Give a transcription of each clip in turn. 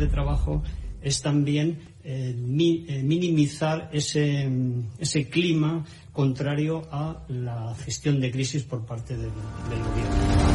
de trabajo es también eh, eh, minimizar ese, ese, clima contrario a la gestión de crisis por parte del, gobierno.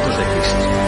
en momentos de crisis.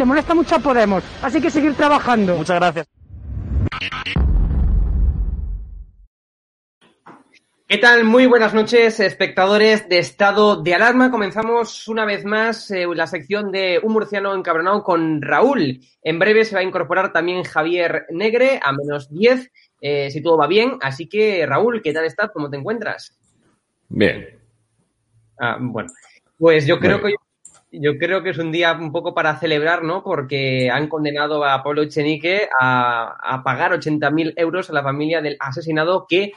Le molesta mucho a Podemos. Así que seguir trabajando. Muchas gracias. ¿Qué tal? Muy buenas noches, espectadores de Estado de Alarma. Comenzamos una vez más eh, la sección de Un murciano encabronado con Raúl. En breve se va a incorporar también Javier Negre a menos 10, eh, si todo va bien. Así que, Raúl, ¿qué tal estás? ¿Cómo te encuentras? Bien. Ah, bueno, pues yo creo que yo creo que es un día un poco para celebrar, ¿no? Porque han condenado a Pablo Echenique a, a pagar 80.000 euros a la familia del asesinado que, eh,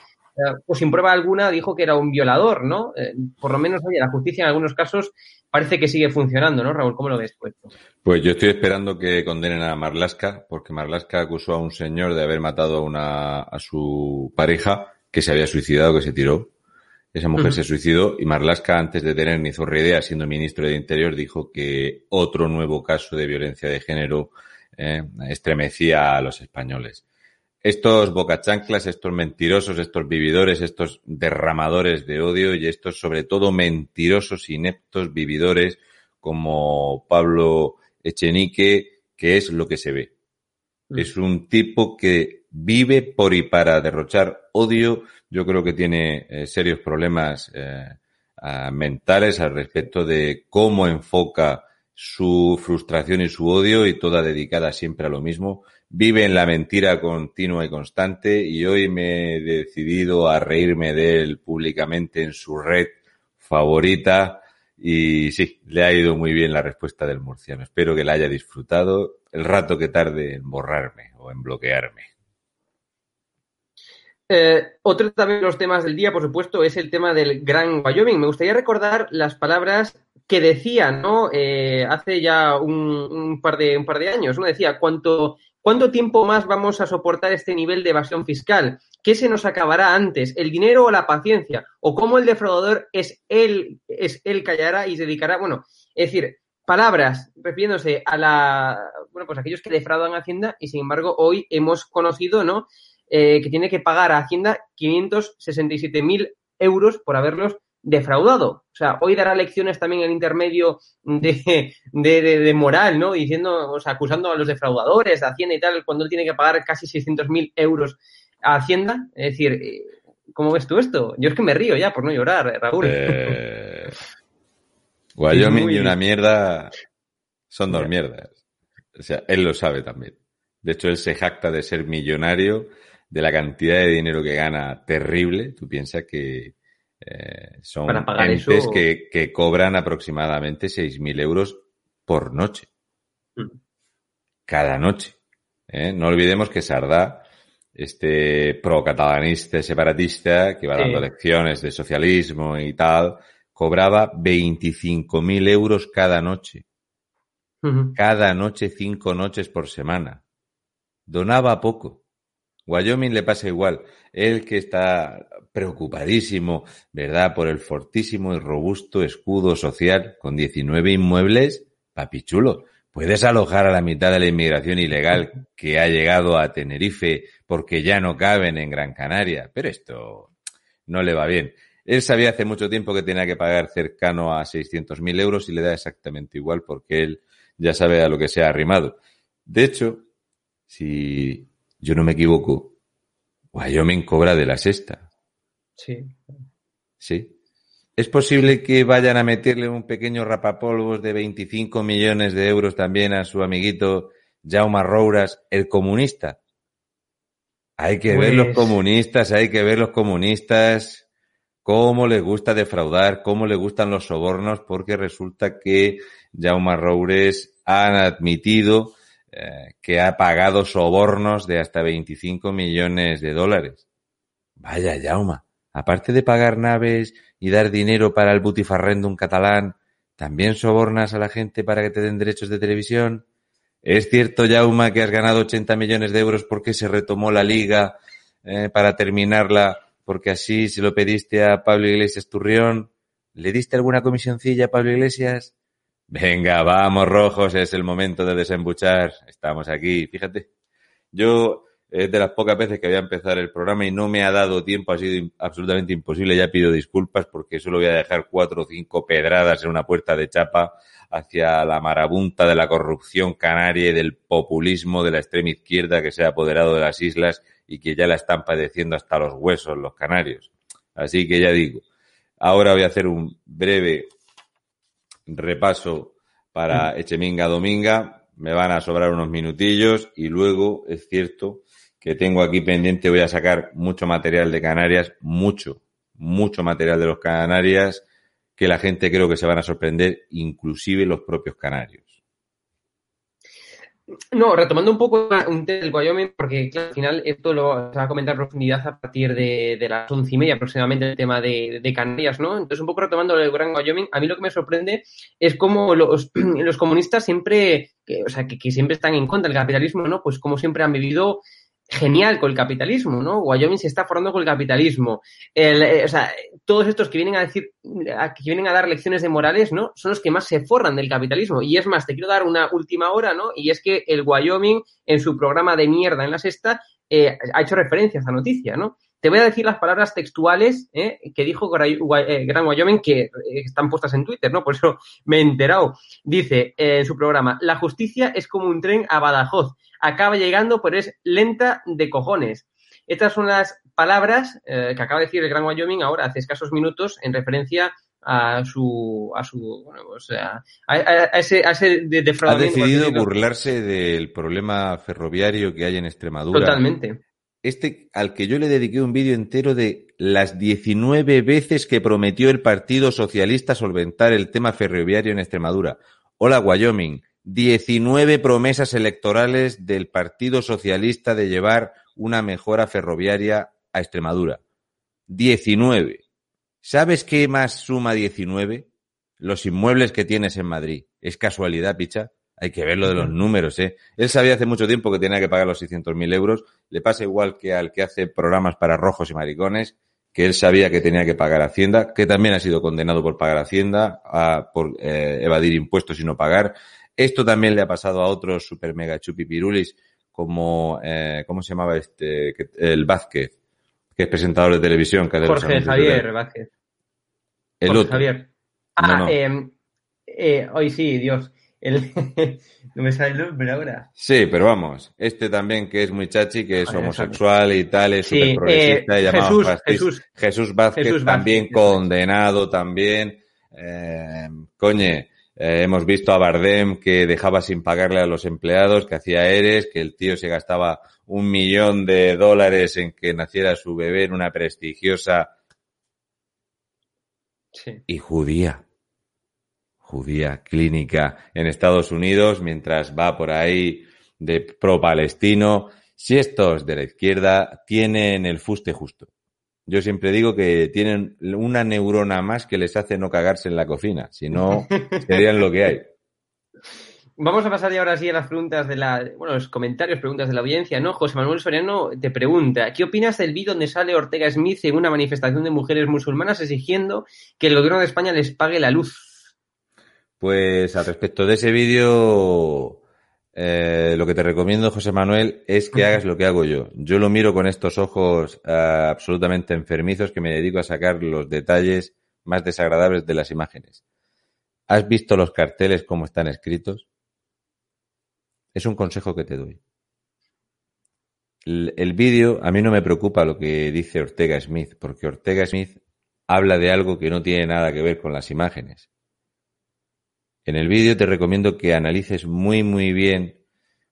pues sin prueba alguna, dijo que era un violador, ¿no? Eh, por lo menos, oye, la justicia en algunos casos parece que sigue funcionando, ¿no, Raúl? ¿Cómo lo ves? Pues, pues yo estoy esperando que condenen a Marlaska, porque Marlaska acusó a un señor de haber matado a, una, a su pareja que se había suicidado, que se tiró. Esa mujer se suicidó y Marlaska, antes de tener ni zorra idea, siendo ministro de Interior, dijo que otro nuevo caso de violencia de género eh, estremecía a los españoles. Estos bocachanclas, estos mentirosos, estos vividores, estos derramadores de odio y estos sobre todo mentirosos, ineptos vividores como Pablo Echenique, que es lo que se ve. Es un tipo que vive por y para derrochar odio. Yo creo que tiene eh, serios problemas eh, mentales al respecto de cómo enfoca su frustración y su odio y toda dedicada siempre a lo mismo. Vive en la mentira continua y constante y hoy me he decidido a reírme de él públicamente en su red favorita y sí, le ha ido muy bien la respuesta del murciano. Espero que la haya disfrutado el rato que tarde en borrarme o en bloquearme. Eh, otro también de los temas del día, por supuesto, es el tema del Gran Wyoming. Me gustaría recordar las palabras que decía, ¿no? Eh, hace ya un, par de, un par de años, ¿no? Decía, cuanto ¿Cuánto tiempo más vamos a soportar este nivel de evasión fiscal? ¿Qué se nos acabará antes, el dinero o la paciencia? ¿O cómo el defraudador es él, es él callará y se dedicará? Bueno, es decir, palabras refiriéndose a la, bueno, pues aquellos que defraudan Hacienda y sin embargo hoy hemos conocido, ¿no? Eh, que tiene que pagar a Hacienda 567.000 euros por haberlos defraudado. O sea, hoy dará lecciones también el intermedio de, de, moral, ¿no? Diciendo, o sea, acusando a los defraudadores de Hacienda y tal, cuando él tiene que pagar casi 600.000 euros a Hacienda. Es decir, eh, ¿cómo ves tú esto? Yo es que me río ya por no llorar, Raúl. Eh... Wyoming y una mierda son dos mierdas. O sea, él lo sabe también. De hecho, él se jacta de ser millonario, de la cantidad de dinero que gana terrible. Tú piensas que eh, son entes que, cobran aproximadamente 6.000 euros por noche. Mm. Cada noche. ¿eh? No olvidemos que Sardá, este pro-catalanista separatista que va dando lecciones de socialismo y tal, cobraba 25.000 euros cada noche. Cada noche, cinco noches por semana. Donaba poco. Wyoming le pasa igual. Él que está preocupadísimo, ¿verdad?, por el fortísimo y robusto escudo social con 19 inmuebles, papichulo. Puedes alojar a la mitad de la inmigración ilegal que ha llegado a Tenerife porque ya no caben en Gran Canaria, pero esto no le va bien. Él sabía hace mucho tiempo que tenía que pagar cercano a 600.000 euros y le da exactamente igual porque él ya sabe a lo que se ha arrimado. De hecho, si yo no me equivoco, Wyoming cobra de la sexta. Sí. Sí. ¿Es posible que vayan a meterle un pequeño rapapolvos de 25 millones de euros también a su amiguito Jaume Rouras, el comunista? Hay que ver los pues comunistas, hay que ver los comunistas, cómo les gusta defraudar, cómo les gustan los sobornos, porque resulta que Jaume Roures han admitido eh, que ha pagado sobornos de hasta 25 millones de dólares. Vaya, Jaume. Aparte de pagar naves y dar dinero para el butifarrendum catalán, ¿también sobornas a la gente para que te den derechos de televisión? ¿Es cierto, Jaume, que has ganado 80 millones de euros porque se retomó la liga eh, para terminarla, porque así se lo pediste a Pablo Iglesias Turrión? ¿Le diste alguna comisioncilla a Pablo Iglesias? Venga, vamos, rojos, es el momento de desembuchar. Estamos aquí, fíjate. Yo es de las pocas veces que voy a empezar el programa y no me ha dado tiempo, ha sido absolutamente imposible. Ya pido disculpas porque solo voy a dejar cuatro o cinco pedradas en una puerta de chapa hacia la marabunta de la corrupción canaria y del populismo de la extrema izquierda que se ha apoderado de las islas y que ya la están padeciendo hasta los huesos los canarios. Así que ya digo, ahora voy a hacer un breve repaso para Echeminga Dominga. Me van a sobrar unos minutillos y luego es cierto que tengo aquí pendiente, voy a sacar mucho material de Canarias, mucho, mucho material de los Canarias, que la gente creo que se van a sorprender, inclusive los propios canarios. No, retomando un poco un tema del Wyoming, porque al final esto lo se va a comentar en profundidad a partir de, las once y media aproximadamente el tema de, Canarias, ¿no? Entonces, un poco retomando el Gran Wyoming, a mí lo que me sorprende es cómo los, los comunistas siempre, o sea, que, que, siempre están en contra del capitalismo, ¿no? Pues como siempre han vivido genial con el capitalismo, ¿no? Wyoming se está formando con el capitalismo. Eh, o sea, todos estos que vienen a decir, que vienen a dar lecciones de morales, ¿no? Son los que más se forran del capitalismo. Y es más, te quiero dar una última hora, ¿no? Y es que el Wyoming, en su programa de mierda en la sexta, eh, ha hecho referencia a esta noticia, ¿no? Te voy a decir las palabras textuales ¿eh? que dijo eh, Gran Wyoming, que eh, están puestas en Twitter, ¿no? Por eso me he enterado. Dice en su programa, la justicia es como un tren a Badajoz. Acaba llegando, pero es lenta de cojones. Estas son las palabras que acaba de decir el Gran Wyoming ahora, hace escasos minutos, en referencia a su a su bueno, o sea, a, ese, a ese Ha decidido burlarse del problema ferroviario que hay en Extremadura. Totalmente este al que yo le dediqué un vídeo entero de las 19 veces que prometió el Partido Socialista solventar el tema ferroviario en Extremadura. Hola, Wyoming. 19 promesas electorales del Partido Socialista de llevar una mejora ferroviaria a Extremadura. 19. ¿Sabes qué más suma 19? Los inmuebles que tienes en Madrid. ¿Es casualidad, picha? Hay que ver lo de los números, ¿eh? Él sabía hace mucho tiempo que tenía que pagar los 600.000 euros. Le pasa igual que al que hace programas para rojos y maricones, que él sabía que tenía que pagar Hacienda, que también ha sido condenado por pagar Hacienda, a, por eh, evadir impuestos y no pagar. Esto también le ha pasado a otros super mega chupipirulis, como, eh, ¿cómo se llamaba este? El Vázquez, que es presentador de televisión. Que Jorge Javier Vázquez. El Jorge otro. Javier. Ah, Eh, eh, hoy sí, Dios. El, no me sale el nombre ahora. Sí, pero vamos, este también que es muy chachi, que es Vale, homosexual y tal, es Sí, súper progresista, eh, Jesús. Jesús. Jesús Vázquez Jesús también Vázquez, condenado también. Eh, coñe, eh, hemos visto a Bardem que dejaba sin pagarle a los empleados, que hacía eres, que el tío se gastaba un millón de dólares en que naciera su bebé en una prestigiosa Sí. y judía. Judía clínica en Estados Unidos, mientras va por ahí de pro-palestino. Si estos de la izquierda tienen el fuste justo. Yo siempre digo que tienen una neurona más que les hace no cagarse en la cocina. Si no, serían lo que hay. Vamos a pasar ya ahora sí a las preguntas de la, bueno, los comentarios, preguntas de la audiencia, ¿no? José Manuel Soriano te pregunta, ¿qué opinas del vídeo donde sale Ortega Smith en una manifestación de mujeres musulmanas exigiendo que el gobierno de España les pague la luz? Pues al respecto de ese vídeo, eh, lo que te recomiendo, José Manuel, es que hagas lo que hago yo. Yo lo miro con estos ojos eh, absolutamente enfermizos que me dedico a sacar los detalles más desagradables de las imágenes. ¿Has visto los carteles como están escritos? Es un consejo que te doy. El, el vídeo, a mí no me preocupa lo que dice Ortega Smith, porque Ortega Smith habla de algo que no tiene nada que ver con las imágenes. En el vídeo te recomiendo que analices muy, muy bien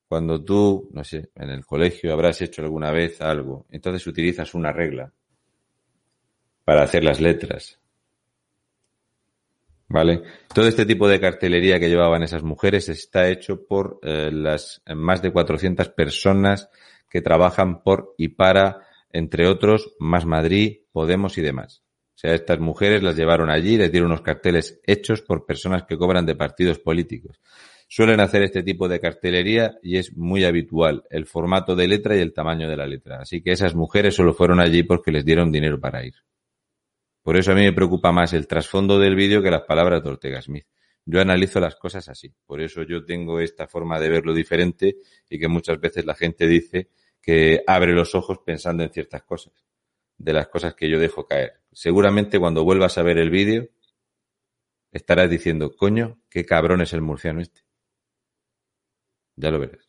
cuando tú, no sé, en el colegio habrás hecho alguna vez algo. Entonces utilizas una regla para hacer las letras. ¿Vale? Todo este tipo de cartelería que llevaban esas mujeres está hecho por eh, las más de 400 personas que trabajan por y para, entre otros, Más Madrid, Podemos y demás. O sea, estas mujeres las llevaron allí, les dieron unos carteles hechos por personas que cobran de partidos políticos. Suelen hacer este tipo de cartelería y es muy habitual el formato de letra y el tamaño de la letra. Así que esas mujeres solo fueron allí porque les dieron dinero para ir. Por eso a mí me preocupa más el trasfondo del vídeo que las palabras de Ortega Smith. Yo analizo las cosas así. Por eso yo tengo esta forma de verlo diferente y que muchas veces la gente dice que abre los ojos pensando en ciertas cosas, de las cosas que yo dejo caer. Seguramente cuando vuelvas a ver el vídeo estarás diciendo, coño, qué cabrón es el murciano este. Ya lo verás.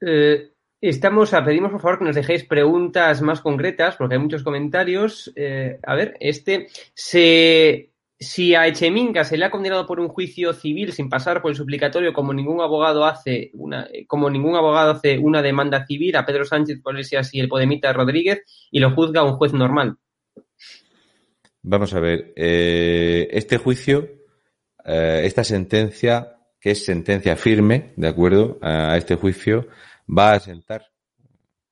Eh, estamos a pedimos por favor que nos dejéis preguntas más concretas porque hay muchos comentarios. Eh, a ver, este se si a Echeminga se le ha condenado por un juicio civil sin pasar por el suplicatorio como ningún abogado hace una como ningún abogado hace una demanda civil a Pedro Sánchez Iglesias y el Podemita Rodríguez y lo juzga un juez normal. Vamos a ver, eh, este juicio, eh, esta sentencia, que es sentencia firme, de acuerdo a este juicio, va a sentar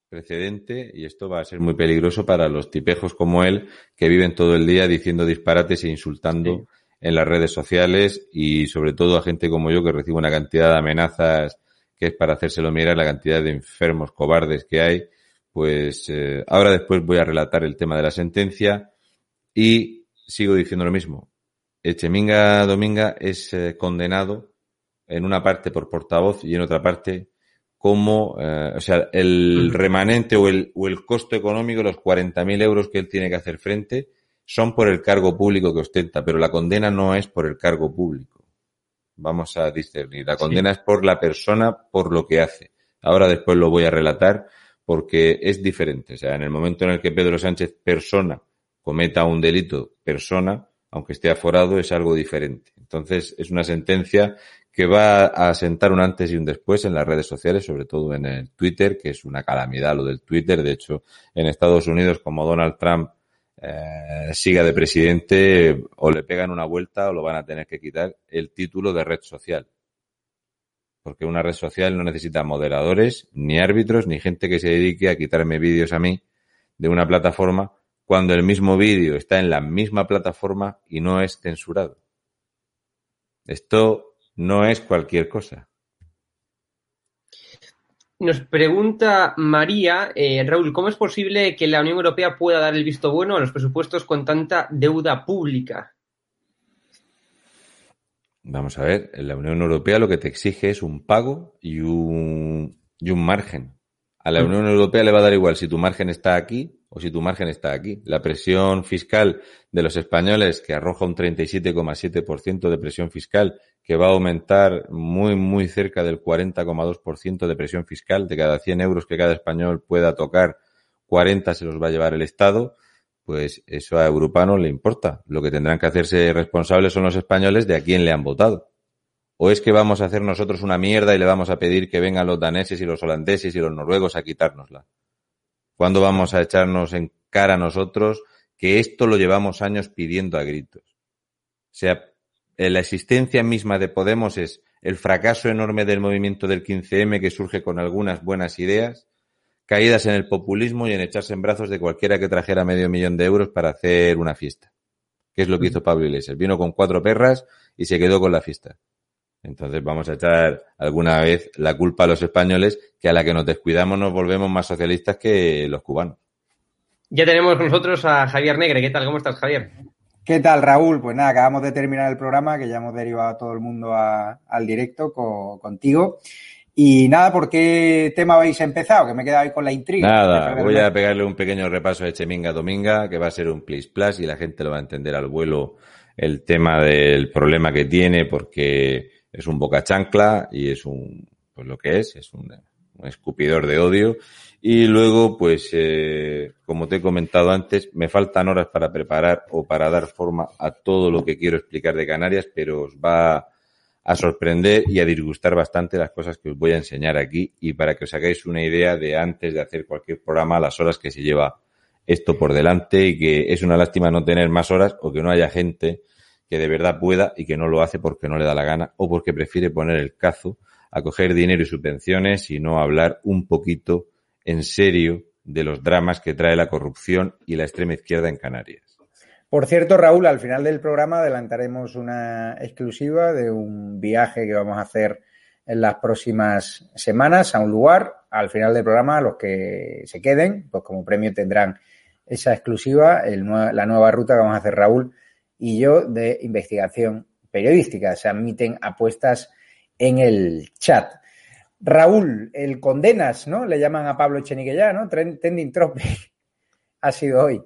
precedente y esto va a ser muy peligroso para los tipejos como él que viven todo el día diciendo disparates e insultando Sí. en las redes sociales y sobre todo a gente como yo que recibe una cantidad de amenazas que es para hacérselo mirar la cantidad de enfermos cobardes que hay. Pues eh, ahora después voy a relatar el tema de la sentencia y sigo diciendo lo mismo. Echeminga Dominga es eh, condenado en una parte por portavoz y en otra parte como, eh, o sea, el Ujú. remanente o el, o el costo económico, los 40.000 euros que él tiene que hacer frente, son por el cargo público que ostenta, pero la condena no es por el cargo público. Vamos a discernir. La condena es por la persona, por lo que hace. Ahora después lo voy a relatar porque es diferente. O sea, en el momento en el que Pedro Sánchez, persona, cometa un delito, persona, aunque esté aforado, es algo diferente. Entonces, es una sentencia que va a sentar un antes y un después en las redes sociales, sobre todo en el Twitter, que es una calamidad lo del Twitter. De hecho, en Estados Unidos, como Donald Trump eh, siga de presidente, o le pegan una vuelta o lo van a tener que quitar el título de red social. Porque una red social no necesita moderadores, ni árbitros, ni gente que se dedique a quitarme vídeos a mí de una plataforma cuando el mismo vídeo está en la misma plataforma y no es censurado. Esto no es cualquier cosa. Nos pregunta María, eh, Raúl, ¿cómo es posible que la Unión Europea pueda dar el visto bueno a los presupuestos con tanta deuda pública? Vamos a ver, la Unión Europea lo que te exige es un pago y un, y un margen. A la mm. Unión Europea le va a dar igual si tu margen está aquí o si tu margen está aquí. La presión fiscal de los españoles, que arroja un 37,7% de presión fiscal, que va a aumentar muy, muy cerca del 40,2% de presión fiscal, de cada 100 euros que cada español pueda tocar, 40 se los va a llevar el Estado, pues eso a Europa no le importa. Lo que tendrán que hacerse responsables son los españoles de a quién le han votado. ¿O es que vamos a hacer nosotros una mierda y le vamos a pedir que vengan los daneses y los holandeses y los noruegos a quitárnosla? ¿Cuándo vamos a echarnos en cara a nosotros que esto lo llevamos años pidiendo a gritos? O sea, la existencia misma de Podemos es el fracaso enorme del movimiento del 15M que surge con algunas buenas ideas caídas en el populismo y en echarse en brazos de cualquiera que trajera medio millón de euros para hacer una fiesta. ¿Qué es lo que hizo Pablo Iglesias? Vino con cuatro perras y se quedó con la fiesta. Entonces vamos a echar alguna vez la culpa a los españoles, que a la que nos descuidamos nos volvemos más socialistas que los cubanos. Ya tenemos con nosotros a Javier Negre. ¿Qué tal? ¿Cómo estás, Javier? ¿Qué tal, Raúl? Pues nada, acabamos de terminar el programa, que ya hemos derivado a todo el mundo al directo contigo. Y nada, ¿por qué tema habéis empezado? Que me he quedado ahí con la intriga. Nada, voy a pegarle un pequeño repaso a Echeminga Dominga, que va a ser un plus plus y la gente lo va a entender al vuelo el tema del problema que tiene, porque es un boca chancla y es un, pues lo que es, es un, escupidor de odio. Y luego, pues, eh, como te he comentado antes, me faltan horas para preparar o para dar forma a todo lo que quiero explicar de Canarias, pero os va a sorprender y a disgustar bastante las cosas que os voy a enseñar aquí y para que os hagáis una idea de antes de hacer cualquier programa las horas que se lleva esto por delante y que es una lástima no tener más horas o que no haya gente que de verdad pueda y que no lo hace porque no le da la gana o porque prefiere poner el cazo a coger dinero y subvenciones y no hablar un poquito en serio de los dramas que trae la corrupción y la extrema izquierda en Canarias. Por cierto, Raúl, al final del programa adelantaremos una exclusiva de un viaje que vamos a hacer en las próximas semanas a un lugar. Al final del programa, los que se queden, pues como premio tendrán esa exclusiva, la nueva ruta que vamos a hacer Raúl y yo de investigación periodística. Se admiten apuestas en el chat. Raúl, el condenas, ¿no? Le llaman a Pablo Echenique ya, ¿no? Trending Tropic ha sido hoy.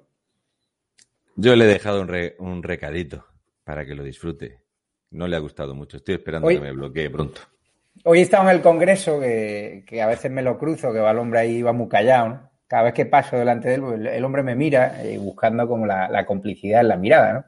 Yo le he dejado un, recadito para que lo disfrute. No le ha gustado mucho. Estoy esperando que me bloquee pronto. Hoy he estado en el Congreso, que, a veces me lo cruzo, que va el hombre ahí, va muy callado. Cada vez que paso delante de él, pues, el, hombre me mira eh, buscando como la, complicidad en la mirada, ¿no?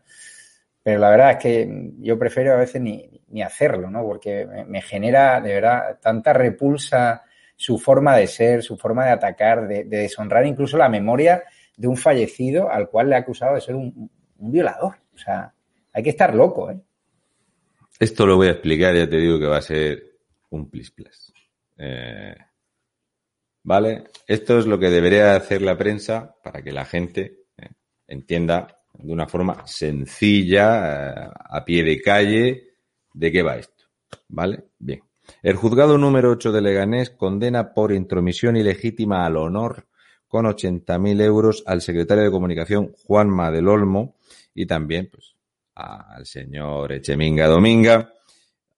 Pero la verdad es que yo prefiero a veces ni, hacerlo, ¿no? Porque me, genera de verdad tanta repulsa su forma de ser, su forma de atacar, de deshonrar incluso la memoria de un fallecido al cual le ha acusado de ser un, violador. O sea, hay que estar loco, ¿eh? Esto lo voy a explicar, ya te digo que va a ser un plis plis. Eh, ¿Vale? Esto es lo que debería hacer la prensa para que la gente eh, entienda de una forma sencilla, eh, a pie de calle, de qué va esto. ¿Vale? Bien. El juzgado número 8 de Leganés condena por intromisión ilegítima al honor con 80.000 euros al secretario de Comunicación Juanma del Olmo y también pues, al señor Echeminga Dominga.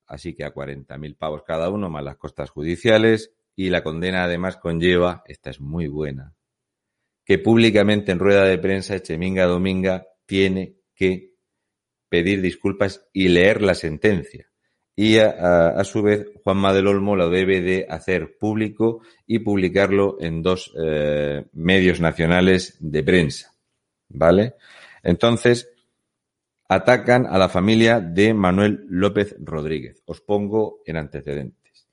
Así que a 40.000 pavos cada uno, más las costas judiciales. Y la condena además conlleva, esta es muy buena, que públicamente en rueda de prensa Echeminga Dominga tiene que pedir disculpas y leer la sentencia y a, su vez Juanma del Olmo lo debe de hacer público y publicarlo en dos eh, medios nacionales de prensa. ¿Vale? Entonces, atacan a la familia de Manuel López Rodríguez. Os pongo en antecedentes.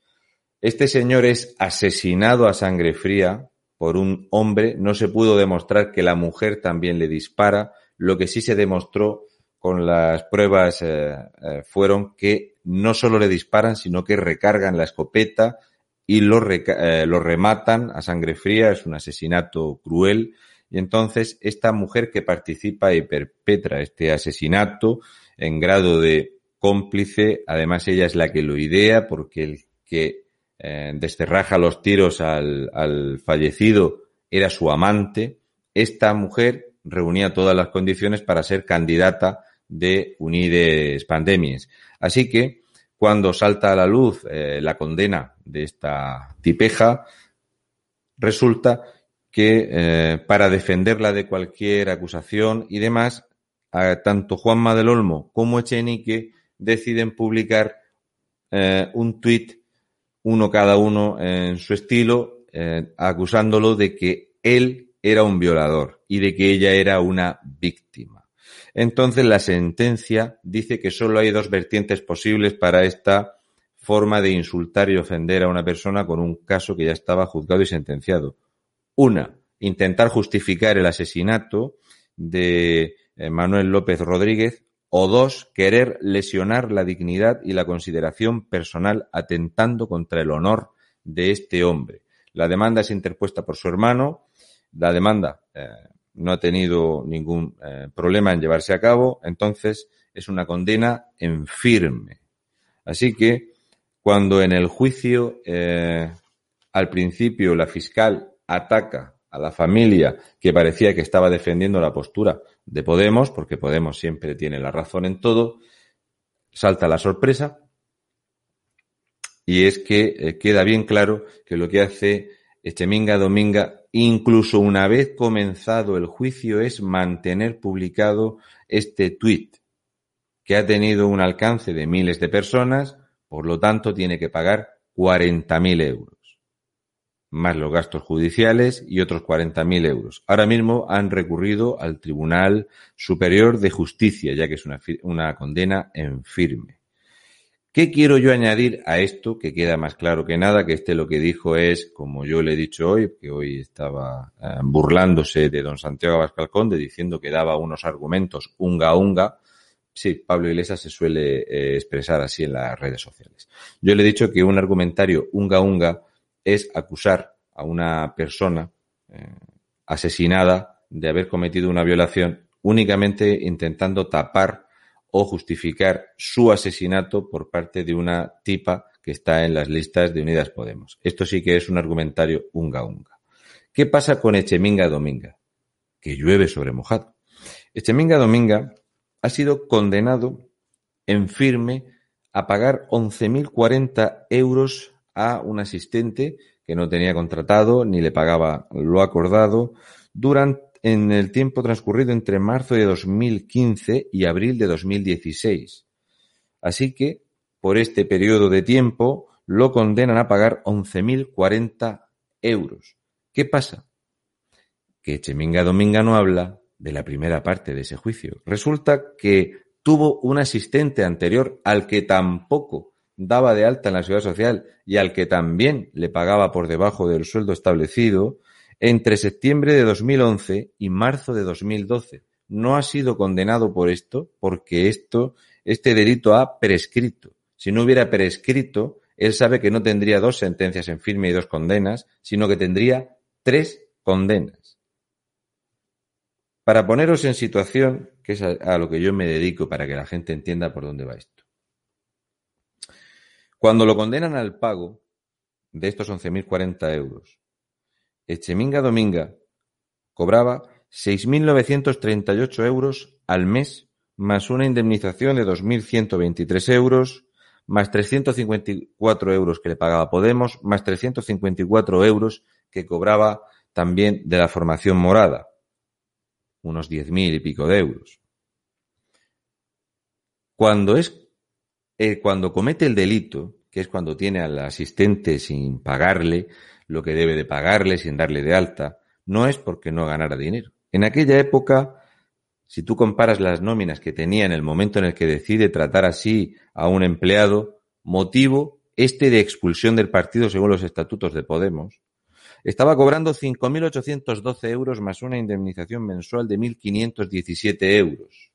Este señor es asesinado a sangre fría por un hombre. No se pudo demostrar que la mujer también le dispara. Lo que sí se demostró con las pruebas eh, eh, fueron que no solo le disparan, sino que recargan la escopeta y lo, eh, lo rematan a sangre fría. Es un asesinato cruel. Y entonces esta mujer que participa y perpetra este asesinato en grado de cómplice, además ella es la que lo idea porque el que eh, desterraja los tiros al, al fallecido era su amante. Esta mujer reunía todas las condiciones para ser candidata de Unides Pandemies. Así que cuando salta a la luz eh, la condena de esta tipeja, resulta que eh, para defenderla de cualquier acusación y demás, tanto Juanma del Olmo como Echenique deciden publicar un tuit, uno cada uno en su estilo, acusándolo de que él era un violador y de que ella era una víctima. Entonces la sentencia dice que solo hay dos vertientes posibles para esta forma de insultar y ofender a una persona con un caso que ya estaba juzgado y sentenciado. Una, intentar justificar el asesinato de eh, Manuel López Rodríguez o dos, querer lesionar la dignidad y la consideración personal atentando contra el honor de este hombre. La demanda es interpuesta por su hermano. La demanda eh, no ha tenido ningún eh, problema en llevarse a cabo, entonces es una condena en firme. Así que cuando en el juicio eh, al principio la fiscal ataca a la familia que parecía que estaba defendiendo la postura de Podemos, porque Podemos siempre tiene la razón en todo, salta la sorpresa. Y es que eh, queda bien claro que lo que hace Echeminga Dominga incluso una vez comenzado el juicio, es mantener publicado este tuit, que ha tenido un alcance de miles de personas, por lo tanto tiene que pagar 40.000 euros, más los gastos judiciales y otros 40.000 euros. Ahora mismo han recurrido al Tribunal Superior de Justicia, ya que es una, una condena en firme. ¿Qué quiero yo añadir a esto? Que queda más claro que nada, que este lo que dijo es, como yo le he dicho hoy, que hoy estaba eh, burlándose de don Santiago Abascal Conde, diciendo que daba unos argumentos unga unga. Sí, Pablo Iglesias se suele eh, expresar así en las redes sociales. Yo le he dicho que un argumentario unga unga es acusar a una persona eh, asesinada de haber cometido una violación únicamente intentando tapar o justificar su asesinato por parte de una tipa que está en las listas de Unidas Podemos. Esto sí que es un argumentario unga unga. ¿Qué pasa con Echeminga Dominga? Que llueve sobre mojado. Echeminga Dominga ha sido condenado en firme a pagar 11.040 euros a un asistente que no tenía contratado ni le pagaba lo acordado durante en el tiempo transcurrido entre marzo de 2015 y abril de 2016. Así que, por este periodo de tiempo, lo condenan a pagar 11.040 euros. ¿Qué pasa? Que Cheminga Dominga no habla de la primera parte de ese juicio. Resulta que tuvo un asistente anterior al que tampoco daba de alta en la seguridad social y al que también le pagaba por debajo del sueldo establecido, entre septiembre de 2011 y marzo de 2012. No ha sido condenado por esto porque esto, este delito ha prescrito. Si no hubiera prescrito, él sabe que no tendría dos sentencias en firme y dos condenas, sino que tendría tres condenas. Para poneros en situación, que es a, lo que yo me dedico para que la gente entienda por dónde va esto. Cuando lo condenan al pago de estos 11.040 euros, Echeminga Dominga cobraba 6.938 euros al mes, más una indemnización de 2.123 euros, más 354 euros que le pagaba Podemos, más 354 euros que cobraba también de la formación morada, unos 10.000 y pico de euros. Cuando es, eh, cuando comete el delito, que es cuando tiene al asistente sin pagarle, lo que debe de pagarle sin darle de alta, no es porque no ganara dinero. En aquella época, si tú comparas las nóminas que tenía en el momento en el que decide tratar así a un empleado, motivo este de expulsión del partido según los estatutos de Podemos, estaba cobrando 5.812 euros más una indemnización mensual de 1.517 euros.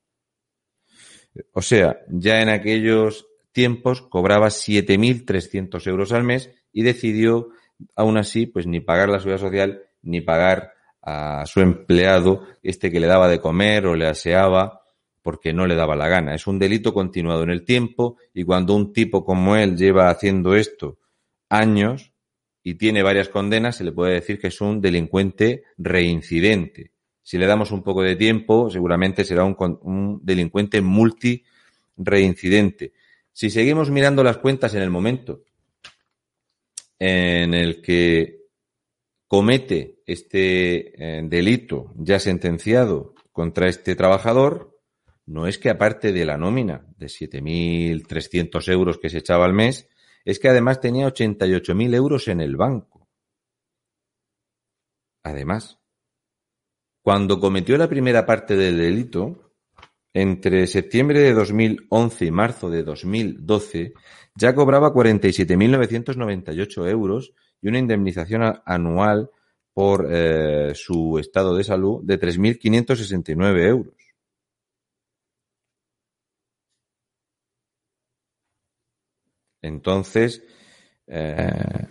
O sea, ya en aquellos tiempos cobraba 7.300 euros al mes y decidió aún así, pues ni pagar la seguridad social, ni pagar a su empleado, este que le daba de comer o le aseaba, porque no le daba la gana. Es un delito continuado en el tiempo y cuando un tipo como él lleva haciendo esto años y tiene varias condenas, se le puede decir que es un delincuente reincidente. Si le damos un poco de tiempo, seguramente será un, un delincuente multi reincidente. Si seguimos mirando las cuentas en el momento en el que comete este eh, delito ya sentenciado contra este trabajador, no es que aparte de la nómina de 7.300 euros que se echaba al mes, es que además tenía 88.000 euros en el banco. Además, cuando cometió la primera parte del delito, entre septiembre de 2011 y marzo de 2012, ya cobraba 47.998 euros y una indemnización anual por eh, su estado de salud de 3.569 euros. Entonces, eh,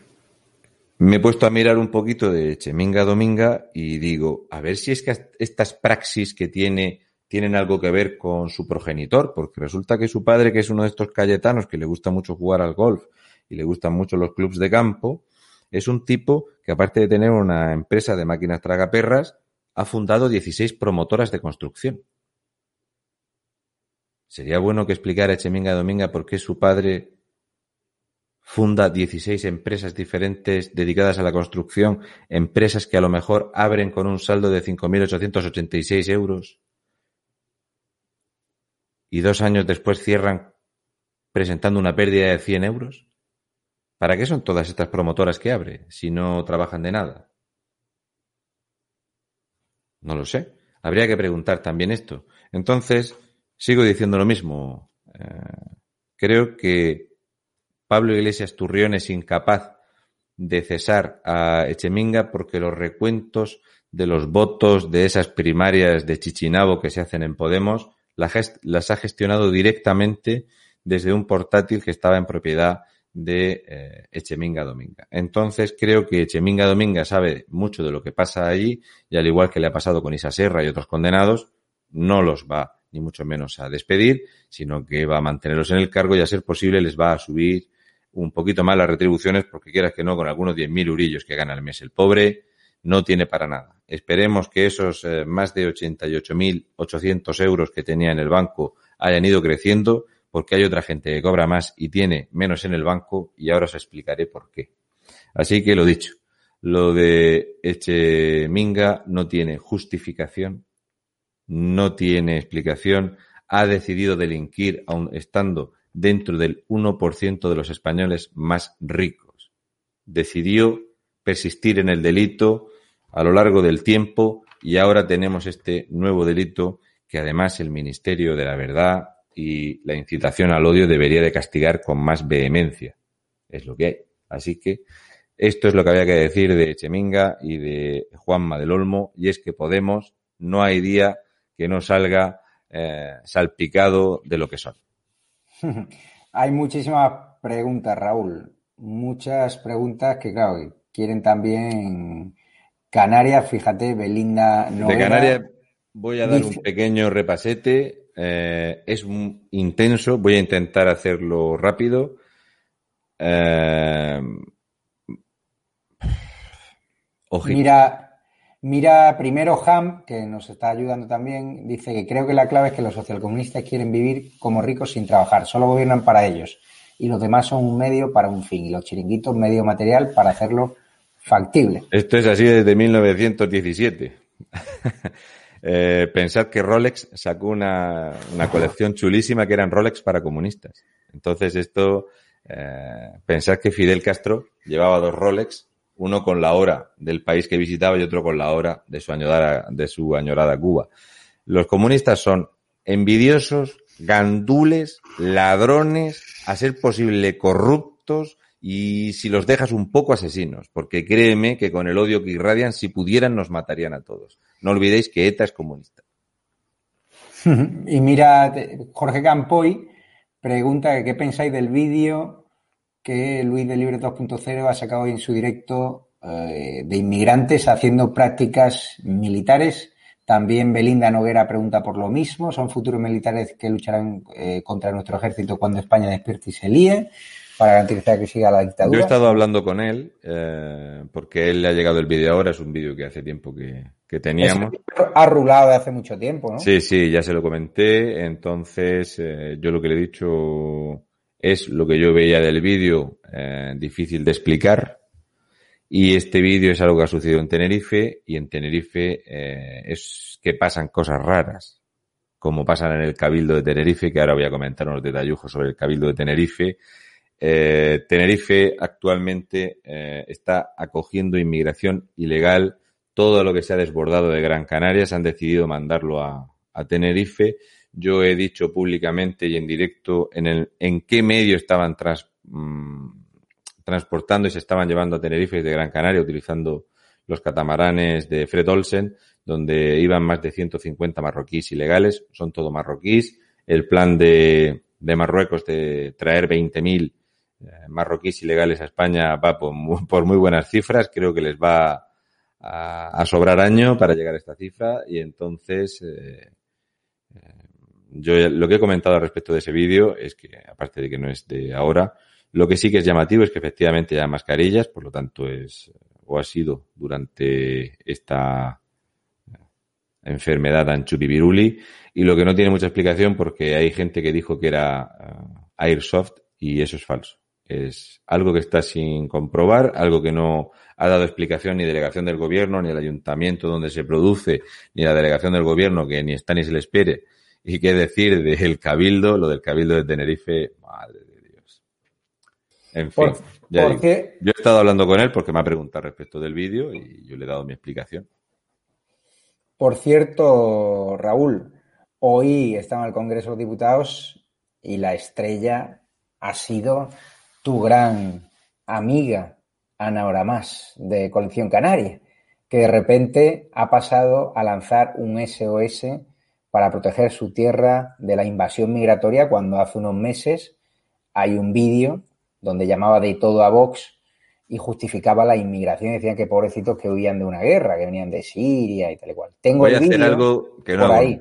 me he puesto a mirar un poquito de Cheminga Dominga y digo, a ver si es que estas praxis que tiene tienen algo que ver con su progenitor, porque resulta que su padre, que es uno de estos cayetanos que le gusta mucho jugar al golf y le gustan mucho los clubs de campo, es un tipo que aparte de tener una empresa de máquinas tragaperras, ha fundado 16 promotoras de construcción. Sería bueno que explicara Echeminga Dominga por qué su padre funda 16 empresas diferentes dedicadas a la construcción, empresas que a lo mejor abren con un saldo de 5.886 euros y dos años después cierran presentando una pérdida de 100 euros? ¿Para qué son todas estas promotoras que abre si no trabajan de nada? No lo sé. Habría que preguntar también esto. Entonces, sigo diciendo lo mismo. Eh, creo que Pablo Iglesias Turrión es incapaz de cesar a Echeminga porque los recuentos de los votos de esas primarias de Chichinabo que se hacen en Podemos las ha gestionado directamente desde un portátil que estaba en propiedad de eh, Echeminga Dominga. Entonces creo que Echeminga Dominga sabe mucho de lo que pasa allí y al igual que le ha pasado con Isa Serra y otros condenados, no los va ni mucho menos a despedir, sino que va a mantenerlos en el cargo y a ser posible les va a subir un poquito más las retribuciones porque quieras que no, con algunos 10.000 urillos que gana al mes el pobre, no tiene para nada. Esperemos que esos eh, más de 88.800 euros que tenía en el banco hayan ido creciendo porque hay otra gente que cobra más y tiene menos en el banco y ahora os explicaré por qué. Así que lo dicho, lo de Echeminga no tiene justificación, no tiene explicación, ha decidido delinquir aun estando dentro del 1% de los españoles más ricos. Decidió persistir en el delito a lo largo del tiempo y ahora tenemos este nuevo delito que además el Ministerio de la Verdad y la incitación al odio debería de castigar con más vehemencia. Es lo que hay. Así que esto es lo que había que decir de Cheminga y de Juanma del Olmo y es que Podemos no hay día que no salga eh, salpicado de lo que son. Hay muchísimas preguntas, Raúl. Muchas preguntas que, claro, quieren también Canarias, fíjate, Belinda De Canarias voy a dar un pequeño repasete. Eh, es un intenso, voy a intentar hacerlo rápido. Eh, mira, mira primero Ham, que nos está ayudando también, dice que creo que la clave es que los socialcomunistas quieren vivir como ricos sin trabajar, solo gobiernan para ellos y los demás son un medio para un fin y los chiringuitos medio material para hacerlo factible. Esto es así desde 1917. eh, pensad que Rolex sacó una, una, colección chulísima que eran Rolex para comunistas. Entonces esto, eh, pensad que Fidel Castro llevaba dos Rolex, uno con la hora del país que visitaba y otro con la hora de su añorada, de su añorada Cuba. Los comunistas son envidiosos, gandules, ladrones, a ser posible corruptos, y si los dejas un poco asesinos, porque créeme que con el odio que irradian, si pudieran, nos matarían a todos. No olvidéis que ETA es comunista. Y mira, Jorge Campoy pregunta qué pensáis del vídeo que Luis de Libre 2.0 ha sacado en su directo eh, de inmigrantes haciendo prácticas militares También Belinda Noguera pregunta por lo mismo. ¿Son futuros militares que lucharán eh, contra nuestro ejército cuando España despierte y se líe para garantizar que siga la dictadura? Yo he estado hablando con él eh, porque él le ha llegado el vídeo ahora. Es un vídeo que hace tiempo que, que teníamos. Ha rulado de hace mucho tiempo, ¿no? Sí, sí, ya se lo comenté. Entonces, yo lo que le he dicho es lo que yo veía del vídeo, eh, difícil de explicar. Y este vídeo es algo que ha sucedido en Tenerife y en Tenerife eh, es que pasan cosas raras, como pasan en el Cabildo de Tenerife, que ahora voy a comentar unos detallujos sobre el Cabildo de Tenerife. Eh, Tenerife actualmente está acogiendo inmigración ilegal. Todo lo que se ha desbordado de Gran Canaria se han decidido mandarlo a Tenerife. Yo he dicho públicamente y en directo en, el, en qué medio estaban tras, mmm, transportando y se estaban llevando a Tenerife de Gran Canaria utilizando los catamaranes de Fred Olsen, donde iban más de 150 marroquíes ilegales, son todo marroquíes. El plan de, de Marruecos de traer 20.000 eh, marroquíes ilegales a España va por muy, por muy, buenas cifras, creo que les va a, a, sobrar año para llegar a esta cifra. Y entonces eh, yo lo que he comentado respecto de ese vídeo es que, aparte de que no es de ahora, lo que sí que es llamativo es que efectivamente hay mascarillas, por lo tanto es o ha sido durante esta enfermedad anchupipiruli y lo que no tiene mucha explicación porque hay gente que dijo que era uh, airsoft y eso es falso. Es algo que está sin comprobar, algo que no ha dado explicación ni delegación del gobierno, ni el ayuntamiento donde se produce, ni la delegación del gobierno que ni está ni se le espere. Y qué decir del cabildo, lo del cabildo de Tenerife, madre en fin, por, ya digo, yo he estado hablando con él porque me ha preguntado respecto del vídeo y yo le he dado mi explicación. Por cierto, Raúl, hoy estaba en el Congreso de Diputados y la estrella ha sido tu gran amiga, Ana Oramás, de Colección Canaria, que de repente ha pasado a lanzar un SOS para proteger su tierra de la invasión migratoria cuando hace unos meses hay un vídeo donde llamaba de todo a Vox y justificaba la inmigración. Decían que pobrecitos que huían de una guerra, que venían de Siria y tal y cual. Tengo Voy el a hacer algo que no por hago ahí.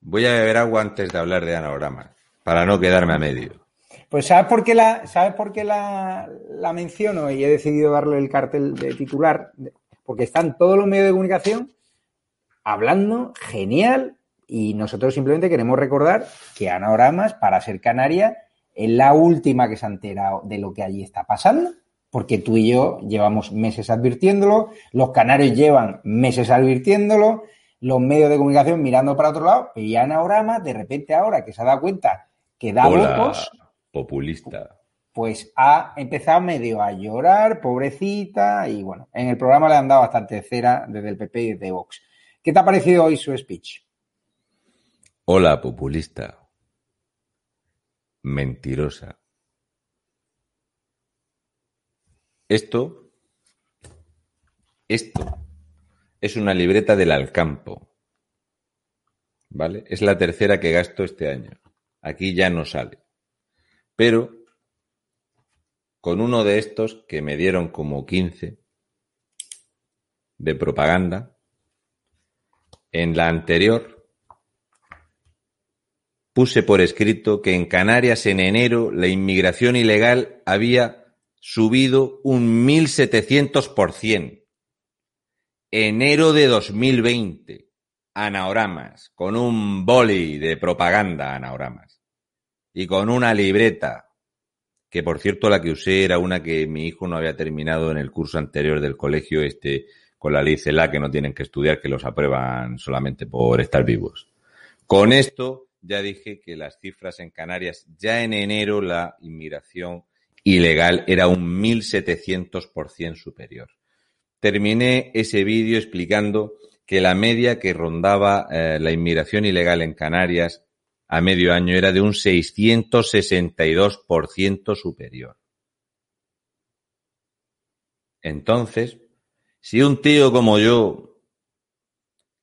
Voy a beber agua antes de hablar de anagrama, para no quedarme a medio. Pues ¿sabes por qué la, ¿sabes por qué la, la menciono? Y he decidido darle el cartel de titular, porque están todos los medios de comunicación hablando genial y nosotros simplemente queremos recordar que Anagramas, para ser canaria, es la última que se ha enterado de lo que allí está pasando, porque tú y yo llevamos meses advirtiéndolo, los canarios llevan meses advirtiéndolo, los medios de comunicación mirando para otro lado, y Anagrama, de repente ahora que se ha dado cuenta que da Hola, votos, populista. pues ha empezado medio a llorar, pobrecita, y bueno, en el programa le han dado bastante cera desde el PP y desde Vox. ¿Qué te ha parecido hoy su speech? Hola, populista. Mentirosa. Esto, esto es una libreta del Alcampo. ¿Vale? Es la tercera que gasto este año. Aquí ya no sale. Pero con uno de estos que me dieron como 15 de propaganda, en la anterior puse por escrito que en Canarias en enero la inmigración ilegal había subido un 1700%. Enero de 2020. Anaoramas, con un boli de propaganda, anaoramas. Y con una libreta, que por cierto la que usé era una que mi hijo no había terminado en el curso anterior del colegio este con la ley CELA que no tienen que estudiar, que los aprueban solamente por estar vivos. Con esto ya dije que las cifras en Canarias, ya en enero la inmigración ilegal era un 1700% superior. Terminé ese vídeo explicando que la media que rondaba eh, la inmigración ilegal en Canarias a medio año era de un 662% superior. Entonces, si un tío como yo,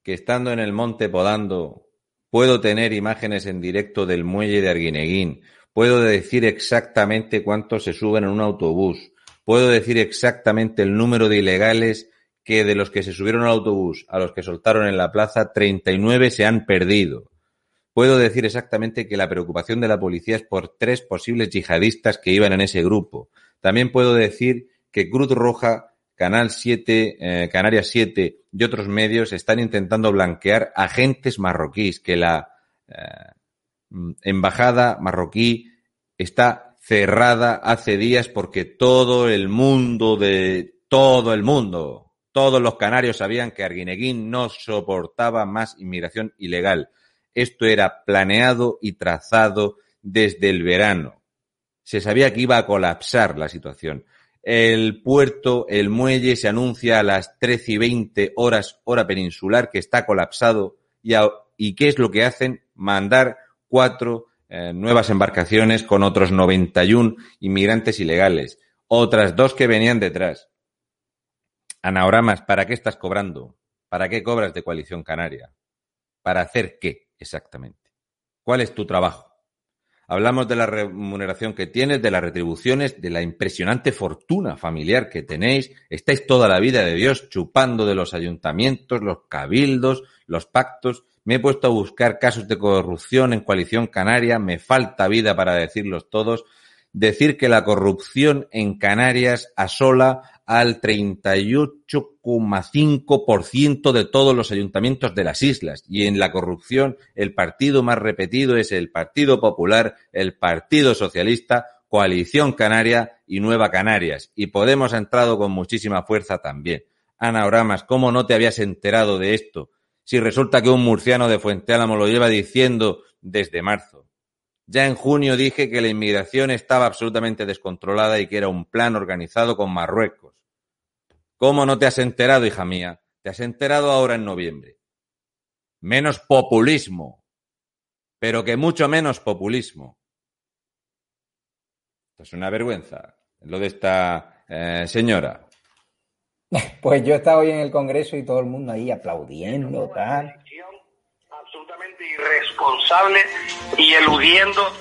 que estando en el monte podando, puedo tener imágenes en directo del muelle de Arguineguín, puedo decir exactamente cuántos se suben en un autobús, puedo decir exactamente el número de ilegales que de los que se subieron al autobús a los que soltaron en la plaza, 39 se han perdido. Puedo decir exactamente que la preocupación de la policía es por tres posibles yihadistas que iban en ese grupo. También puedo decir que Cruz Roja, Canal 7, eh, Canarias 7 y otros medios están intentando blanquear agentes marroquíes, que la eh, embajada marroquí está cerrada hace días porque todo el mundo de todo el mundo todos los canarios sabían que Arguineguín no soportaba más inmigración ilegal. Esto era planeado y trazado desde el verano. Se sabía que iba a colapsar la situación. El puerto, el muelle, se anuncia a las 13 y 20 horas hora peninsular que está colapsado y, y ¿qué es lo que hacen? Mandar cuatro eh, nuevas embarcaciones con otros 91 inmigrantes ilegales, otras dos que venían detrás. Anaoramas, ¿para qué estás cobrando? ¿Para qué cobras de coalición canaria? ¿Para hacer qué exactamente? ¿Cuál es tu trabajo? Hablamos de la remuneración que tienes, de las retribuciones, de la impresionante fortuna familiar que tenéis. Estáis toda la vida de Dios chupando de los ayuntamientos, los cabildos, los pactos. Me he puesto a buscar casos de corrupción en coalición canaria. Me falta vida para decirlos todos. Decir que la corrupción en Canarias asola al 38,5% de todos los ayuntamientos de las islas. Y en la corrupción, el partido más repetido es el Partido Popular, el Partido Socialista, Coalición Canaria y Nueva Canarias. Y Podemos ha entrado con muchísima fuerza también. Ana Oramas, ¿cómo no te habías enterado de esto? Si resulta que un murciano de Fuente Álamo lo lleva diciendo desde marzo. Ya en junio dije que la inmigración estaba absolutamente descontrolada y que era un plan organizado con Marruecos. ¿Cómo no te has enterado, hija mía? Te has enterado ahora en noviembre. Menos populismo, pero que mucho menos populismo. Esto es una vergüenza, lo de esta eh, señora. Pues yo estaba hoy en el Congreso y todo el mundo ahí aplaudiendo, tal irresponsable y eludiendo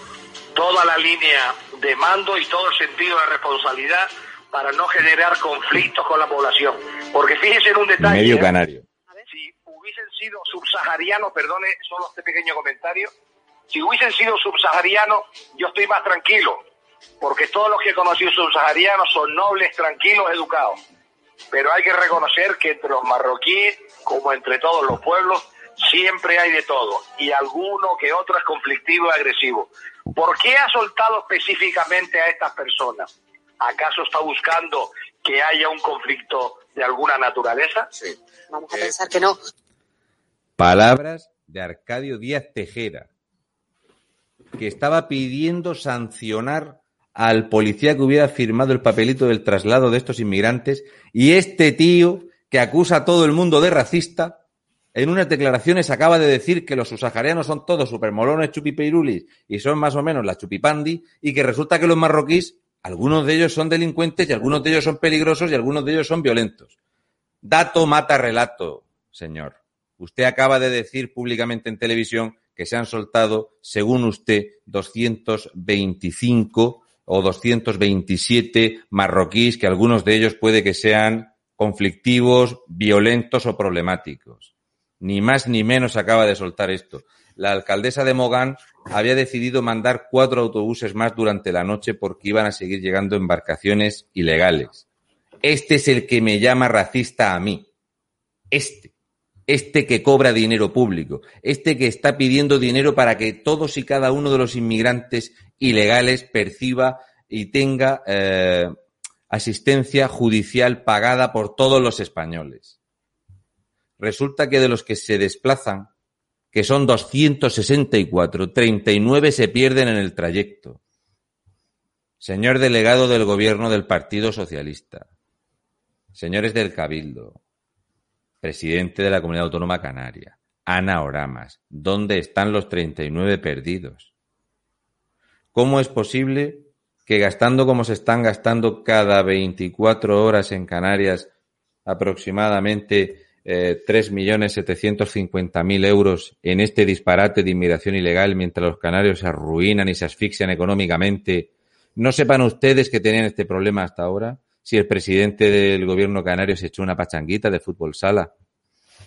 toda la línea de mando y todo el sentido de responsabilidad para no generar conflictos con la población. Porque fíjense en un detalle. Medio ¿eh? canario. Si hubiesen sido subsaharianos, perdone solo este pequeño comentario, si hubiesen sido subsaharianos, yo estoy más tranquilo, porque todos los que he conocido subsaharianos son nobles, tranquilos, educados. Pero hay que reconocer que entre los marroquíes, como entre todos los pueblos, siempre hay de todo y alguno que otro es conflictivo y agresivo. ¿Por qué ha soltado específicamente a estas personas? ¿Acaso está buscando que haya un conflicto de alguna naturaleza? Sí. Vamos a pensar que no. Palabras de Arcadio Díaz Tejera, que estaba pidiendo sancionar al policía que hubiera firmado el papelito del traslado de estos inmigrantes y este tío que acusa a todo el mundo de racista en unas declaraciones acaba de decir que los subsaharianos son todos supermolones chupipeirulis y son más o menos la chupipandi y que resulta que los marroquíes, algunos de ellos son delincuentes y algunos de ellos son peligrosos y algunos de ellos son violentos. Dato mata relato, señor. Usted acaba de decir públicamente en televisión que se han soltado, según usted, 225 o 227 marroquíes, que algunos de ellos puede que sean conflictivos, violentos o problemáticos ni más ni menos acaba de soltar esto. La alcaldesa de Mogán había decidido mandar cuatro autobuses más durante la noche porque iban a seguir llegando embarcaciones ilegales. Este es el que me llama racista a mí. Este. Este que cobra dinero público. Este que está pidiendo dinero para que todos y cada uno de los inmigrantes ilegales perciba y tenga eh, asistencia judicial pagada por todos los españoles resulta que de los que se desplazan, que son 264, 39 se pierden en el trayecto. Señor delegado del gobierno del Partido Socialista, señores del Cabildo, presidente de la Comunidad Autónoma Canaria, Ana Oramas, ¿dónde están los 39 perdidos? ¿Cómo es posible que gastando como se están gastando cada 24 horas en Canarias aproximadamente eh, 3.750.000 euros en este disparate de inmigración ilegal mientras los canarios se arruinan y se asfixian económicamente, ¿no sepan ustedes que tenían este problema hasta ahora? si el presidente del gobierno canario se echó una pachanguita de fútbol sala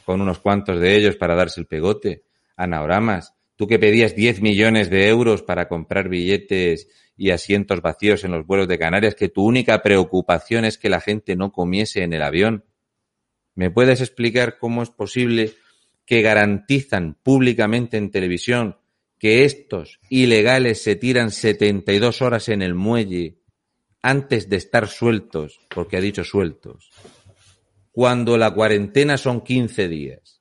con unos cuantos de ellos para darse el pegote. Ana Oramas, tú que pedías 10 millones de euros para comprar billetes y asientos vacíos en los vuelos de Canarias, que tu única preocupación es que la gente no comiese en el avión. ¿Me puedes explicar cómo es posible que garantizan públicamente en televisión que estos ilegales se tiran 72 horas en el muelle antes de estar sueltos, porque ha dicho sueltos, cuando la cuarentena son 15 días?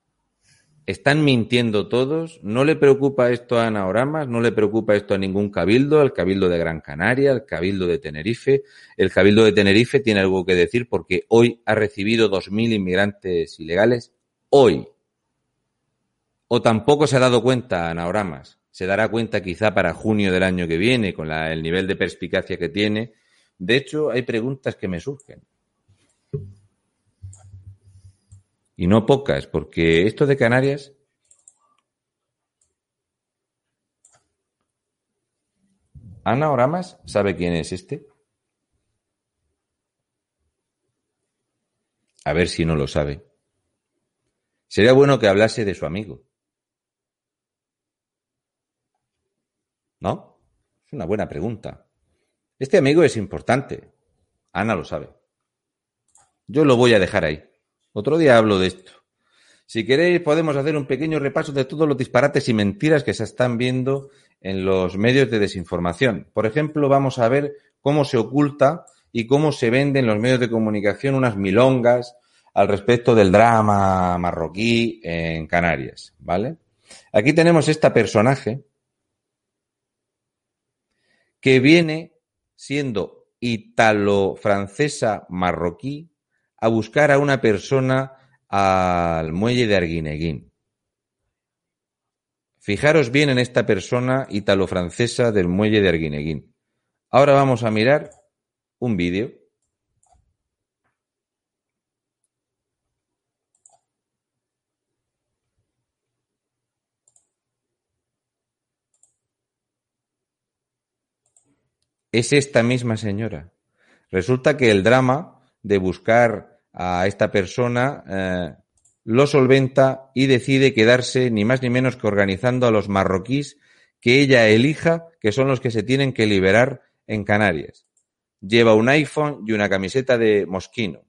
¿Están mintiendo todos? ¿No le preocupa esto a Ana Oramas? ¿No le preocupa esto a ningún cabildo? ¿Al cabildo de Gran Canaria? ¿Al cabildo de Tenerife? El cabildo de Tenerife tiene algo que decir porque hoy ha recibido 2.000 inmigrantes ilegales. Hoy. O tampoco se ha dado cuenta Ana Oramas. Se dará cuenta quizá para junio del año que viene con el nivel de perspicacia que tiene. De hecho, hay preguntas que me surgen. Y no pocas, porque esto de Canarias Ana Oramas sabe quién es este. A ver si no lo sabe. Sería bueno que hablase de su amigo. ¿No? Es una buena pregunta. Este amigo es importante. Ana lo sabe. Yo lo voy a dejar ahí. Otro día hablo de esto. Si queréis, podemos hacer un pequeño repaso de todos los disparates y mentiras que se están viendo en los medios de desinformación. Por ejemplo, vamos a ver cómo se oculta y cómo se venden en los medios de comunicación unas milongas al respecto del drama marroquí en Canarias, ¿vale? Aquí tenemos esta personaje que viene siendo italo-francesa marroquí a buscar a una persona al muelle de Arguineguín. Fijaros bien en esta persona italo-francesa del muelle de Arguineguín. Ahora vamos a mirar un vídeo. Es esta misma señora. Resulta que el drama de buscar a esta persona, eh, lo solventa y decide quedarse ni más ni menos que organizando a los marroquíes que ella elija, que son los que se tienen que liberar en Canarias. Lleva un iPhone y una camiseta de Mosquino.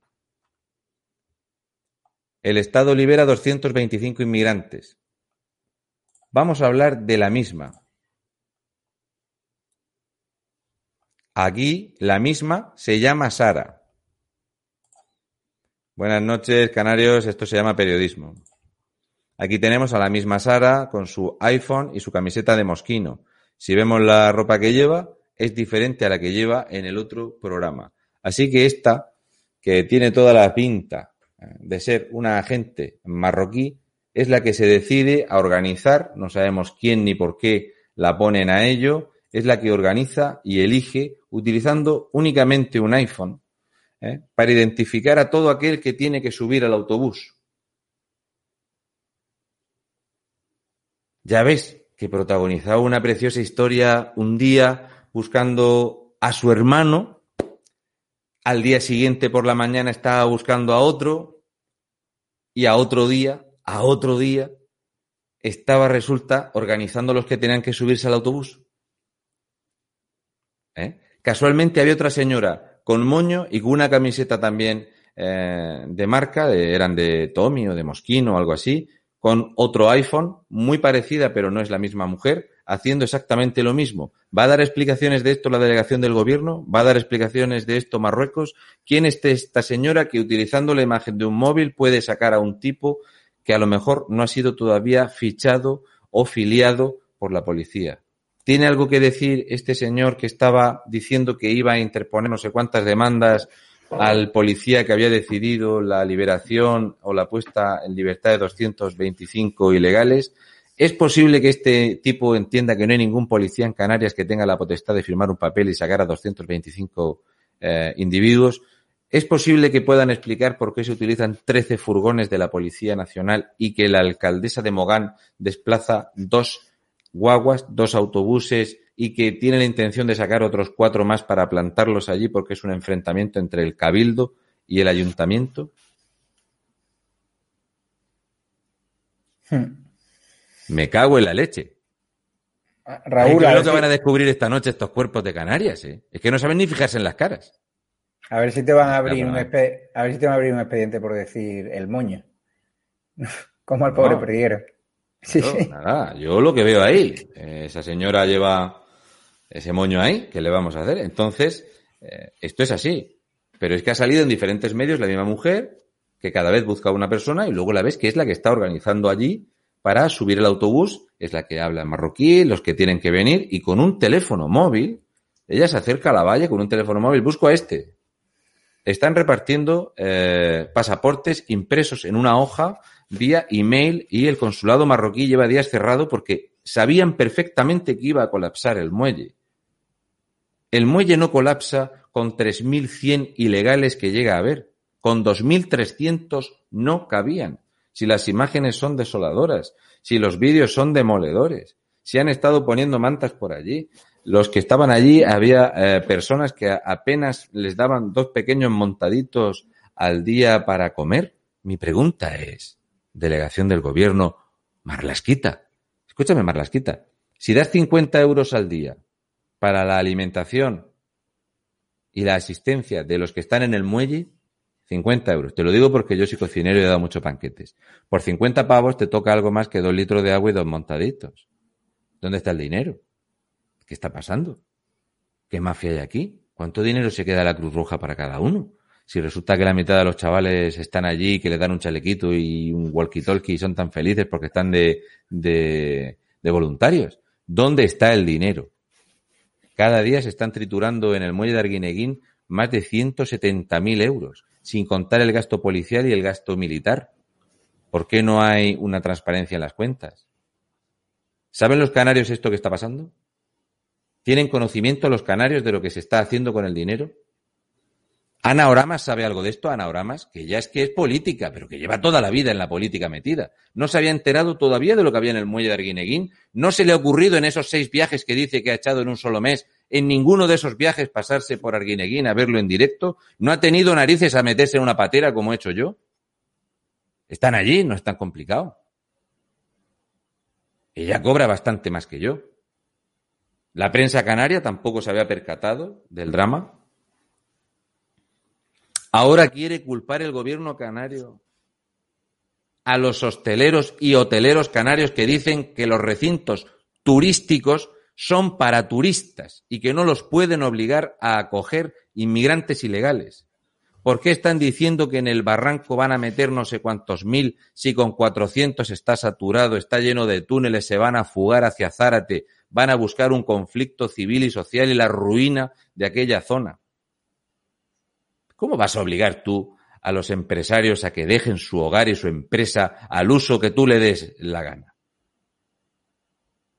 El Estado libera 225 inmigrantes. Vamos a hablar de la misma. Aquí la misma se llama Sara. Buenas noches, canarios. Esto se llama periodismo. Aquí tenemos a la misma Sara con su iPhone y su camiseta de mosquino. Si vemos la ropa que lleva, es diferente a la que lleva en el otro programa. Así que esta, que tiene toda la pinta eh, de ser una agente marroquí, es la que se decide a organizar, no sabemos quién ni por qué la ponen a ello, es la que organiza y elige utilizando únicamente un iPhone ¿eh? para identificar a todo aquel que tiene que subir al autobús. Ya ves que protagonizaba una preciosa historia un día buscando a su hermano, al día siguiente por la mañana estaba buscando a otro y a otro día, a otro día, estaba, resulta, organizando los que tenían que subirse al autobús. ¿Eh? Casualmente había otra señora con moño y con una camiseta también eh, de marca, eran de Tommy o de Mosquino o algo así, con otro iPhone, muy parecida, pero no es la misma mujer, haciendo exactamente lo mismo. ¿Va a dar explicaciones de esto la delegación del gobierno? ¿Va a dar explicaciones de esto Marruecos? ¿Quién es esta señora que utilizando la imagen de un móvil puede sacar a un tipo que a lo mejor no ha sido todavía fichado o filiado por la policía? ¿Tiene algo que decir este señor que estaba diciendo que iba a interponer no sé cuántas demandas al policía que había decidido la liberación o la puesta en libertad de 225 ilegales? ¿Es posible que este tipo entienda que no hay ningún policía en Canarias que tenga la potestad de firmar un papel y sacar a 225 eh, individuos? ¿Es posible que puedan explicar por qué se utilizan 13 furgones de la Policía Nacional y que la alcaldesa de Mogán desplaza dos guaguas, dos autobuses y que tiene la intención de sacar otros cuatro más para plantarlos allí porque es un enfrentamiento entre el cabildo y el ayuntamiento? Hmm. Me cago en la leche. Raúl, es lo que van a descubrir esta noche estos cuerpos de Canarias, ¿eh? Es que no saben ni fijarse en las caras. A ver si te van a abrir un, a ver si te van a abrir un expediente por decir el moño. Como al pobre no. Sí, Nada, yo lo que veo ahí, esa señora lleva ese moño ahí, ¿qué le vamos a hacer? Entonces, eh, esto es así. Pero es que ha salido en diferentes medios la misma mujer que cada vez busca a una persona y luego la ves que es la que está organizando allí para subir el autobús, es la que habla en marroquí, los que tienen que venir, y con un teléfono móvil, ella se acerca a la valle con un teléfono móvil, busco a este. Están repartiendo eh, pasaportes impresos en una hoja vía email y el consulado marroquí lleva días cerrado porque sabían perfectamente que iba a colapsar el muelle. El muelle no colapsa con 3.100 ilegales que llega a haber. Con 2.300 no cabían si las imágenes son desoladoras, si los vídeos son demoledores, si han estado poniendo mantas por allí. Los que estaban allí había eh, personas que apenas les daban dos pequeños montaditos al día para comer. Mi pregunta es, delegación del gobierno, Marlasquita, escúchame Marlasquita, si das 50 euros al día para la alimentación y la asistencia de los que están en el muelle, 50 euros. Te lo digo porque yo soy cocinero y he dado muchos panquetes. Por 50 pavos te toca algo más que dos litros de agua y dos montaditos. ¿Dónde está el dinero? ¿Qué está pasando? ¿Qué mafia hay aquí? ¿Cuánto dinero se queda la Cruz Roja para cada uno? Si resulta que la mitad de los chavales están allí, que le dan un chalequito y un walkie-talkie y son tan felices porque están de, de, de voluntarios. ¿Dónde está el dinero? Cada día se están triturando en el muelle de Arguineguín más de 170.000 euros sin contar el gasto policial y el gasto militar. ¿Por qué no hay una transparencia en las cuentas? ¿Saben los canarios esto que está pasando? ¿Tienen conocimiento los canarios de lo que se está haciendo con el dinero? Ana Oramas sabe algo de esto, Ana Oramas, que ya es que es política, pero que lleva toda la vida en la política metida. No se había enterado todavía de lo que había en el muelle de Arguineguín. No se le ha ocurrido en esos seis viajes que dice que ha echado en un solo mes en ninguno de esos viajes pasarse por Arguineguín a verlo en directo, no ha tenido narices a meterse en una patera como he hecho yo. Están allí, no es tan complicado. Ella cobra bastante más que yo. La prensa canaria tampoco se había percatado del drama. Ahora quiere culpar el gobierno canario a los hosteleros y hoteleros canarios que dicen que los recintos turísticos son para turistas y que no los pueden obligar a acoger inmigrantes ilegales. ¿Por qué están diciendo que en el barranco van a meter no sé cuántos mil si con 400 está saturado, está lleno de túneles, se van a fugar hacia Zárate, van a buscar un conflicto civil y social y la ruina de aquella zona? ¿Cómo vas a obligar tú a los empresarios a que dejen su hogar y su empresa al uso que tú le des la gana?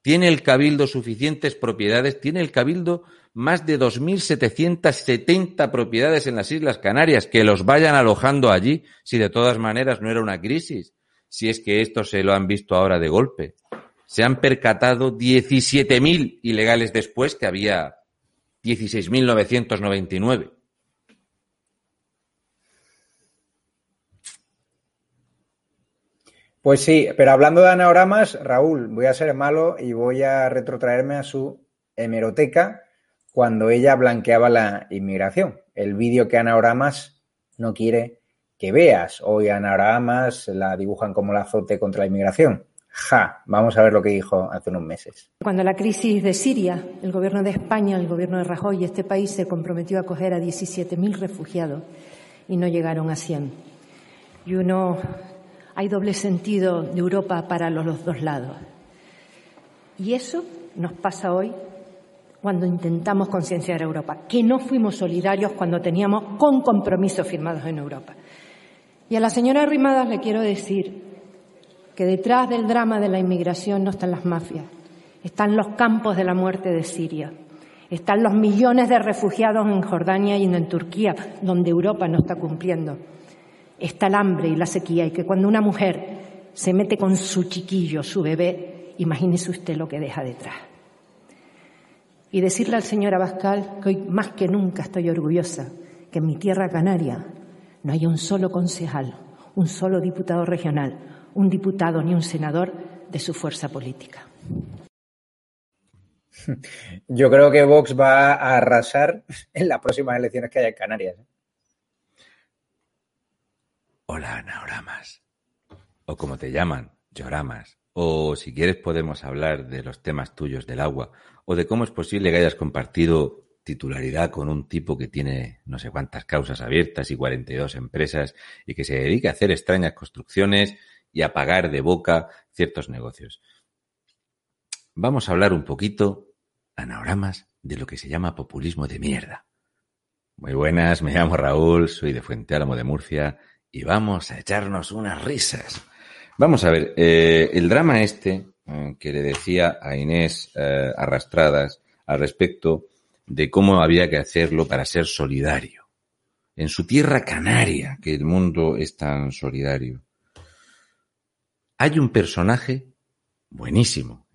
¿Tiene el Cabildo suficientes propiedades? ¿Tiene el Cabildo más de 2.770 propiedades en las Islas Canarias que los vayan alojando allí si de todas maneras no era una crisis? Si es que esto se lo han visto ahora de golpe. Se han percatado 17.000 ilegales después que había 16.999. Pues sí, pero hablando de anagramas, Raúl, voy a ser malo y voy a retrotraerme a su hemeroteca cuando ella blanqueaba la inmigración. El vídeo que anagramas no quiere que veas. Hoy anagramas la dibujan como el azote contra la inmigración. Ja, vamos a ver lo que dijo hace unos meses. Cuando la crisis de Siria, el gobierno de España, el gobierno de Rajoy este país se comprometió a acoger a 17.000 refugiados y no llegaron a 100. Y uno hay doble sentido de Europa para los dos lados. Y eso nos pasa hoy cuando intentamos concienciar a Europa, que no fuimos solidarios cuando teníamos con compromisos firmados en Europa. Y a la señora Arrimadas le quiero decir que detrás del drama de la inmigración no están las mafias, están los campos de la muerte de Siria, están los millones de refugiados en Jordania y en Turquía, donde Europa no está cumpliendo está el hambre y la sequía y que cuando una mujer se mete con su chiquillo, su bebé, imagínese usted lo que deja detrás. Y decirle al señor Abascal que hoy más que nunca estoy orgullosa que en mi tierra canaria no haya un solo concejal, un solo diputado regional, un diputado ni un senador de su fuerza política. Yo creo que Vox va a arrasar en las próximas elecciones que haya en Canarias. Hola, Anaoramas. O como te llaman, Lloramas. O si quieres podemos hablar de los temas tuyos del agua. O de cómo es posible que hayas compartido titularidad con un tipo que tiene no sé cuántas causas abiertas y 42 empresas y que se dedica a hacer extrañas construcciones y a pagar de boca ciertos negocios. Vamos a hablar un poquito, anagramas, de lo que se llama populismo de mierda. Muy buenas, me llamo Raúl, soy de Fuente Álamo de Murcia y vamos a echarnos unas risas. Vamos a ver, eh, el drama este eh, que le decía a Inés eh, Arrastradas al respecto de cómo había que hacerlo para ser solidario. En su tierra canaria, que el mundo es tan solidario. Hay un personaje buenísimo.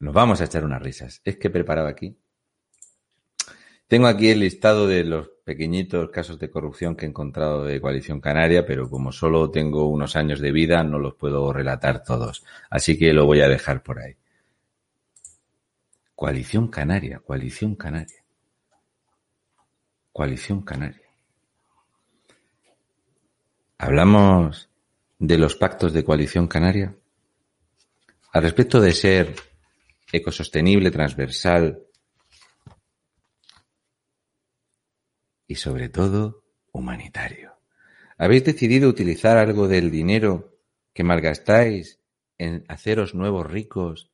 Nos vamos a echar unas risas. Es que preparaba aquí. Tengo aquí el listado de los pequeñitos casos de corrupción que he encontrado de Coalición Canaria, pero como solo tengo unos años de vida, no los puedo relatar todos. Así que lo voy a dejar por ahí. Coalición Canaria, Coalición Canaria. Coalición Canaria. Hablamos de los pactos de Coalición Canaria. Al respecto de ser ecosostenible, transversal y sobre todo humanitario. Habéis decidido utilizar algo del dinero que malgastáis en haceros nuevos ricos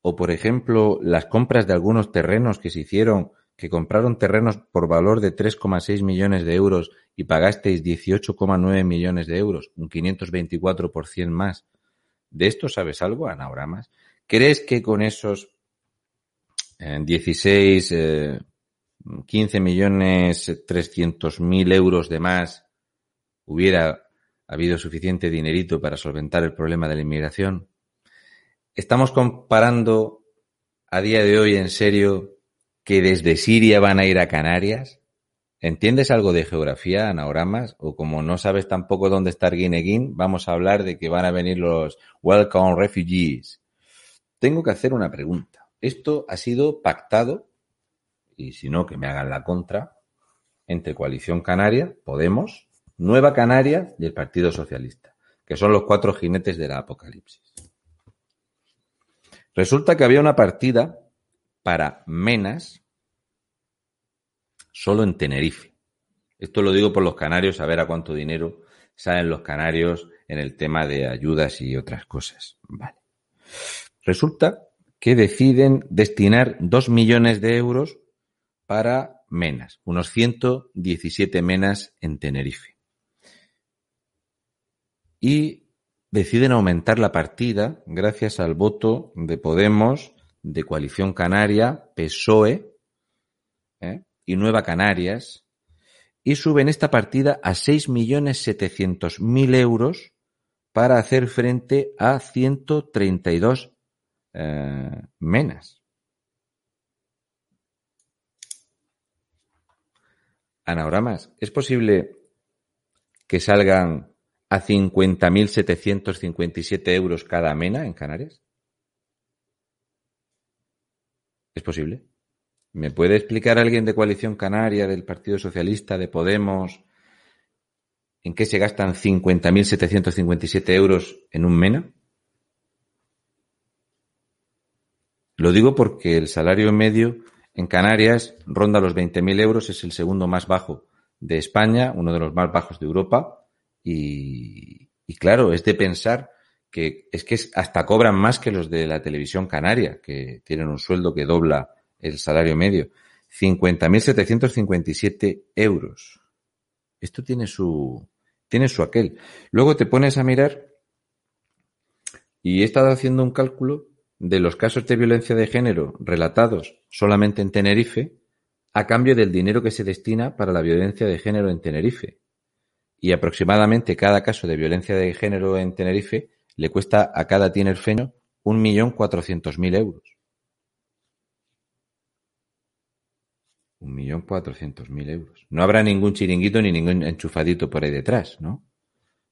o, por ejemplo, las compras de algunos terrenos que se hicieron, que compraron terrenos por valor de 3,6 millones de euros y pagasteis 18,9 millones de euros, un 524% más. ¿De esto sabes algo, Anauramas? ¿Crees que con esos 16, eh, 15 eh, millones 300 mil euros de más hubiera habido suficiente dinerito para solventar el problema de la inmigración? Estamos comparando a día de hoy en serio que desde Siria van a ir a Canarias. ¿Entiendes algo de geografía, anagramas? O como no sabes tampoco dónde está Guineguín, vamos a hablar de que van a venir los Welcome Refugees. Tengo que hacer una pregunta. Esto ha sido pactado, y si no, que me hagan la contra, entre Coalición Canaria, Podemos, Nueva Canaria y el Partido Socialista, que son los cuatro jinetes de la apocalipsis. Resulta que había una partida para Menas solo en Tenerife. Esto lo digo por los canarios, a ver a cuánto dinero salen los canarios en el tema de ayudas y otras cosas. Vale. Resulta que deciden destinar dos millones de euros para Menas, unos 117 Menas en Tenerife. Y deciden aumentar la partida gracias al voto de Podemos, de Coalición Canaria, PSOE ¿eh? y Nueva Canarias, y suben esta partida a 6.700.000 euros para hacer frente a 132 eh, menas. Anagramas, ¿es posible que salgan a 50.757 euros cada mena en Canarias? ¿Es posible? ¿Me puede explicar alguien de Coalición Canaria, del Partido Socialista, de Podemos, en qué se gastan 50.757 euros en un MENA? Lo digo porque el salario medio en Canarias ronda los 20.000 euros, es el segundo más bajo de España, uno de los más bajos de Europa, y, claro, es de pensar que es que hasta cobran más que los de la televisión canaria, que tienen un sueldo que dobla el salario medio. 50.757 euros. Esto tiene su, tiene su aquel. Luego te pones a mirar y he estado haciendo un cálculo de los casos de violencia de género relatados solamente en Tenerife a cambio del dinero que se destina para la violencia de género en Tenerife y aproximadamente cada caso de violencia de género en Tenerife le cuesta a cada tinerfeño un millón cuatrocientos mil euros. 1.400.000 euros. No habrá ningún chiringuito ni ningún enchufadito por ahí detrás, ¿no?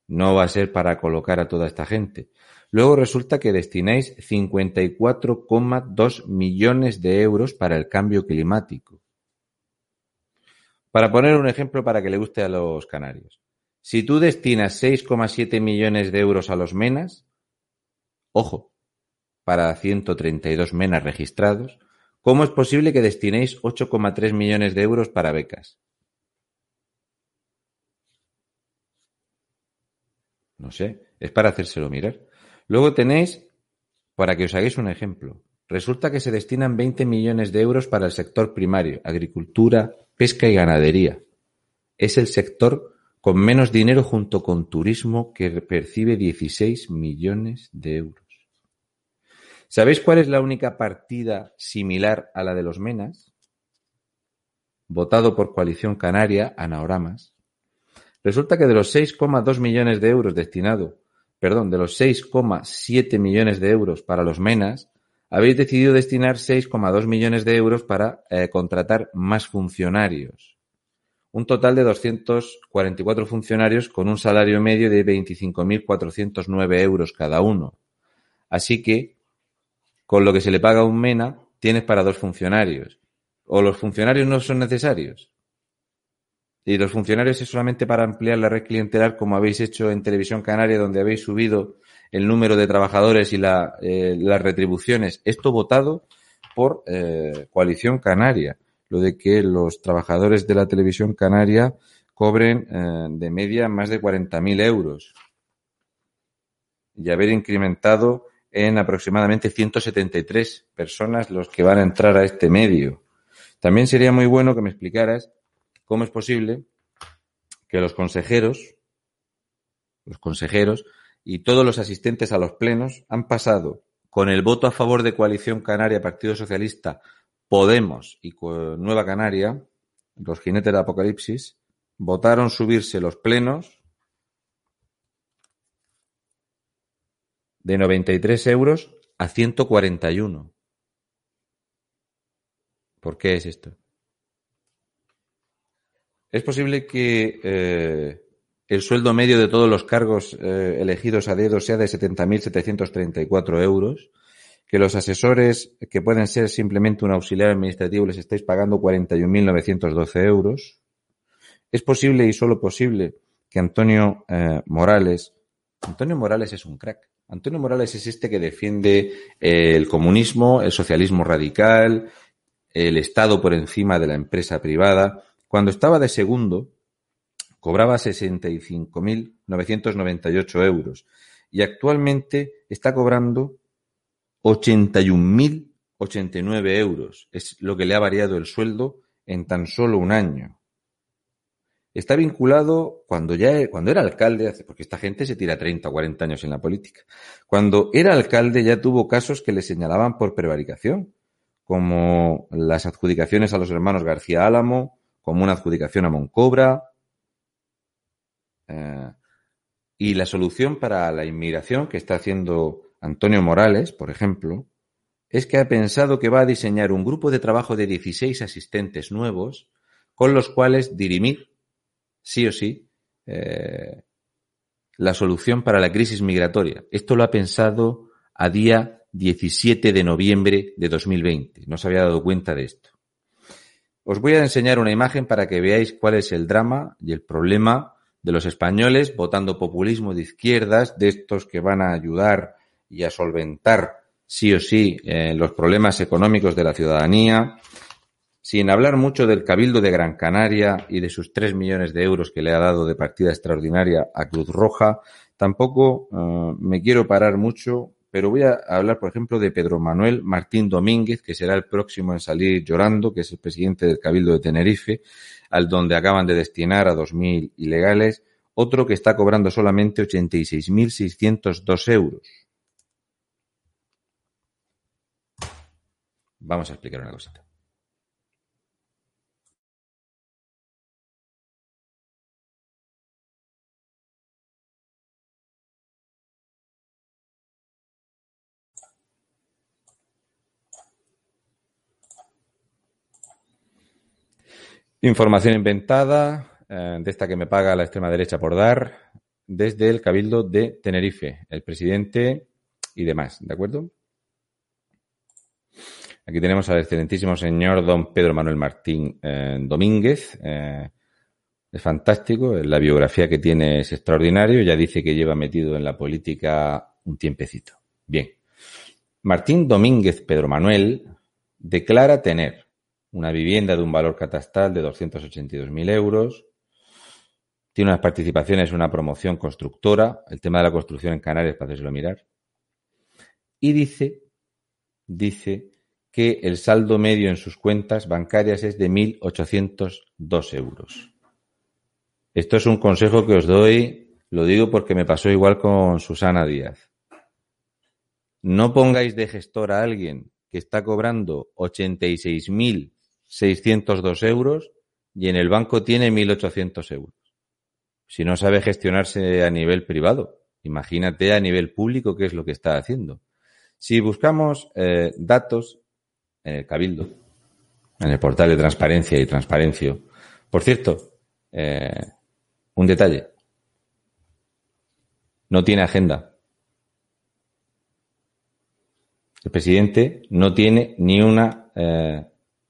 No va a ser para colocar a toda esta gente. Luego resulta que destináis 54,2 millones de euros para el cambio climático. Para poner un ejemplo para que le guste a los canarios. Si tú destinas 6,7 millones de euros a los menas, ojo, para 132 menas registrados, ¿cómo es posible que destinéis 8,3 millones de euros para becas? No sé, es para hacérselo mirar. Luego tenéis, para que os hagáis un ejemplo, resulta que se destinan 20 millones de euros para el sector primario, agricultura, pesca y ganadería. Es el sector con menos dinero junto con turismo que percibe 16 millones de euros. ¿Sabéis cuál es la única partida similar a la de los Menas? Votado por Coalición Canaria, Anaoramas. Resulta que de los 6,2 millones de euros destinados perdón, de los 6,7 millones de euros para los MENAS, habéis decidido destinar 6,2 millones de euros para eh, contratar más funcionarios. Un total de 244 funcionarios con un salario medio de 25.409 euros cada uno. Así que, con lo que se le paga a un MENA, tienes para dos funcionarios. ¿O los funcionarios no son necesarios? Y los funcionarios es solamente para ampliar la red clientelar, como habéis hecho en Televisión Canaria, donde habéis subido el número de trabajadores y eh, las retribuciones. Esto votado por eh, Coalición Canaria. Lo de que los trabajadores de la Televisión Canaria cobren eh, de media más de 40.000 euros. Y haber incrementado en aproximadamente 173 personas los que van a entrar a este medio. También sería muy bueno que me explicaras ¿Cómo es posible que los consejeros, los consejeros y todos los asistentes a los plenos han pasado con el voto a favor de Coalición Canaria, Partido Socialista, Podemos y Nueva Canaria, los jinetes de Apocalipsis, votaron subirse los plenos de 93 euros a 141. ¿Por qué es esto? Es posible que eh, el sueldo medio de todos los cargos eh, elegidos a dedo sea de 70.734 euros, que los asesores, que pueden ser simplemente un auxiliar administrativo, les estáis pagando 41.912 euros. Es posible y solo posible que Antonio eh, Morales, Antonio Morales es un crack. Antonio Morales es este que defiende el comunismo, el socialismo radical, el Estado por encima de la empresa privada. Cuando estaba de segundo, cobraba 65.998 euros y actualmente está cobrando 81.089 euros. Es lo que le ha variado el sueldo en tan solo un año. Está vinculado cuando ya cuando era alcalde, porque esta gente se tira 30 o 40 años en la política. Cuando era alcalde ya tuvo casos que le señalaban por prevaricación, como las adjudicaciones a los hermanos García Álamo, como una adjudicación a Moncobra. Eh, y la solución para la inmigración que está haciendo Antonio Morales, por ejemplo, es que ha pensado que va a diseñar un grupo de trabajo de 16 asistentes nuevos con los cuales dirimir, sí o sí, eh, la solución para la crisis migratoria. Esto lo ha pensado a día 17 de noviembre de 2020. No se había dado cuenta de esto. Os voy a enseñar una imagen para que veáis cuál es el drama y el problema de los españoles votando populismo de izquierdas, de estos que van a ayudar y a solventar sí o sí eh, los problemas económicos de la ciudadanía, sin hablar mucho del Cabildo de Gran Canaria y de sus tres millones de euros que le ha dado de partida extraordinaria a Cruz Roja, tampoco eh, me quiero parar mucho pero voy a hablar, por ejemplo, de Pedro Manuel Martín Domínguez, que será el próximo en salir llorando, que es el presidente del Cabildo de Tenerife, al donde acaban de destinar a 2.000 ilegales, otro que está cobrando solamente 86.602 euros. Vamos a explicar una cosita. Información inventada, eh, de esta que me paga la extrema derecha por dar, desde el Cabildo de Tenerife, el presidente y demás, ¿de acuerdo? Aquí tenemos al excelentísimo señor don Pedro Manuel Martín eh, Domínguez. Eh, es fantástico, la biografía que tiene es extraordinario, ya dice que lleva metido en la política un tiempecito. Bien. Martín Domínguez Pedro Manuel declara tener una vivienda de un valor catastral de 282.000 euros, tiene unas participaciones en una promoción constructora, el tema de la construcción en Canarias, para hacérselo mirar, y dice, dice que el saldo medio en sus cuentas bancarias es de 1.802 euros. Esto es un consejo que os doy, lo digo porque me pasó igual con Susana Díaz. No pongáis de gestor a alguien que está cobrando 86.602 euros y en el banco tiene 1.800 euros. Si no sabe gestionarse a nivel privado, imagínate a nivel público qué es lo que está haciendo. Si buscamos eh, datos en el Cabildo, en el portal de transparencia y transparencio, por cierto, eh, un detalle. No tiene agenda. El presidente no tiene ni una eh,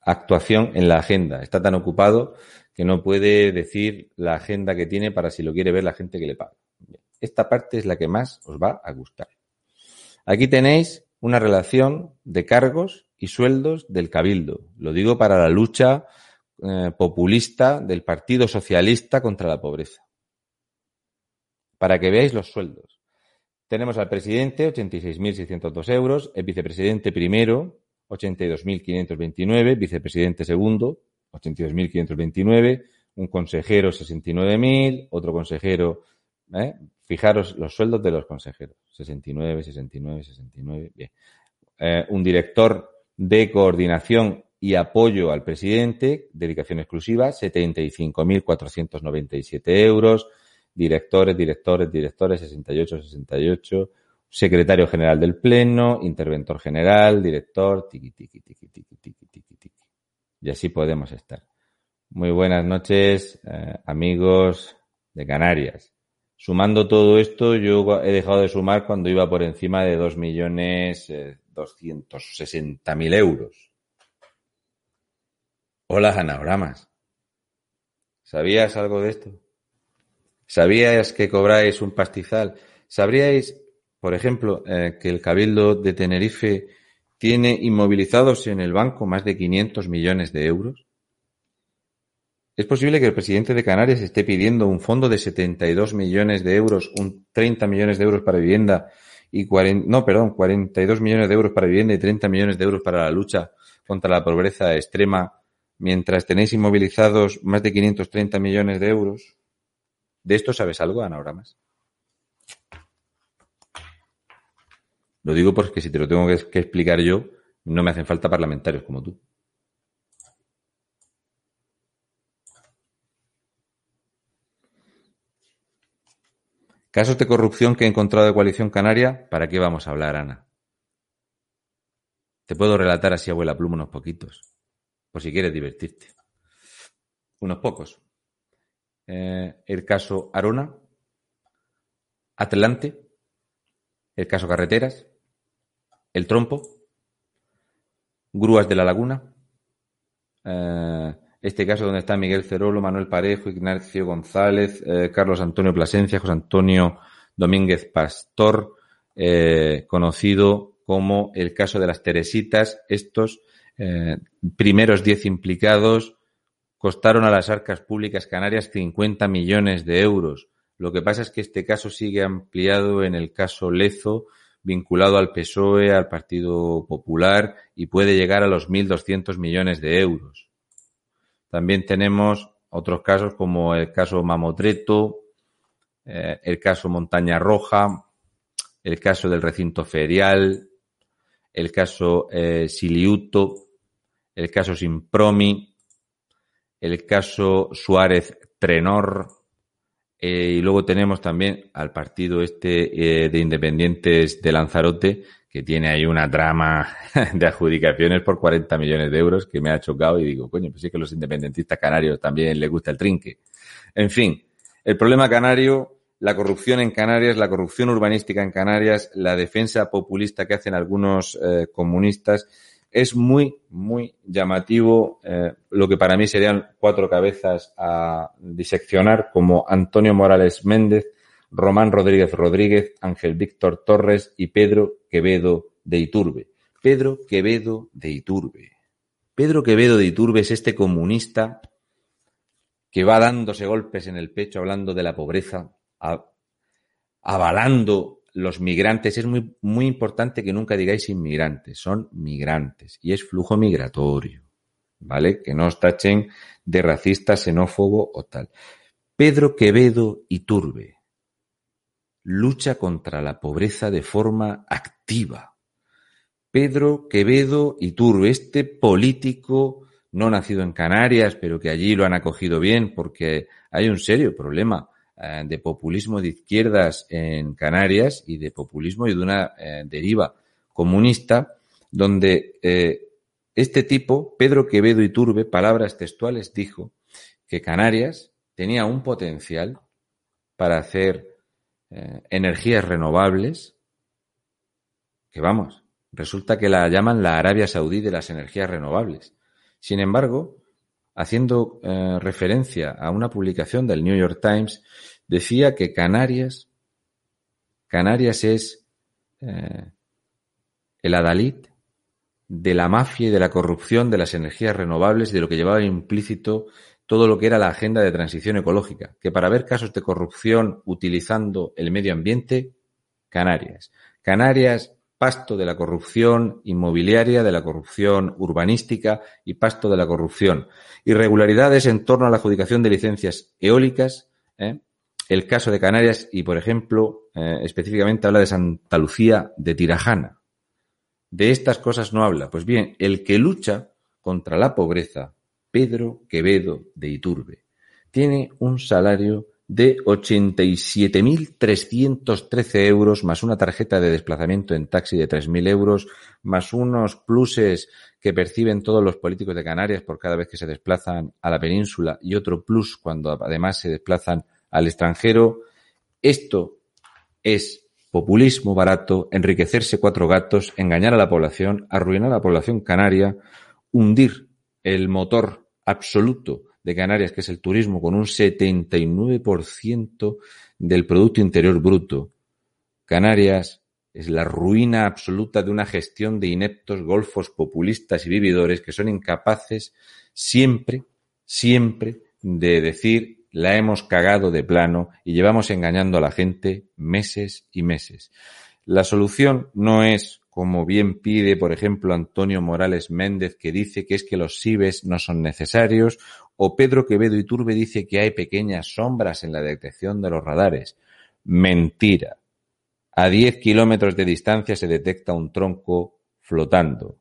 actuación en la agenda. Está tan ocupado que no puede decir la agenda que tiene para si lo quiere ver la gente que le paga. Esta parte es la que más os va a gustar. Aquí tenéis una relación de cargos y sueldos del Cabildo. Lo digo para la lucha eh, populista del Partido Socialista contra la pobreza. Para que veáis los sueldos. Tenemos al presidente, 86.602 euros, el vicepresidente primero, 82.529, vicepresidente segundo, 82.529, un consejero, 69.000, otro consejero, ¿eh? fijaros los sueldos de los consejeros, 69, 69, 69, bien. Eh, un director de coordinación y apoyo al presidente, dedicación exclusiva, 75.497 euros. Directores, directores, directores, 68, 68. Secretario general del Pleno, interventor general, director, tiqui, tiqui, tiqui, tiqui, tiqui, tiqui, tiqui. Y así podemos estar. Muy buenas noches, eh, amigos de Canarias. Sumando todo esto, yo he dejado de sumar cuando iba por encima de 2.260.000 euros. Hola, anagramas. ¿Sabías algo de esto? ¿Sabías que cobráis un pastizal? ¿Sabríais, por ejemplo, eh, que el Cabildo de Tenerife tiene inmovilizados en el banco más de 500 millones de euros? Es posible que el presidente de Canarias esté pidiendo un fondo de 72 millones de euros, un 30 millones de euros para vivienda y 40, no, perdón, 42 millones de euros para vivienda y 30 millones de euros para la lucha contra la pobreza extrema mientras tenéis inmovilizados más de 530 millones de euros. ¿De esto sabes algo, Anagramas? Lo digo porque si te lo tengo que, explicar yo, no me hacen falta parlamentarios como tú. Casos de corrupción que he encontrado de Coalición Canaria, ¿para qué vamos a hablar, Ana? Te puedo relatar así, abuela pluma, unos poquitos por si quieres divertirte. Unos pocos. Eh, el caso Arona, Atlante, el caso Carreteras, el Trompo, Grúas de la Laguna, eh, este caso donde está Miguel Cerolo, Manuel Parejo, Ignacio González, eh, Carlos Antonio Plasencia, José Antonio Domínguez Pastor, conocido como el caso de las Teresitas, estos eh, primeros 10 implicados costaron a las arcas públicas canarias 50 millones de euros. Lo que pasa es que este caso sigue ampliado en el caso Lezo, vinculado al PSOE, al Partido Popular, y puede llegar a los 1.200 millones de euros. También tenemos otros casos como el caso Mamotreto, eh, el caso Montaña Roja, el caso del recinto ferial, el caso eh, Siliuto, el caso Simpromi, el caso Suárez Trenor, eh, y luego tenemos también al partido este eh, de independientes de Lanzarote, que tiene ahí una trama de adjudicaciones por 40 millones de euros que me ha chocado y digo, coño, pues sí que a los independentistas canarios también les gusta el trinque. En fin, el problema canario, la corrupción en Canarias, la corrupción urbanística en Canarias, la defensa populista que hacen algunos eh, comunistas, es muy, muy llamativo eh, lo que para mí serían cuatro cabezas a diseccionar, como Antonio Morales Méndez, Román Rodríguez Rodríguez, Ángel Víctor Torres y Pedro Quevedo de Iturbe. Pedro Quevedo de Iturbe. Pedro Quevedo de Iturbe es este comunista que va dándose golpes en el pecho hablando de la pobreza, avalando los migrantes. Es muy, muy importante que nunca digáis inmigrantes, son migrantes y es flujo migratorio, ¿vale? Que no os tachen de racista, xenófobo o tal. Pedro Quevedo Iturbe lucha contra la pobreza de forma activa. Pedro Quevedo Iturbe, este político no nacido en Canarias, pero que allí lo han acogido bien porque hay un serio problema eh, de populismo de izquierdas en Canarias y de populismo y de una eh, deriva comunista, donde eh, este tipo, Pedro Quevedo Iturbe, palabras textuales, dijo que Canarias tenía un potencial para hacer energías renovables, que vamos, resulta que la llaman la Arabia Saudí de las energías renovables. Sin embargo, haciendo eh, referencia a una publicación del New York Times, decía que Canarias, Canarias es eh, el adalid de la mafia y de la corrupción de las energías renovables, de lo que llevaba implícito todo lo que era la agenda de transición ecológica, que para ver casos de corrupción utilizando el medio ambiente, Canarias. Canarias, pasto de la corrupción inmobiliaria, de la corrupción urbanística y pasto de la corrupción. Irregularidades en torno a la adjudicación de licencias eólicas. ¿eh? El caso de Canarias y, por ejemplo, eh, específicamente habla de Santa Lucía de Tirajana. De estas cosas no habla. Pues bien, el que lucha contra la pobreza, Pedro Quevedo de Iturbe. Tiene un salario de 87.313 euros más una tarjeta de desplazamiento en taxi de 3.000 euros más unos pluses que perciben todos los políticos de Canarias por cada vez que se desplazan a la península y otro plus cuando además se desplazan al extranjero. Esto es populismo barato, enriquecerse cuatro gatos, engañar a la población, arruinar a la población canaria, hundir el motor absoluto de Canarias, que es el turismo, con un 79% del Producto Interior Bruto. Canarias es la ruina absoluta de una gestión de ineptos golfos populistas y vividores que son incapaces siempre, siempre de decir la hemos cagado de plano y llevamos engañando a la gente meses y meses. La solución no es como bien pide, por ejemplo, Antonio Morales Méndez, que dice que es que los SIBES no son necesarios, o Pedro Quevedo Iturbe dice que hay pequeñas sombras en la detección de los radares. Mentira. A 10 kilómetros de distancia se detecta un tronco flotando.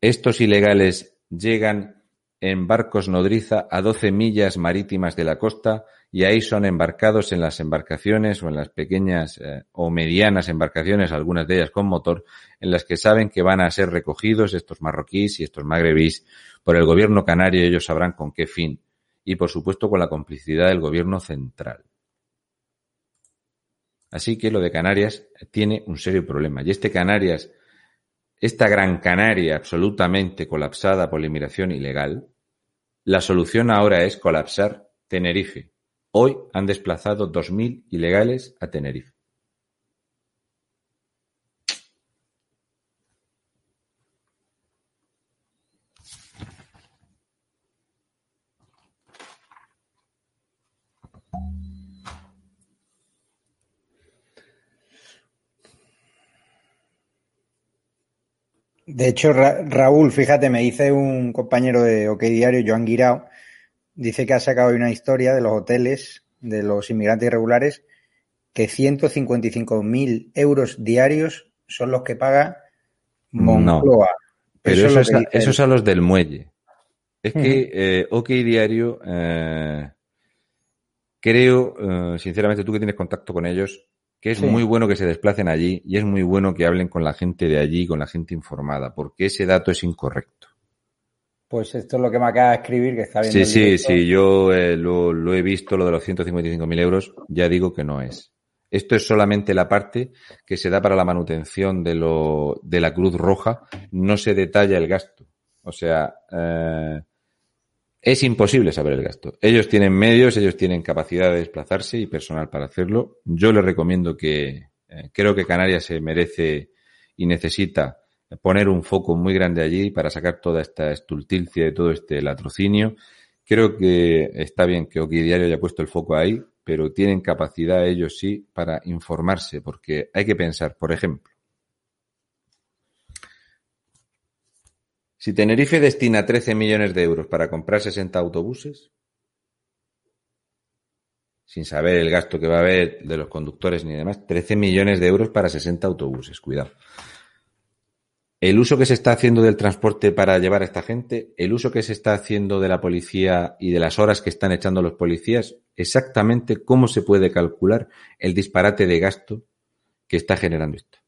Estos ilegales llegan en barcos nodriza a 12 millas marítimas de la costa y ahí son embarcados en las embarcaciones o en las pequeñas eh, o medianas embarcaciones, algunas de ellas con motor, en las que saben que van a ser recogidos estos marroquíes y estos magrebís por el gobierno canario, ellos sabrán con qué fin, y por supuesto con la complicidad del gobierno central. Así que lo de Canarias tiene un serio problema. Y este Canarias, esta Gran Canaria absolutamente colapsada por la inmigración ilegal, la solución ahora es colapsar Tenerife, Hoy han desplazado dos mil ilegales a Tenerife. De hecho, Raúl, fíjate, me dice un compañero de OK Diario, Joan Guirao, dice que ha sacado una historia de los hoteles de los inmigrantes irregulares que 155.000 euros diarios son los que paga Moncloa. pero eso, es, a, los del muelle. Es que eh, OK Diario, eh, creo, eh, sinceramente, tú que tienes contacto con ellos, que es muy bueno que se desplacen allí y es muy bueno que hablen con la gente de allí, con la gente informada, porque ese dato es incorrecto. Pues esto es lo que me acaba de escribir, que está viendo. Sí, sí, sí, yo eh, lo, lo, he visto, lo de los 155.000 euros, ya digo que no es. Esto es solamente la parte que se da para la manutención de, lo, de la Cruz Roja, no se detalla el gasto. O sea, eh, es imposible saber el gasto. Ellos tienen medios, ellos tienen capacidad de desplazarse y personal para hacerlo. Yo les recomiendo que eh, creo que Canarias se merece y necesita poner un foco muy grande allí para sacar toda esta estulticia de todo este latrocinio. Creo que está bien que Oki Diario haya puesto el foco ahí, pero tienen capacidad ellos sí para informarse, porque hay que pensar, por ejemplo, Si Tenerife destina 13 millones de euros para comprar 60 autobuses, sin saber el gasto que va a haber de los conductores ni demás, 13 millones de euros para 60 autobuses, cuidado. El uso que se está haciendo del transporte para llevar a esta gente, el uso que se está haciendo de la policía y de las horas que están echando los policías, exactamente cómo se puede calcular el disparate de gasto que está generando esto.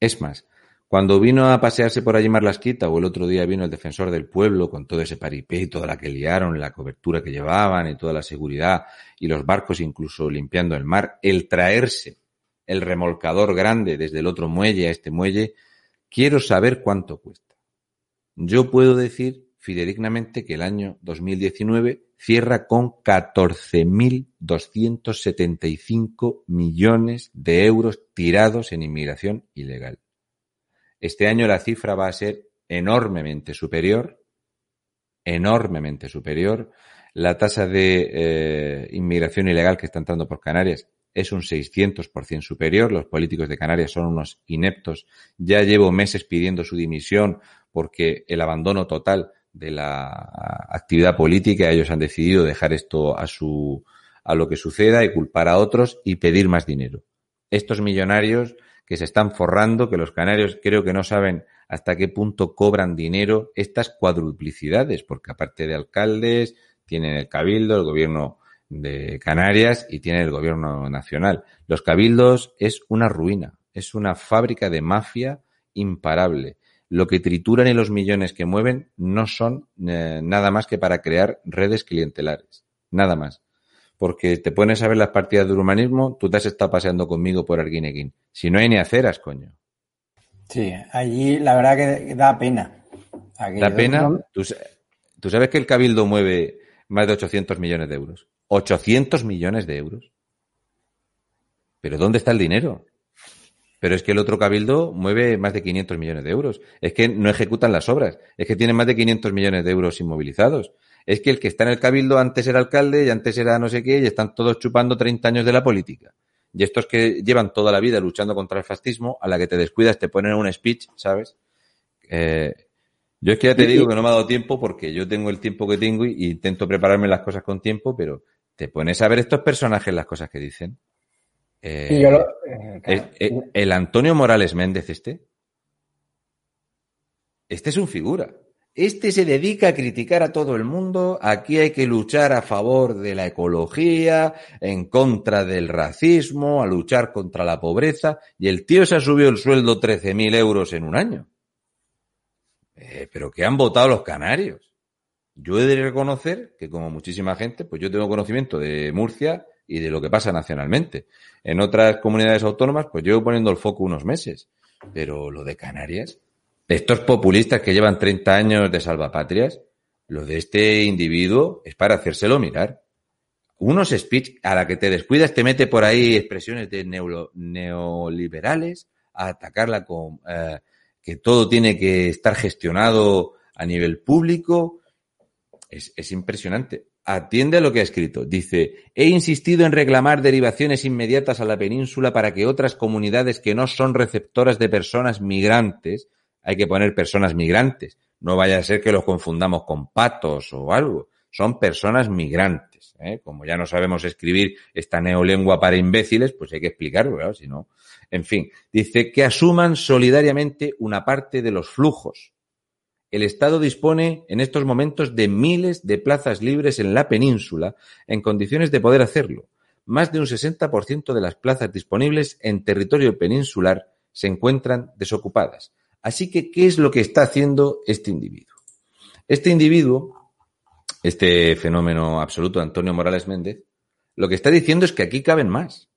Es más, cuando vino a pasearse por allí Marlasquita o el otro día vino el defensor del pueblo con todo ese paripé y toda la que liaron, la cobertura que llevaban y toda la seguridad y los barcos incluso limpiando el mar, el traerse el remolcador grande desde el otro muelle a este muelle, quiero saber cuánto cuesta. Yo puedo decir fidedignamente que el año 2019 cierra con 14.275 millones de euros tirados en inmigración ilegal. Este año la cifra va a ser enormemente superior, enormemente superior. La tasa de eh, inmigración ilegal que está entrando por Canarias es un 600% superior. Los políticos de Canarias son unos ineptos. Ya llevo meses pidiendo su dimisión porque el abandono total de la actividad política, ellos han decidido dejar esto a su a lo que suceda y culpar a otros y pedir más dinero. Estos millonarios que se están forrando, que los canarios creo que no saben hasta qué punto cobran dinero estas cuadruplicidades, porque aparte de alcaldes, tienen el cabildo, el gobierno de Canarias y tiene el gobierno nacional. Los cabildos es una ruina, es una fábrica de mafia imparable. Lo que trituran y los millones que mueven no son eh, nada más que para crear redes clientelares. Nada más porque te pones a ver las partidas de humanismo, tú te has estado paseando conmigo por Arguineguín. Si no hay ni aceras, coño. Sí, allí la verdad que da pena. da pena. ¿Tú, tú, sabes que el Cabildo mueve más de 800 millones de euros. 800 millones de euros. ¿Pero dónde está el dinero? Pero es que el otro cabildo mueve más de 500 millones de euros. Es que no ejecutan las obras. Es que tienen más de 500 millones de euros inmovilizados es que el que está en el cabildo antes era alcalde y antes era no sé qué y están todos chupando 30 años de la política. Y estos que llevan toda la vida luchando contra el fascismo, a la que te descuidas te ponen un speech, ¿sabes? Eh, yo es que ya te digo que no me ha dado tiempo porque yo tengo el tiempo que tengo y, intento prepararme las cosas con tiempo, pero te pones a ver estos personajes las cosas que dicen. Eh, eh, el Antonio Morales Méndez este, este es un figura. Este se dedica a criticar a todo el mundo. Aquí hay que luchar a favor de la ecología, en contra del racismo, a luchar contra la pobreza. Y el tío se ha subido el sueldo 13.000 euros en un año. Eh, pero ¿qué han votado los canarios? Yo he de reconocer que, como muchísima gente, pues yo tengo conocimiento de Murcia y de lo que pasa nacionalmente. En otras comunidades autónomas, pues llevo poniendo el foco unos meses. Pero lo de Canarias, estos populistas que llevan 30 años de salvapatrias, lo de este individuo es para hacérselo mirar. Unos speech a la que te descuidas te mete por ahí expresiones de neoliberales, a atacarla con eh, que todo tiene que estar gestionado a nivel público. Es, es impresionante. Atiende a lo que ha escrito. Dice, he insistido en reclamar derivaciones inmediatas a la península para que otras comunidades que no son receptoras de personas migrantes hay que poner personas migrantes. No vaya a ser que los confundamos con patos o algo. Son personas migrantes. ¿eh? Como ya no sabemos escribir esta neolengua para imbéciles, pues hay que explicarlo, si no. En fin, dice que asuman solidariamente una parte de los flujos. El Estado dispone en estos momentos de miles de plazas libres en la península en condiciones de poder hacerlo más de un 60% de las plazas disponibles en territorio peninsular se encuentran desocupadas. Así que, ¿qué es lo que está haciendo este individuo? Este individuo, este fenómeno absoluto, Antonio Morales Méndez, lo que está diciendo es que aquí caben más.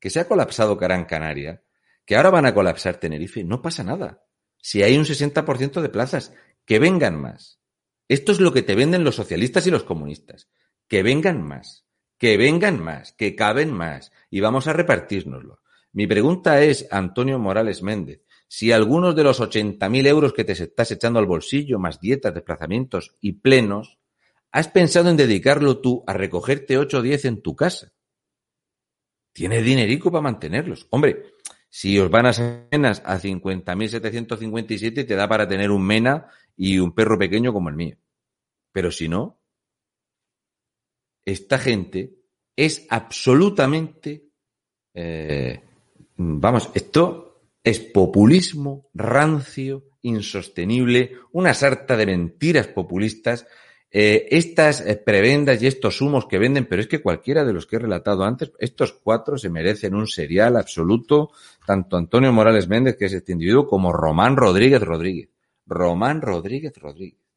Que se ha colapsado Gran Canaria, que ahora van a colapsar Tenerife, no pasa nada. Si hay un 60% de plazas, que vengan más. Esto es lo que te venden los socialistas y los comunistas. Que vengan más, que vengan más, que caben más y vamos a repartirnoslo. Mi pregunta es, Antonio Morales Méndez, si algunos de los 80.000 euros que te estás echando al bolsillo, más dietas, desplazamientos y plenos, has pensado en dedicarlo tú a recogerte 8 o 10 en tu casa. Tienes dinerico para mantenerlos. Hombre, si os van a cenas a 50.757 te da para tener un mena y un perro pequeño como el mío. Pero si no, esta gente es absolutamente, eh, vamos, esto es populismo rancio, insostenible, una sarta de mentiras populistas eh, estas eh, prebendas y estos humos que venden, pero es que cualquiera de los que he relatado antes, estos cuatro se merecen un serial absoluto, tanto Antonio Morales Méndez, que es este individuo, como Román Rodríguez Rodríguez. Román Rodríguez Rodríguez.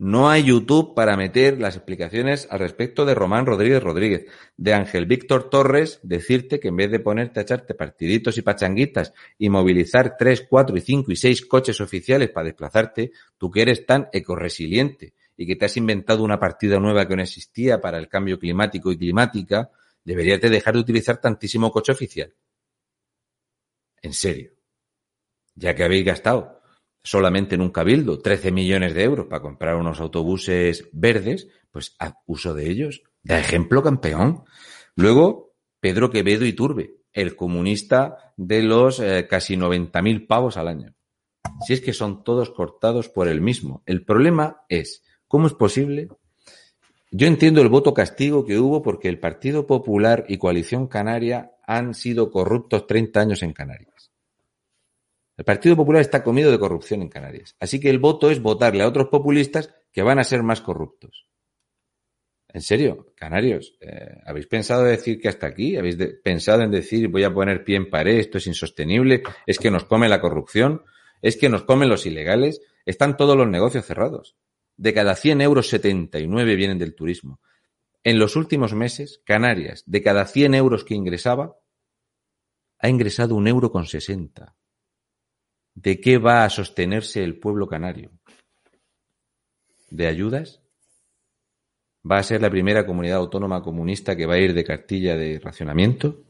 No hay YouTube para meter las explicaciones al respecto de Román Rodríguez Rodríguez. De Ángel Víctor Torres, decirte que en vez de ponerte a echarte partiditos y pachanguitas y movilizar tres, cuatro y cinco y seis coches oficiales para desplazarte, tú que eres tan ecoresiliente y que te has inventado una partida nueva que no existía para el cambio climático y climática, deberías de dejar de utilizar tantísimo coche oficial. En serio. Ya que habéis gastado solamente en un cabildo 13 millones de euros para comprar unos autobuses verdes, pues haz uso de ellos. Da ejemplo campeón. Luego, Pedro Quevedo y Turbe, el comunista de los eh, casi 90.000 pavos al año. Si es que son todos cortados por el mismo. El problema es, ¿cómo es posible? Yo entiendo el voto castigo que hubo porque el Partido Popular y Coalición Canaria han sido corruptos 30 años en Canarias. El Partido Popular está comido de corrupción en Canarias. Así que el voto es votarle a otros populistas que van a ser más corruptos. En serio, canarios, eh, ¿habéis pensado decir que hasta aquí? ¿Habéis pensado en decir voy a poner pie en pared, esto es insostenible, es que nos come la corrupción, es que nos comen los ilegales? Están todos los negocios cerrados. De cada 100 euros, 79 vienen del turismo. En los últimos meses, Canarias, de cada 100 euros que ingresaba, ha ingresado un euro con 60. ¿De qué va a sostenerse el pueblo canario? ¿De ayudas? ¿Va a ser la primera comunidad autónoma comunista que va a ir de cartilla de racionamiento?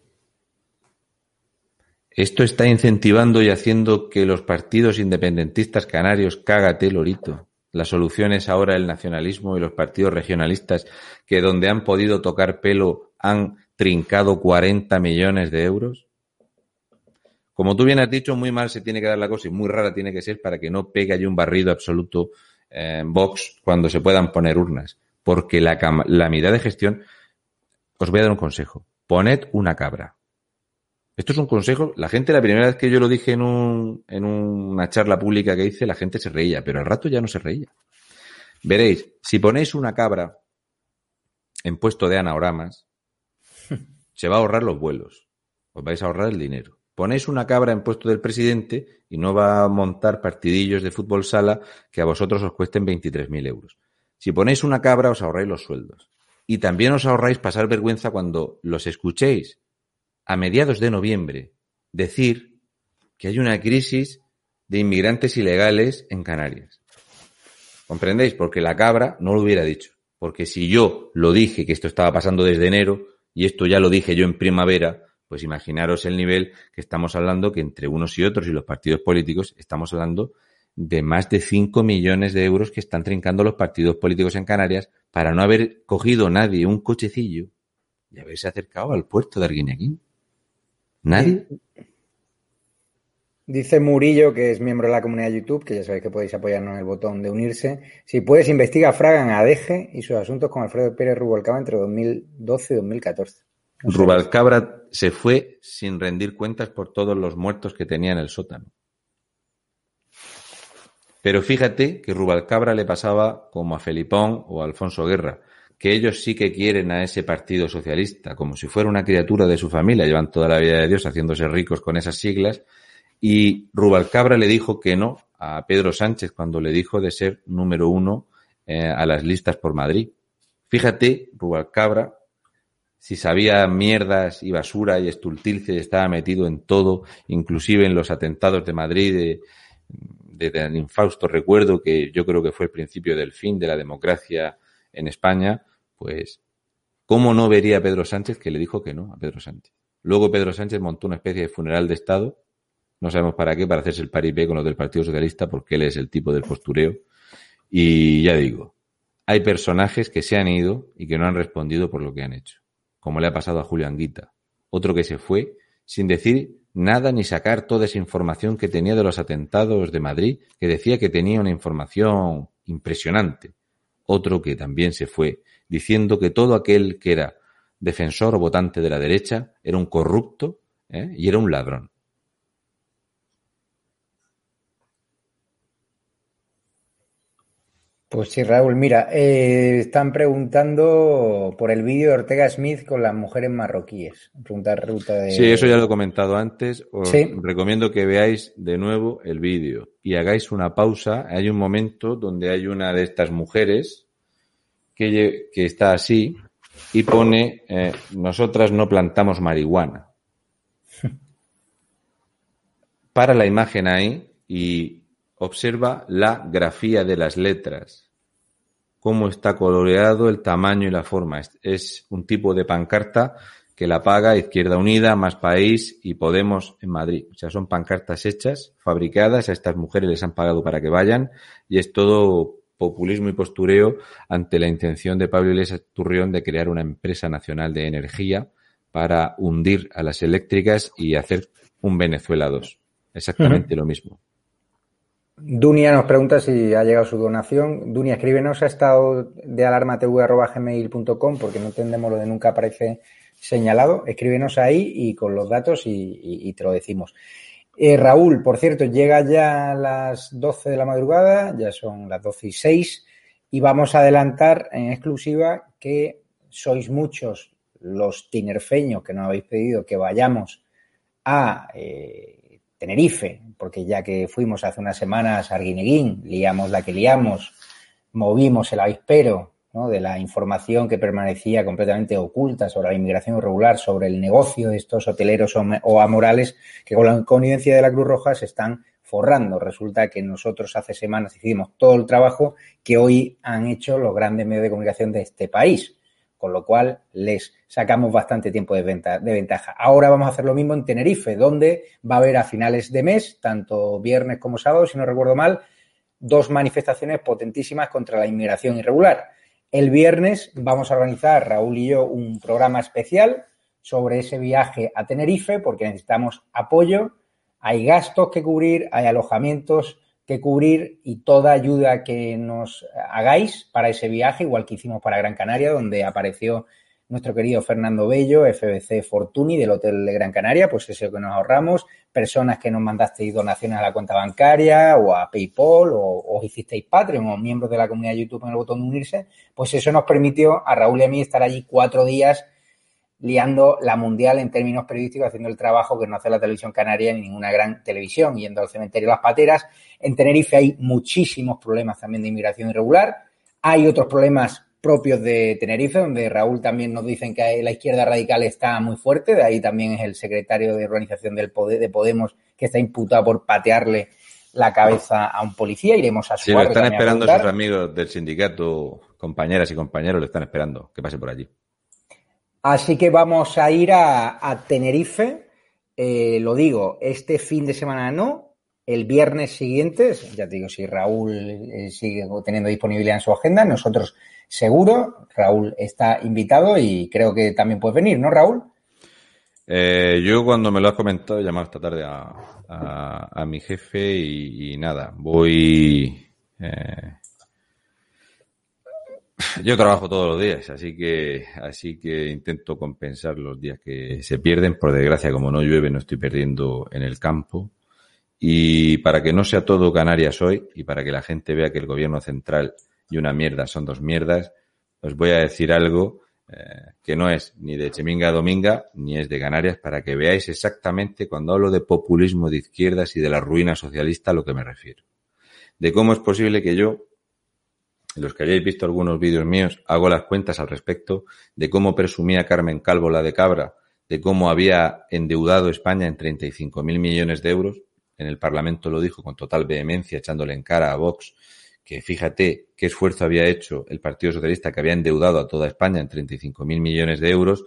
Esto está incentivando y haciendo que los partidos independentistas canarios cágate lorito. La solución es ahora el nacionalismo y los partidos regionalistas que donde han podido tocar pelo han trincado 40 millones de euros. Como tú bien has dicho, muy mal se tiene que dar la cosa y muy rara tiene que ser para que no pegue allí un barrido absoluto en Vox cuando se puedan poner urnas. Porque la, la mitad de gestión, os voy a dar un consejo. Poned una cabra. Esto es un consejo. La gente, la primera vez que yo lo dije en, un, en una charla pública que hice, la gente se reía, pero al rato ya no se reía. Veréis, si ponéis una cabra en puesto de anagramas, se va a ahorrar los vuelos. Os vais a ahorrar el dinero. Ponéis una cabra en puesto del presidente y no va a montar partidillos de fútbol sala que a vosotros os cuesten 23.000 euros. Si ponéis una cabra os ahorráis los sueldos. Y también os ahorráis pasar vergüenza cuando los escuchéis a mediados de noviembre decir que hay una crisis de inmigrantes ilegales en Canarias. ¿Comprendéis? Porque la cabra no lo hubiera dicho. Porque si yo lo dije que esto estaba pasando desde enero y esto ya lo dije yo en primavera, pues imaginaros el nivel que estamos hablando, que entre unos y otros y los partidos políticos estamos hablando de más de 5 millones de euros que están trincando los partidos políticos en Canarias para no haber cogido nadie un cochecillo y haberse acercado al puerto de Arguineguín. ¿Nadie? Dice Murillo, que es miembro de la comunidad de YouTube, que ya sabéis que podéis apoyarnos en el botón de unirse. Si puedes, investiga a Fragan Adeje y sus asuntos con Alfredo Pérez Rubalcaba entre 2012 y 2014. Rubalcabra se fue sin rendir cuentas por todos los muertos que tenía en el sótano. Pero fíjate que Rubalcabra le pasaba como a Felipón o a Alfonso Guerra, que ellos sí que quieren a ese partido socialista, como si fuera una criatura de su familia, llevan toda la vida de Dios haciéndose ricos con esas siglas, y Rubalcabra le dijo que no a Pedro Sánchez cuando le dijo de ser número uno eh, a las listas por Madrid. Fíjate, Rubalcabra, si sabía mierdas y basura y estultilce estaba metido en todo, inclusive en los atentados de Madrid, de, de tan infausto recuerdo que yo creo que fue el principio del fin de la democracia en España, pues, ¿cómo no vería Pedro Sánchez que le dijo que no a Pedro Sánchez? Luego Pedro Sánchez montó una especie de funeral de Estado, no sabemos para qué, para hacerse el paripé con los del Partido Socialista, porque él es el tipo del postureo. Y ya digo, hay personajes que se han ido y que no han respondido por lo que han hecho, como le ha pasado a Julio Anguita, otro que se fue sin decir nada ni sacar toda esa información que tenía de los atentados de Madrid, que decía que tenía una información impresionante. Otro que también se fue diciendo que todo aquel que era defensor o votante de la derecha era un corrupto ¿eh? y era un ladrón. Pues sí, Raúl, mira, eh, están preguntando por el vídeo de Ortega Smith con las mujeres marroquíes. Preguntar ruta de... Sí, eso ya lo he comentado antes. Os recomiendo que veáis de nuevo el vídeo y hagáis una pausa. Hay un momento donde hay una de estas mujeres que, que está así y pone, eh, nosotras no plantamos marihuana. Para la imagen ahí y Observa la grafía de las letras, cómo está coloreado el tamaño y la forma. Es un tipo de pancarta que la paga Izquierda Unida, Más País y Podemos en Madrid. O sea, son pancartas hechas, fabricadas, a estas mujeres les han pagado para que vayan y es todo populismo y postureo ante la intención de Pablo Iglesias Turrión de crear una empresa nacional de energía para hundir a las eléctricas y hacer un Venezuela 2. Exactamente lo mismo. Dunia nos pregunta si ha llegado su donación. Dunia, escríbenos a estado de alarma gmail.com porque no entendemos lo de nunca aparece señalado. Escríbenos ahí y con los datos y, te lo decimos. Eh, Raúl, por cierto, llega ya a las 12 de la madrugada, ya son las 12 y 6, y vamos a adelantar en exclusiva que sois muchos los tinerfeños que nos habéis pedido que vayamos a eh, Tenerife, porque ya que fuimos hace unas semanas a Arguineguín, liamos la que liamos, movimos el avispero de la información que permanecía completamente oculta sobre la inmigración irregular, sobre el negocio de estos hoteleros o amorales que con la connivencia de la Cruz Roja se están forrando. Resulta que nosotros hace semanas hicimos todo el trabajo que hoy han hecho los grandes medios de comunicación de este país con lo cual les sacamos bastante tiempo de, ventaja. Ahora vamos a hacer lo mismo en Tenerife, donde va a haber a finales de mes, tanto viernes como sábado, si no recuerdo mal, dos manifestaciones potentísimas contra la inmigración irregular. El viernes vamos a organizar, Raúl y yo, un programa especial sobre ese viaje a Tenerife, porque necesitamos apoyo, hay gastos que cubrir, hay alojamientos que cubrir y toda ayuda que nos hagáis para ese viaje, igual que hicimos para Gran Canaria, donde apareció nuestro querido Fernando Bello, FBC Fortuny del Hotel de Gran Canaria, pues eso que nos ahorramos, personas que nos mandasteis donaciones a la cuenta bancaria o a PayPal o, os hicisteis Patreon o miembros de la comunidad YouTube en el botón de unirse, pues eso nos permitió a Raúl y a mí estar allí cuatro días liando la mundial en términos periodísticos, haciendo el trabajo que no hace la televisión canaria ni ninguna gran televisión, yendo al cementerio Las Pateras. En Tenerife hay muchísimos problemas también de inmigración irregular. Hay otros problemas propios de Tenerife, donde Raúl también nos dicen que la izquierda radical está muy fuerte, de ahí también es el secretario de organización del de Podemos que está imputado por patearle la cabeza a un policía, iremos a su Sí, lo están esperando sus amigos del sindicato, compañeras y compañeros, le están esperando que pase por allí. Así que vamos a ir a, Tenerife. Eh, lo digo, este fin de semana no, el viernes siguiente, ya te digo, si Raúl eh, sigue teniendo disponibilidad en su agenda, nosotros seguro, Raúl está invitado y creo que también puedes venir, ¿no, Raúl? Eh, yo cuando me lo has comentado he llamado esta tarde a, mi jefe y, nada, voy... Yo trabajo todos los días, así que, así que intento compensar los días que se pierden. Por desgracia, como no llueve, no estoy perdiendo en el campo. Y para que no sea todo Canarias hoy y para que la gente vea que el gobierno central y una mierda son dos mierdas, os voy a decir algo eh, que no es ni de Cheminga Dominga ni es de Canarias para que veáis exactamente cuando hablo de populismo de izquierdas y de la ruina socialista a lo que me refiero. De cómo es posible que yo, los que hayáis visto algunos vídeos míos, hago las cuentas al respecto de cómo presumía Carmen Calvo la de Cabra, de cómo había endeudado España en 35.000 millones de euros. En el Parlamento lo dijo con total vehemencia, echándole en cara a Vox que fíjate qué esfuerzo había hecho el Partido Socialista que había endeudado a toda España en 35.000 millones de euros,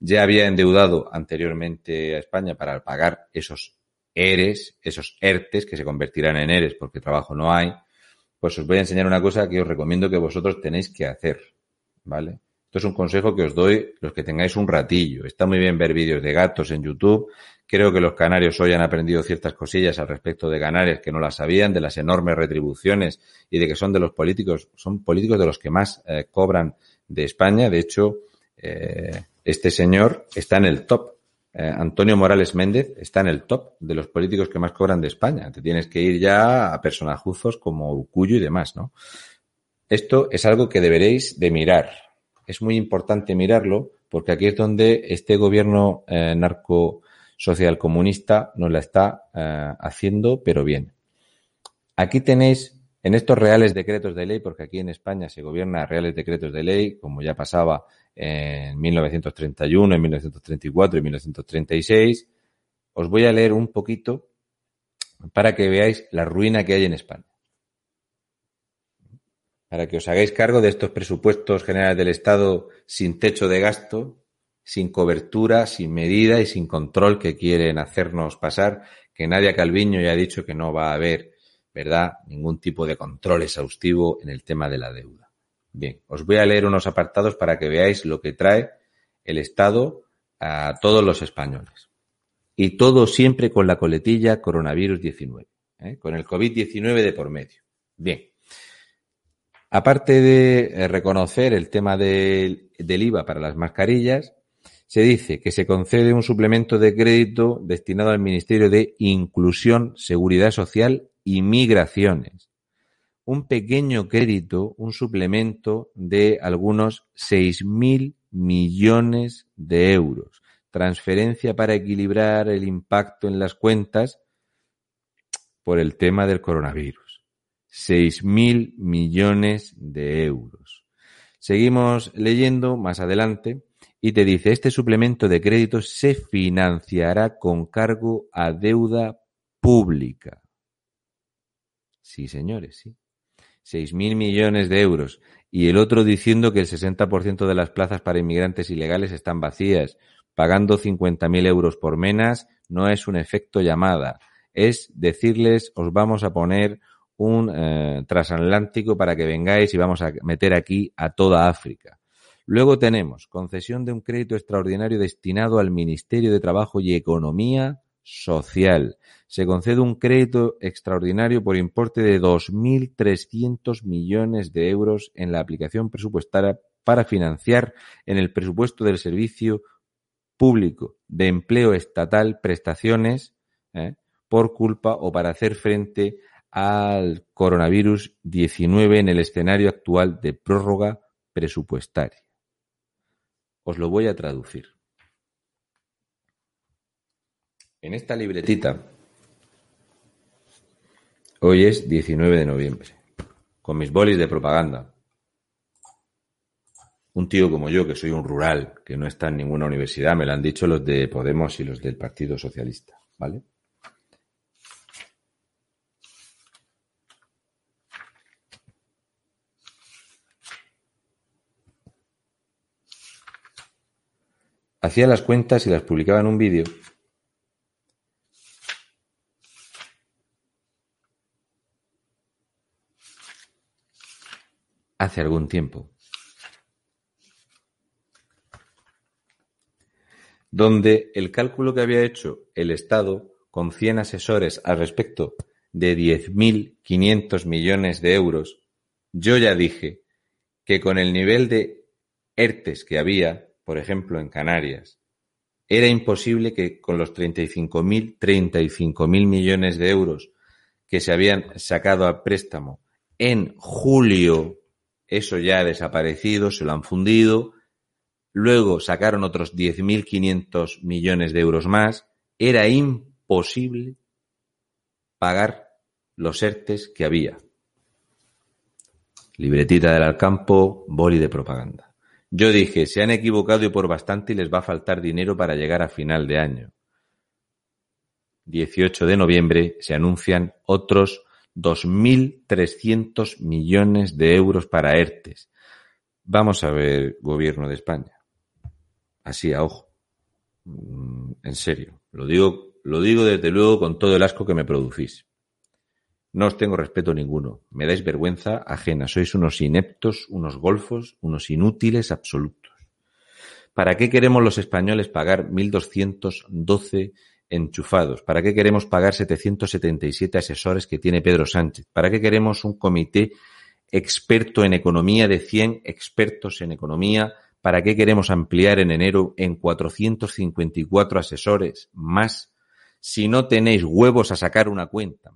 ya había endeudado anteriormente a España para pagar esos ERES, esos ERTES que se convertirán en ERES porque trabajo no hay, pues os voy a enseñar una cosa que os recomiendo que vosotros tenéis que hacer, ¿vale? Esto es un consejo que os doy los que tengáis un ratillo. Está muy bien ver vídeos de gatos en YouTube. Creo que los canarios hoy han aprendido ciertas cosillas al respecto de Canarias que no las sabían, de las enormes retribuciones y de que son de los políticos, son políticos de los que más eh, cobran de España. De hecho, eh, este señor está en el top. Eh, Antonio Morales Méndez está en el top de los políticos que más cobran de España. Te tienes que ir ya a personajuzos como Ucuyo y demás, ¿no? Esto es algo que deberéis de mirar es muy importante mirarlo porque aquí es donde este gobierno eh, narco social comunista nos la está eh, haciendo, pero bien. Aquí tenéis en estos reales decretos de ley, porque aquí en España se gobierna reales decretos de ley, como ya pasaba en 1931, en 1934 y 1936, os voy a leer un poquito para que veáis la ruina que hay en España para que os hagáis cargo de estos presupuestos generales del Estado sin techo de gasto, sin cobertura, sin medida y sin control que quieren hacernos pasar, que Nadia Calviño ya ha dicho que no va a haber, ¿verdad?, ningún tipo de control exhaustivo en el tema de la deuda. Bien, os voy a leer unos apartados para que veáis lo que trae el Estado a todos los españoles. Y todo siempre con la coletilla coronavirus 19, ¿eh? con el COVID-19 de por medio. Bien. Aparte de eh, reconocer el tema del IVA para las mascarillas, se dice que se concede un suplemento de crédito destinado al Ministerio de Inclusión, Seguridad Social y Migraciones. Un pequeño crédito, un suplemento de algunos 6.000 millones de euros. Transferencia para equilibrar el impacto en las cuentas por el tema del coronavirus. 6.000 millones de euros. Seguimos leyendo más adelante y te dice, este suplemento de crédito se financiará con cargo a deuda pública. Sí, señores, sí. 6.000 millones de euros. Y el otro diciendo que el 60% de las plazas para inmigrantes ilegales están vacías. Pagando 50.000 euros por menas no es un efecto llamada. Es decirles, os vamos a poner un eh, transatlántico para que vengáis y vamos a meter aquí a toda África. Luego tenemos concesión de un crédito extraordinario destinado al Ministerio de Trabajo y Economía Social. Se concede un crédito extraordinario por importe de 2.300 millones de euros en la aplicación presupuestaria para financiar en el presupuesto del Servicio Público de Empleo Estatal prestaciones ¿eh? por culpa o para hacer frente al coronavirus 19 en el escenario actual de prórroga presupuestaria. Os lo voy a traducir. En esta libretita, hoy es 19 de noviembre, con mis bolis de propaganda. Un tío como yo, que soy un rural, que no está en ninguna universidad, me lo han dicho los de Podemos y los del Partido Socialista, ¿vale? hacía las cuentas y las publicaba en un vídeo. Hace algún tiempo. Donde el cálculo que había hecho el Estado con 100 asesores al respecto de 10.500 millones de euros, yo ya dije que con el nivel de ERTES que había, por ejemplo, en Canarias, era imposible que con los 35.000 mil millones de euros que se habían sacado a préstamo en julio, Eso ya ha desaparecido, se lo han fundido. Luego sacaron otros 10.500 millones de euros más. Era imposible pagar los ERTES que había. Libretita del Alcampo, boli de propaganda. Yo dije, se han equivocado y por bastante y les va a faltar dinero para llegar a final de año. 18 de noviembre se anuncian otros 2.300 millones de euros para ERTES. Vamos a ver, gobierno de España. Así a ojo. Mm, en serio. Lo digo, lo digo desde luego con todo el asco que me producís. No os tengo respeto ninguno. Me dais vergüenza ajena. Sois unos ineptos, unos golfos, unos inútiles absolutos. ¿Para qué queremos los españoles pagar 1.212 enchufados? ¿Para qué queremos pagar 777 asesores que tiene Pedro Sánchez? ¿Para qué queremos un comité experto en economía de 100 expertos en economía? ¿Para qué queremos ampliar en enero en 454 asesores más si no tenéis huevos a sacar una cuenta?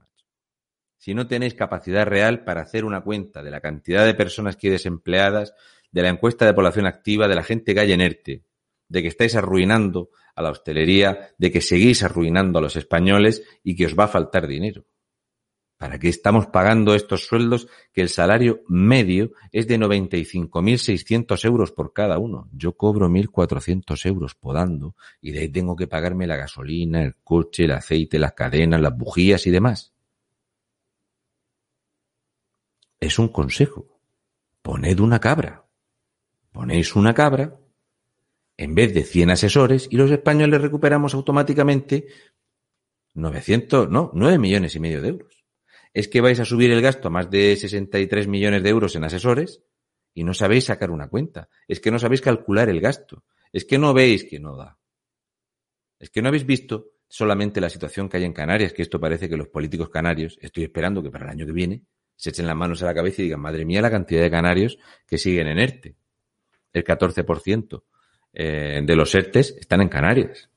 Si no tenéis capacidad real para hacer una cuenta de la cantidad de personas que hay desempleadas, de la encuesta de población activa, de la gente que hay en ERTE, de que estáis arruinando a la hostelería, de que seguís arruinando a los españoles y que os va a faltar dinero. ¿Para qué estamos pagando estos sueldos que el salario medio es de 95.600 euros por cada uno? Yo cobro 1.400 euros podando y de ahí tengo que pagarme la gasolina, el coche, el aceite, las cadenas, las bujías y demás. Es un consejo. Poned una cabra. Ponéis una cabra en vez de 100 asesores y los españoles recuperamos automáticamente 900, no, 9 millones y medio de euros. Es que vais a subir el gasto a más de 63 millones de euros en asesores y no sabéis sacar una cuenta. Es que no sabéis calcular el gasto. Es que no veis que no da. Es que no habéis visto solamente la situación que hay en Canarias, que esto parece que los políticos canarios, estoy esperando que para el año que viene se echen las manos a la cabeza y digan, madre mía, la cantidad de canarios que siguen en ERTE. El 14% eh, de los ERTES están en Canarias.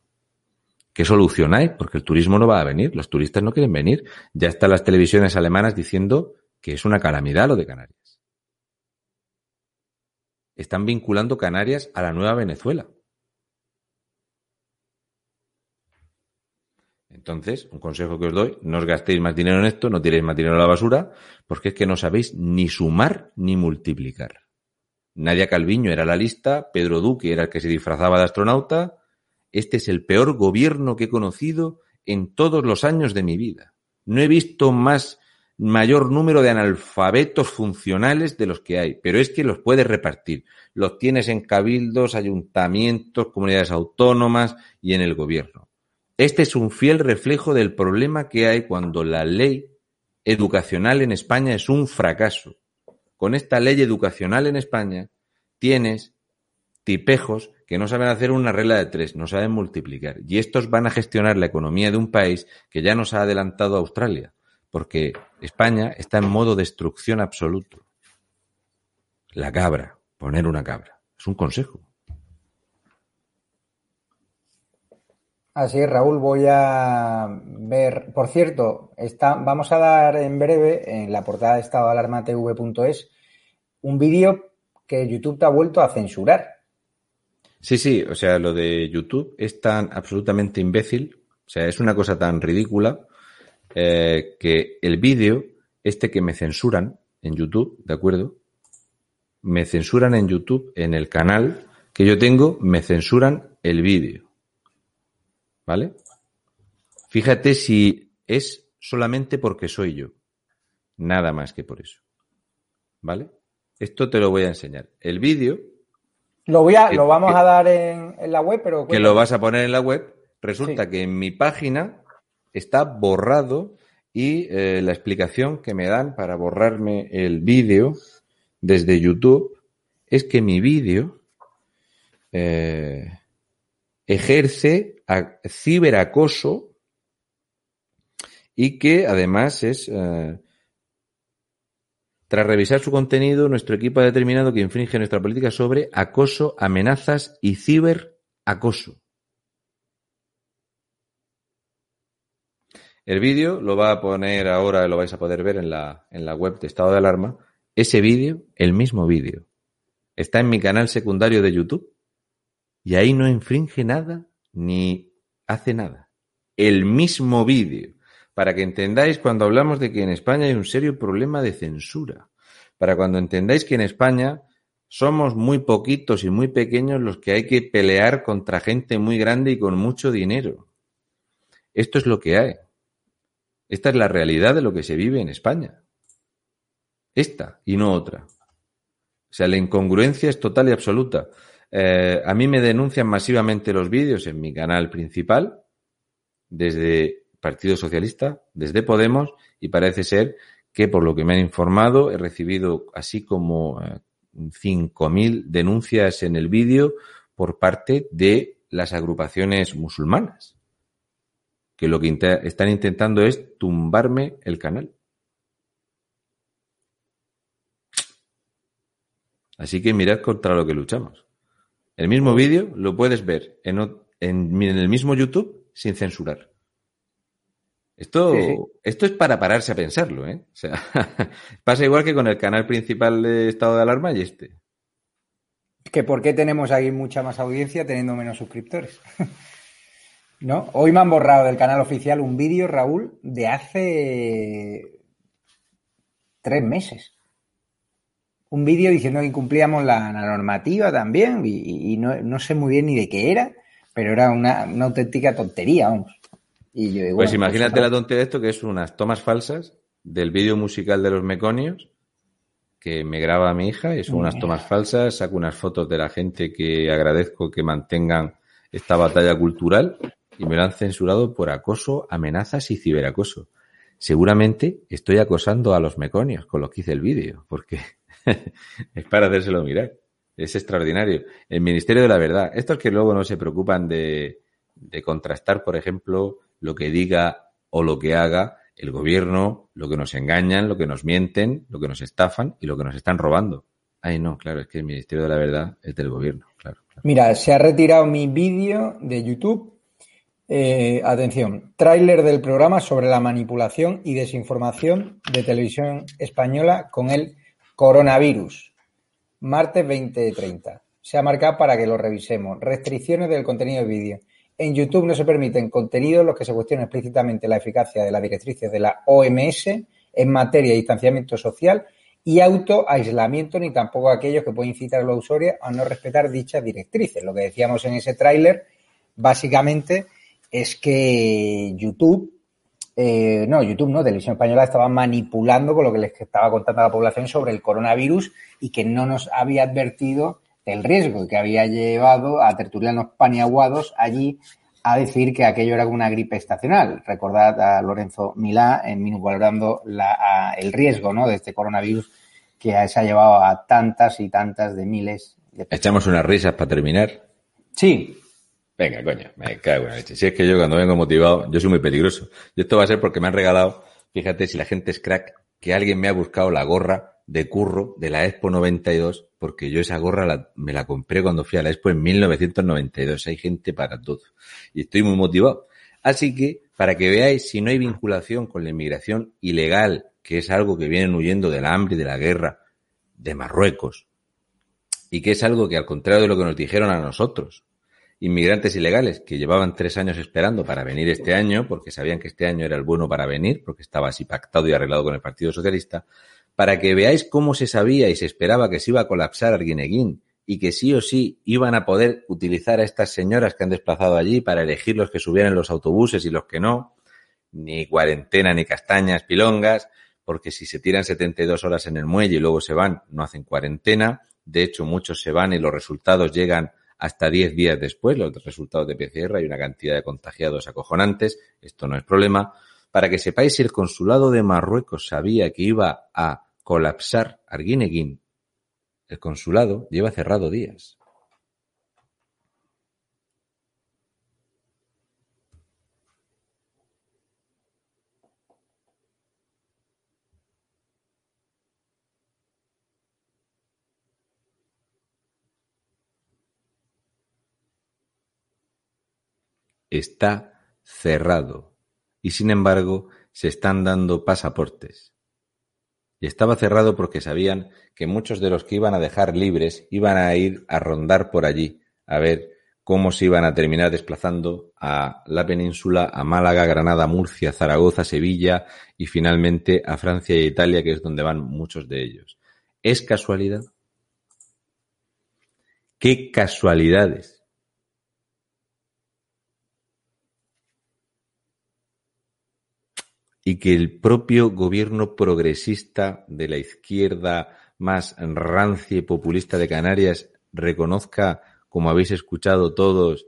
¿Qué solución hay? Porque el turismo no va a venir, los turistas no quieren venir. Ya están las televisiones alemanas diciendo que es una calamidad lo de Canarias. Están vinculando Canarias a la nueva Venezuela. Entonces, un consejo que os doy, no os gastéis más dinero en esto, no tiréis más dinero a la basura, porque es que no sabéis ni sumar ni multiplicar. Nadia Calviño era la lista, Pedro Duque era el que se disfrazaba de astronauta. Este es el peor gobierno que he conocido en todos los años de mi vida. No he visto más mayor número de analfabetos funcionales de los que hay, pero es que los puedes repartir. Los tienes en cabildos, ayuntamientos, comunidades autónomas y en el gobierno. Este es un fiel reflejo del problema que hay cuando la ley educacional en España es un fracaso. Con esta ley educacional en España tienes tipejos que no saben hacer una regla de tres, no saben multiplicar. Y estos van a gestionar la economía de un país que ya nos ha adelantado a Australia, porque España está en modo destrucción absoluto. La cabra, poner una cabra. Es un consejo. Así es, Raúl, voy a ver, por cierto, está, vamos a dar en breve en la portada de estado de alarma tv.es un vídeo que YouTube te ha vuelto a censurar. Sí, sí, o sea, lo de YouTube es tan absolutamente imbécil, o sea, es una cosa tan ridícula eh, que el vídeo, este que me censuran en YouTube, ¿de acuerdo? Me censuran en YouTube, en el canal que yo tengo, me censuran el vídeo. ¿Vale? Fíjate si es solamente porque soy yo. Nada más que por eso. ¿Vale? Esto te lo voy a enseñar. El vídeo. Lo voy a, lo vamos a dar en, la web, pero. Que lo vas a poner en la web. Resulta que en mi página está borrado y eh, la explicación que me dan para borrarme el vídeo desde YouTube es que mi vídeo eh, ejerce ciberacoso y que además es, eh, tras revisar su contenido, nuestro equipo ha determinado que infringe nuestra política sobre acoso, amenazas y ciberacoso. El vídeo lo va a poner ahora, lo vais a poder ver en la, en la web de estado de alarma, ese vídeo, el mismo vídeo, está en mi canal secundario de YouTube y ahí no infringe nada ni hace nada. El mismo vídeo. Para que entendáis cuando hablamos de que en España hay un serio problema de censura. Para cuando entendáis que en España somos muy poquitos y muy pequeños los que hay que pelear contra gente muy grande y con mucho dinero. Esto es lo que hay. Esta es la realidad de lo que se vive en España. Esta y no otra. O sea, la incongruencia es total y absoluta. Eh, a mí me denuncian masivamente los vídeos en mi canal principal, desde Partido Socialista, desde Podemos, y parece ser que por lo que me han informado he recibido así como eh, 5.000 denuncias en el vídeo por parte de las agrupaciones musulmanas, que lo que están intentando es tumbarme el canal. Así que mirad contra lo que luchamos. El mismo vídeo lo puedes ver en, en, el mismo YouTube sin censurar. Esto, esto es para pararse a pensarlo, ¿eh? O sea, pasa igual que con el canal principal de estado de alarma y este. Que por qué tenemos ahí mucha más audiencia teniendo menos suscriptores. ¿No? Hoy me han borrado del canal oficial un vídeo, Raúl, de hace tres meses un vídeo diciendo que incumplíamos la, normativa también y, no, sé muy bien ni de qué era, pero era una, auténtica tontería, vamos. Y yo, pues, pues imagínate la tontería de esto que es unas tomas falsas del vídeo musical de los meconios que me graba mi hija y son unas tomas falsas, saco unas fotos de la gente que agradezco que mantengan esta batalla cultural y me lo han censurado por acoso, amenazas y ciberacoso. Seguramente estoy acosando a los meconios con lo que hice el vídeo, porque es para hacérselo mirar. Es extraordinario. El Ministerio de la Verdad. Estos que luego no se preocupan de, contrastar, por ejemplo, lo que diga o lo que haga el gobierno, lo que nos engañan, lo que nos mienten, lo que nos estafan y lo que nos están robando. Ay, no, claro, es que el Ministerio de la Verdad es del gobierno, claro. Mira, se ha retirado mi vídeo de YouTube. Eh, atención, tráiler del programa sobre la manipulación y desinformación de televisión española con el Coronavirus. Martes 2030. Se ha marcado para que lo revisemos. Restricciones del contenido de vídeo. En YouTube no se permiten contenidos los que se cuestionen explícitamente la eficacia de las directrices de la OMS en materia de distanciamiento social y autoaislamiento, ni tampoco aquellos que pueden incitar a los usuarios a no respetar dichas directrices. Lo que decíamos en ese tráiler, básicamente, es que YouTube eh, no, YouTube no, Televisión Española estaba manipulando con lo que les estaba contando a la población sobre el coronavirus y que no nos había advertido del riesgo y que había llevado a tertulianos paniaguados allí a decir que aquello era una gripe estacional. Recordad a Lorenzo Milá en valorando la, el riesgo ¿no? de este coronavirus que se ha llevado a tantas y tantas de miles de personas. Echamos unas risas para terminar. Sí, Venga, coño, me cago en leche. Si es que yo cuando vengo motivado, yo soy muy peligroso. Y esto va a ser porque me han regalado, fíjate si la gente es crack, que alguien me ha buscado la gorra de curro de la Expo 92, porque yo esa gorra me la compré cuando fui a la Expo en 1992. Hay gente para todo. Y estoy muy motivado. Así que, para que veáis si no hay vinculación con la inmigración ilegal, que es algo que vienen huyendo del hambre y de la guerra de Marruecos, y que es algo que al contrario de lo que nos dijeron a nosotros, inmigrantes ilegales que llevaban tres años esperando para venir este año, porque sabían que este año era el bueno para venir, porque estaba así pactado y arreglado con el Partido Socialista, para que veáis cómo se sabía y se esperaba que se iba a colapsar Arguineguín y que sí o sí iban a poder utilizar a estas señoras que han desplazado allí para elegir los que subieran los autobuses y los que no, ni cuarentena, ni castañas, pilongas, porque si se tiran 72 horas en el muelle y luego se van, no hacen cuarentena. De hecho, muchos se van y los resultados llegan hasta 10 días después, los resultados de PCR, hay una cantidad de contagiados acojonantes, esto no es problema. Para que sepáis si el consulado de Marruecos sabía que iba a colapsar Arguineguín, el consulado lleva cerrado días. Está cerrado y sin embargo se están dando pasaportes. Y estaba cerrado porque sabían que muchos de los que iban a dejar libres iban a ir a rondar por allí, a ver cómo se iban a terminar desplazando a la península, a Málaga, Granada, Murcia, Zaragoza, Sevilla y finalmente a Francia e Italia, que es donde van muchos de ellos. ¿Es casualidad? ¿Qué casualidades? Y que el propio gobierno progresista de la izquierda más rancia y populista de Canarias reconozca, como habéis escuchado todos,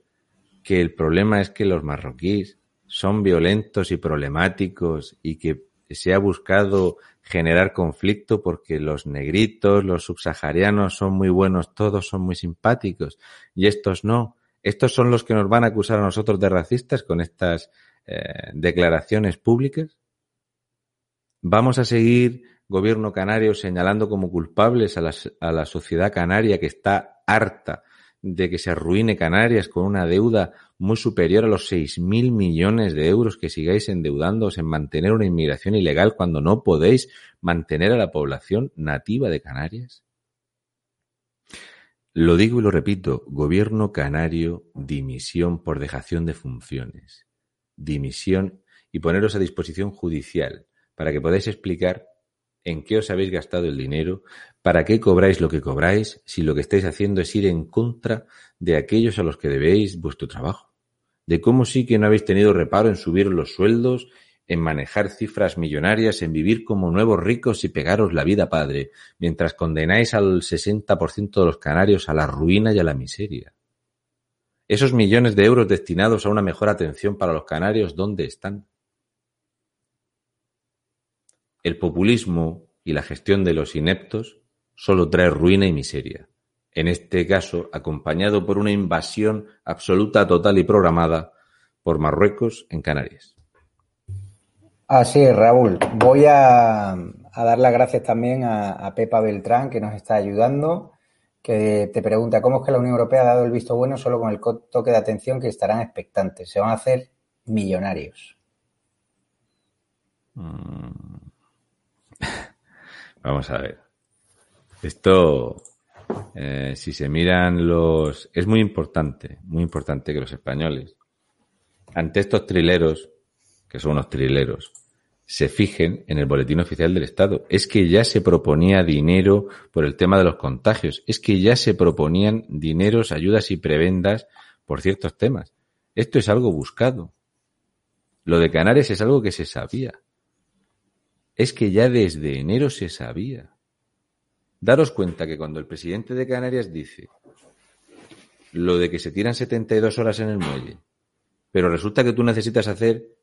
que el problema es que los marroquíes son violentos y problemáticos y que se ha buscado generar conflicto porque los negritos, los subsaharianos son muy buenos, todos son muy simpáticos y estos no. Estos son los que nos van a acusar a nosotros de racistas con estas eh, declaraciones públicas. Vamos a seguir, gobierno canario, señalando como culpables a la, sociedad canaria que está harta de que se arruine Canarias con una deuda muy superior a los 6.000 millones de euros que sigáis endeudándoos en mantener una inmigración ilegal cuando no podéis mantener a la población nativa de Canarias? Lo digo y lo repito, gobierno canario, dimisión por dejación de funciones, dimisión y poneros a disposición judicial para que podáis explicar en qué os habéis gastado el dinero, para qué cobráis lo que cobráis, si lo que estáis haciendo es ir en contra de aquellos a los que debéis vuestro trabajo, de cómo sí que no habéis tenido reparo en subir los sueldos, en manejar cifras millonarias, en vivir como nuevos ricos y pegaros la vida padre, mientras condenáis al 60% de los canarios a la ruina y a la miseria. Esos millones de euros destinados a una mejor atención para los canarios, ¿dónde están? El populismo y la gestión de los ineptos solo trae ruina y miseria, en este caso acompañado por una invasión absoluta, total y programada por Marruecos en Canarias. Así es, Raúl. Voy a, dar las gracias también a, a, Pepa Beltrán, que nos está ayudando, que te pregunta cómo es que la Unión Europea ha dado el visto bueno solo con el toque de atención que estarán expectantes. Se van a hacer millonarios. Mm. Vamos a ver. Esto, eh, si se miran los... Es muy importante, muy importante que los españoles, ante estos trileros, que son unos trileros, se fijen en el boletín oficial del Estado. Es que ya se proponía dinero por el tema de los contagios. Es que ya se proponían dineros, ayudas y prebendas por ciertos temas. Esto es algo buscado. Lo de Canarias es algo que se sabía es que ya desde enero se sabía. Daros cuenta que cuando el presidente de Canarias dice lo de que se tiran 72 horas en el muelle, pero resulta que tú necesitas hacer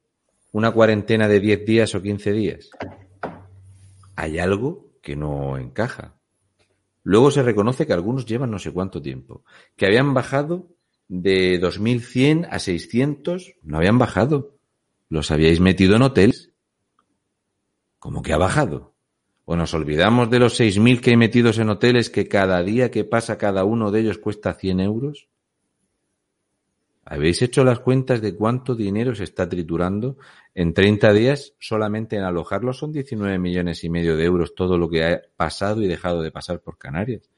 una cuarentena de 10 días o 15 días, hay algo que no encaja. Luego se reconoce que algunos llevan no sé cuánto tiempo, que habían bajado de 2100 a 600, no habían bajado, los habíais metido en hoteles ¿Cómo que ha bajado? ¿O nos olvidamos de los 6.000 que hay metidos en hoteles que cada día que pasa cada uno de ellos cuesta 100 euros? ¿Habéis hecho las cuentas de cuánto dinero se está triturando? En 30 días, solamente en alojarlos son 19 millones y medio de euros todo lo que ha pasado y dejado de pasar por Canarias.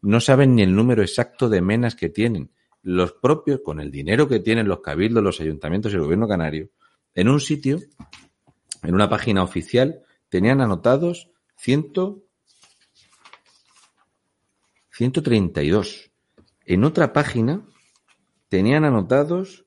No saben ni el número exacto de menas que tienen. Los propios, con el dinero que tienen los cabildos, los ayuntamientos y el gobierno canario, en un sitio en una página oficial tenían anotados 100, 132. En otra página tenían anotados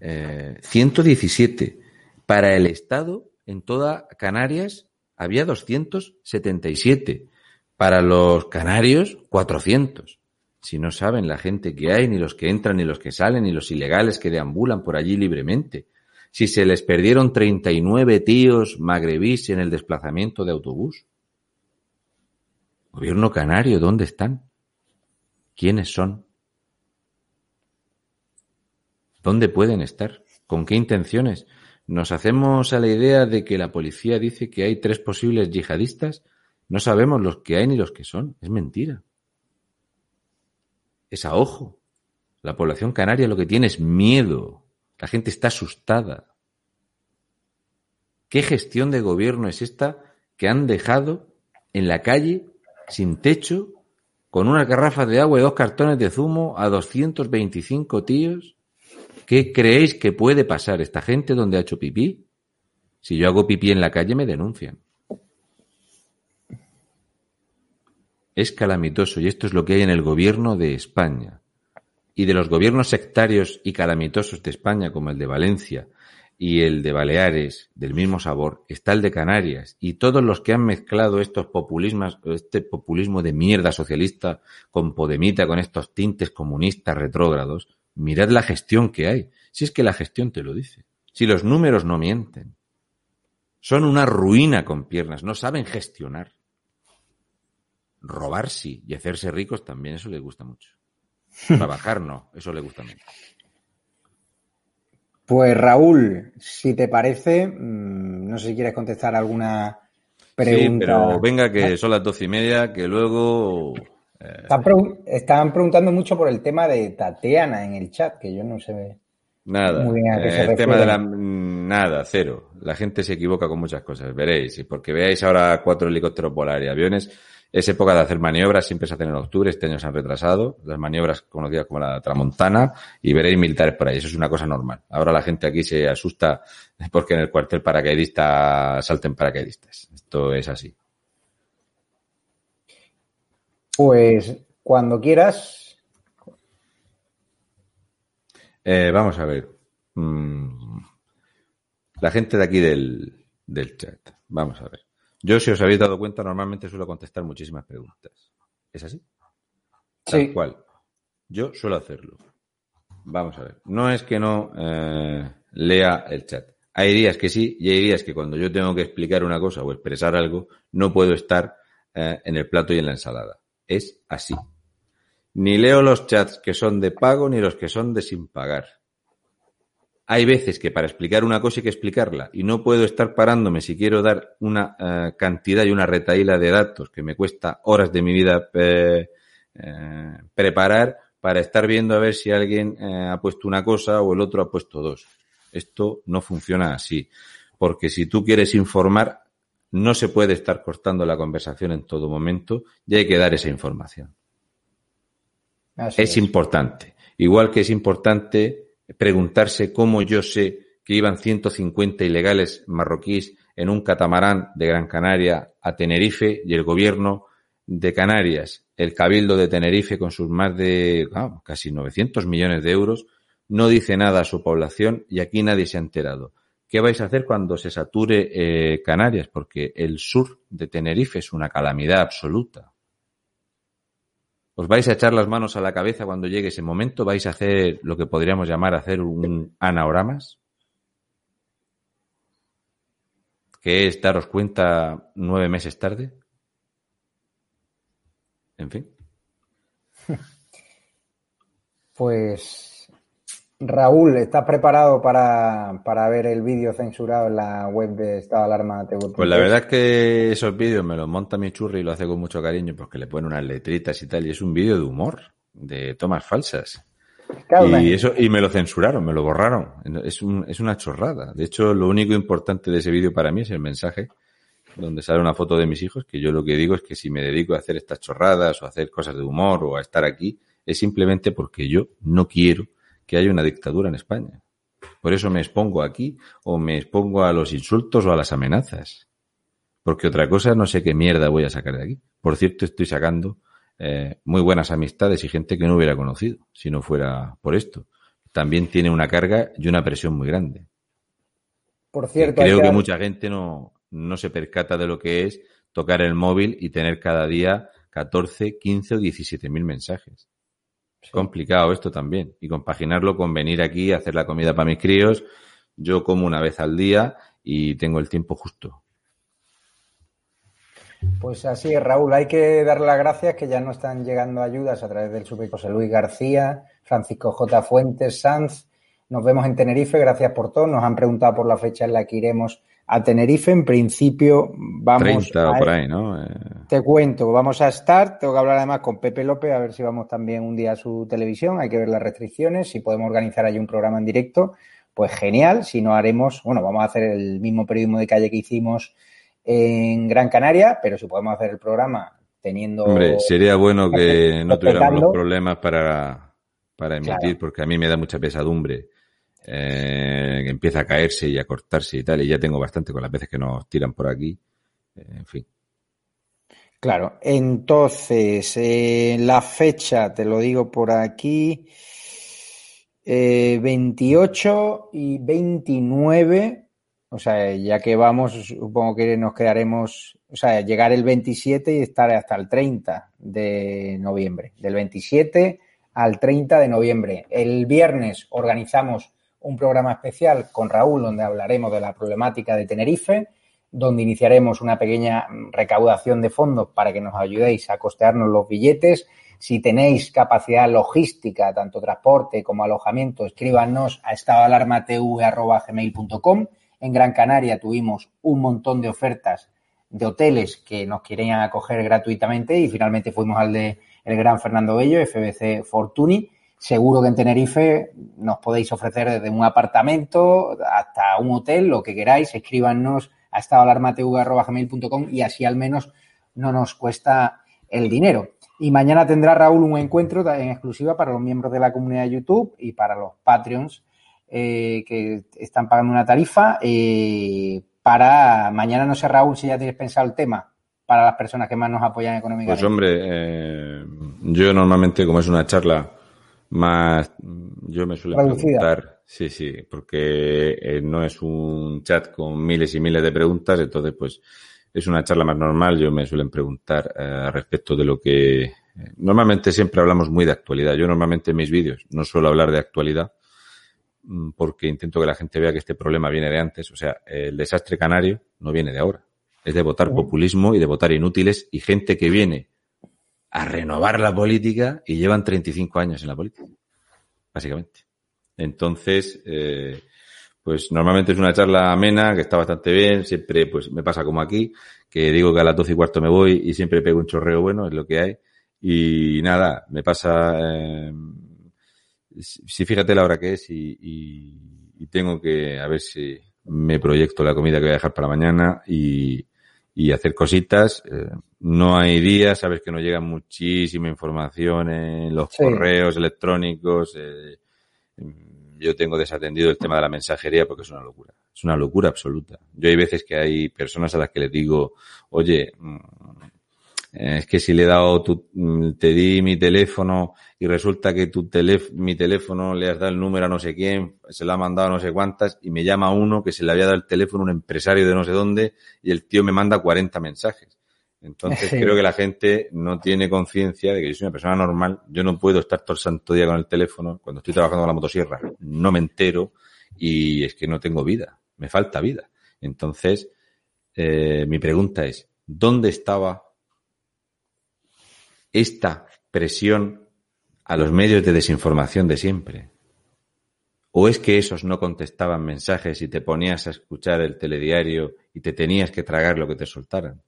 eh, 117. Para el Estado, en toda Canarias, había 277. Para los canarios, 400. Si no saben la gente que hay, ni los que entran, ni los que salen, ni los ilegales que deambulan por allí libremente si se les perdieron 39 tíos magrebís en el desplazamiento de autobús? Gobierno canario, ¿dónde están? ¿Quiénes son? ¿Dónde pueden estar? ¿Con qué intenciones? ¿Nos hacemos a la idea de que la policía dice que hay tres posibles yihadistas? No sabemos los que hay ni los que son. Es mentira. Es a ojo. La población canaria lo que tiene es miedo. La gente está asustada. ¿Qué gestión de gobierno es esta que han dejado en la calle, sin techo, con una garrafa de agua y dos cartones de zumo a 225 tíos. ¿Qué creéis que puede pasar esta gente donde ha hecho pipí? Si yo hago pipí en la calle me denuncian. Es calamitoso y esto es lo que hay en el gobierno de España. Y de los gobiernos sectarios y calamitosos de España, como el de Valencia y el de Baleares, del mismo sabor, está el de Canarias. Y todos los que han mezclado estos populismos, este populismo de mierda socialista con Podemita, con estos tintes comunistas retrógrados, mirad la gestión que hay. Si es que la gestión te lo dice. Si los números no mienten. Son una ruina con piernas, no saben gestionar. Robar sí, y hacerse ricos también, eso les gusta mucho. Trabajar no, eso le gusta menos. Pues Raúl, si te parece, mm, no sé si quieres contestar alguna pregunta. Sí, pero venga que son las doce y media, que luego... Eh... Están, pregun están, preguntando mucho por el tema de Tatiana en el chat, que yo no sé nada, muy bien a qué eh, se El tema de la... Nada, cero. La gente se equivoca con muchas cosas, veréis. Porque veáis ahora cuatro helicópteros volares y aviones es época de hacer maniobras, siempre se hacen en octubre, este año se han retrasado, las maniobras conocidas como la Tramontana, y veréis militares por ahí, eso es una cosa normal. Ahora la gente aquí se asusta porque en el cuartel paracaidista salten paracaidistas. Esto es así. Pues cuando quieras. Eh, vamos a ver. Mm, la gente de aquí del, del chat. Vamos a ver. Yo, si os habéis dado cuenta, normalmente suelo contestar muchísimas preguntas. ¿Es así? Tal cual. Yo suelo hacerlo. Vamos a ver. No es que no eh, lea el chat. Hay días que sí y hay días que cuando yo tengo que explicar una cosa o expresar algo, no puedo estar eh, en el plato y en la ensalada. Es así. Ni leo los chats que son de pago ni los que son de sin pagar. Hay veces que para explicar una cosa hay que explicarla y no puedo estar parándome si quiero dar una eh, cantidad y una retaíla de datos que me cuesta horas de mi vida eh, eh, preparar para estar viendo a ver si alguien ha puesto una cosa o el otro ha puesto dos. Esto no funciona así, porque si tú quieres informar, no se puede estar cortando la conversación en todo momento y hay que dar esa información. Es, es importante. Igual que es importante preguntarse cómo yo sé que iban 150 ilegales marroquíes en un catamarán de Gran Canaria a Tenerife y el gobierno de Canarias, el Cabildo de Tenerife con sus más de casi 900 millones de euros, no dice nada a su población y aquí nadie se ha enterado. ¿Qué vais a hacer cuando se sature eh, Canarias? Porque el sur de Tenerife es una calamidad absoluta. ¿Os vais a echar las manos a la cabeza cuando llegue ese momento? ¿Vais a hacer lo que podríamos llamar hacer un anaoramas? ¿Que es daros cuenta nueve meses tarde? En fin. Pues Raúl, ¿estás preparado para, para ver el vídeo censurado en la web de Estado de Alarma Pues la verdad es que esos vídeos me los monta mi churri y lo hace con mucho cariño porque le pone unas letritas y tal. Y es un vídeo de humor, de tomas falsas. Y eso, y me lo censuraron, me lo borraron. Es, un, es una chorrada. De hecho, lo único importante de ese vídeo para mí es el mensaje donde sale una foto de mis hijos, que yo lo que digo es que si me dedico a hacer estas chorradas o a hacer cosas de humor o a estar aquí, es simplemente porque yo no quiero que haya una dictadura en España. Por eso me expongo aquí o me expongo a los insultos o a las amenazas. Porque otra cosa no sé qué mierda voy a sacar de aquí. Por cierto, estoy sacando eh, muy buenas amistades y gente que no hubiera conocido si no fuera por esto. También tiene una carga y una presión muy grande. Por cierto, creo que mucha gente no, no se percata de lo que es tocar el móvil y tener cada día 14, 15 o 17 mil mensajes. Complicado esto también. Y compaginarlo con venir aquí a hacer la comida para mis críos. Yo como una vez al día y tengo el tiempo justo. Pues así es, Raúl. Hay que dar las gracias que ya no están llegando ayudas a través del Super José Luis García, Francisco J. Fuentes, Sanz. Nos vemos en Tenerife. Gracias por todo. Nos han preguntado por la fecha en la que iremos a Tenerife. En principio vamos 30 por ahí, ¿no? Eh, Te cuento, vamos a estar. Tengo que hablar además con Pepe López a ver si vamos también un día a su televisión. Hay que ver las restricciones. Si podemos organizar allí un programa en directo, pues genial. Si no haremos, bueno, vamos a hacer el mismo periodismo de calle que hicimos en Gran Canaria, pero si podemos hacer el programa teniendo... Hombre, sería bueno que no tuviéramos los problemas para, para emitir, porque a mí me da mucha pesadumbre. Eh, empieza a caerse y a cortarse y tal, y ya tengo bastante con las veces que nos tiran por aquí. Eh, en fin. Claro, entonces, eh, la fecha, te lo digo por aquí, eh, 28 y 29, o sea, ya que vamos, supongo que nos quedaremos, o sea, llegar el 27 y estar hasta el 30 de noviembre, del 27 al 30 de noviembre. El viernes organizamos un programa especial con Raúl donde hablaremos de la problemática de Tenerife donde iniciaremos una pequeña recaudación de fondos para que nos ayudéis a costearnos los billetes. Si tenéis capacidad logística, tanto transporte como alojamiento, escríbanos a estadoalarmatv.com. En Gran Canaria tuvimos un montón de ofertas de hoteles que nos querían acoger gratuitamente y finalmente fuimos al de el Gran Fernando Bello, FBC Fortuny. Seguro que en Tenerife nos podéis ofrecer desde un apartamento hasta un hotel, lo que queráis. Escríbanos a estadoalarmatv.com y así al menos no nos cuesta el dinero. Y mañana tendrá Raúl un encuentro en exclusiva para los miembros de la comunidad de YouTube y para los Patreons eh, que están pagando una tarifa. Eh, para mañana no sé, Raúl, si ya tienes pensado el tema para las personas que más nos apoyan económicamente. Pues hombre, eh, yo normalmente, como es una charla más, yo me suelo preguntar Sí, sí, porque eh, no es un chat con miles y miles de preguntas, entonces pues es una charla más normal. Yo me suelen preguntar eh, respecto de lo que normalmente siempre hablamos muy de actualidad. Yo normalmente en mis vídeos no suelo hablar de actualidad mm, porque intento que la gente vea que este problema viene de antes. O sea, el desastre canario no viene de ahora. Es de votar populismo y de votar inútiles y gente que viene a renovar la política y llevan 35 años en la política, básicamente. Entonces, eh, pues normalmente es una charla amena, que está bastante bien, siempre pues me pasa como aquí, que digo que a las doce y cuarto me voy y siempre pego un chorreo bueno, es lo que hay. Y nada, me pasa, eh, si fíjate la hora que es y, y, tengo que, a ver si me proyecto la comida que voy a dejar para mañana y, y hacer cositas. Eh, no hay días, sabes que nos llega muchísima información en los correos electrónicos. Eh, yo tengo desatendido el tema de la mensajería porque es una locura. Es una locura absoluta. Yo hay veces que hay personas a las que les digo, oye, mm, es que si le he dado tu, mm, te di mi teléfono y resulta que tu teléfono, mi teléfono le has dado el número a no sé quién, se lo ha mandado a no sé cuántas y me llama uno que se le había dado el teléfono a un empresario de no sé dónde y el tío me manda 40 mensajes. Entonces creo que la gente no tiene conciencia de que yo soy una persona normal. Yo no puedo estar todo el santo día con el teléfono. Cuando estoy trabajando con la motosierra, no me entero y es que no tengo vida. Me falta vida. Entonces, eh, mi pregunta es, ¿dónde estaba esta presión a los medios de desinformación de siempre? ¿O es que esos no contestaban mensajes y te ponías a escuchar el telediario y te tenías que tragar lo que te soltaran?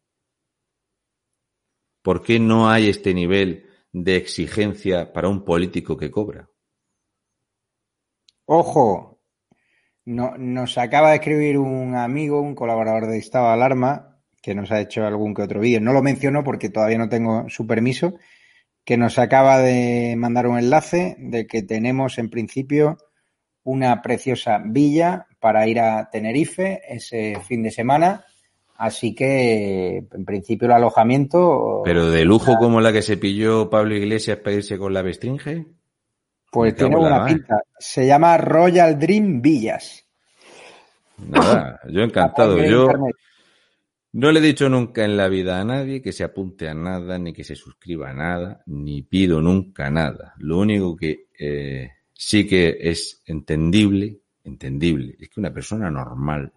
¿Por qué no hay este nivel de exigencia para un político que cobra? Ojo, no, nos acaba de escribir un amigo, un colaborador de Estado Alarma, que nos ha hecho algún que otro vídeo. No lo menciono porque todavía no tengo su permiso, que nos acaba de mandar un enlace de que tenemos en principio una preciosa villa para ir a Tenerife ese fin de semana Así que, en principio, el alojamiento. ¿Pero de lujo como la que se pilló Pablo Iglesias para irse con la Bestringe? Pues tiene una pinta. Se llama Royal Dream Villas. Nada, yo encantado. Yo no le he dicho nunca en la vida a nadie que se apunte a nada, ni que se suscriba a nada, ni pido nunca nada. Lo único que eh, sí que es entendible, entendible, es que una persona normal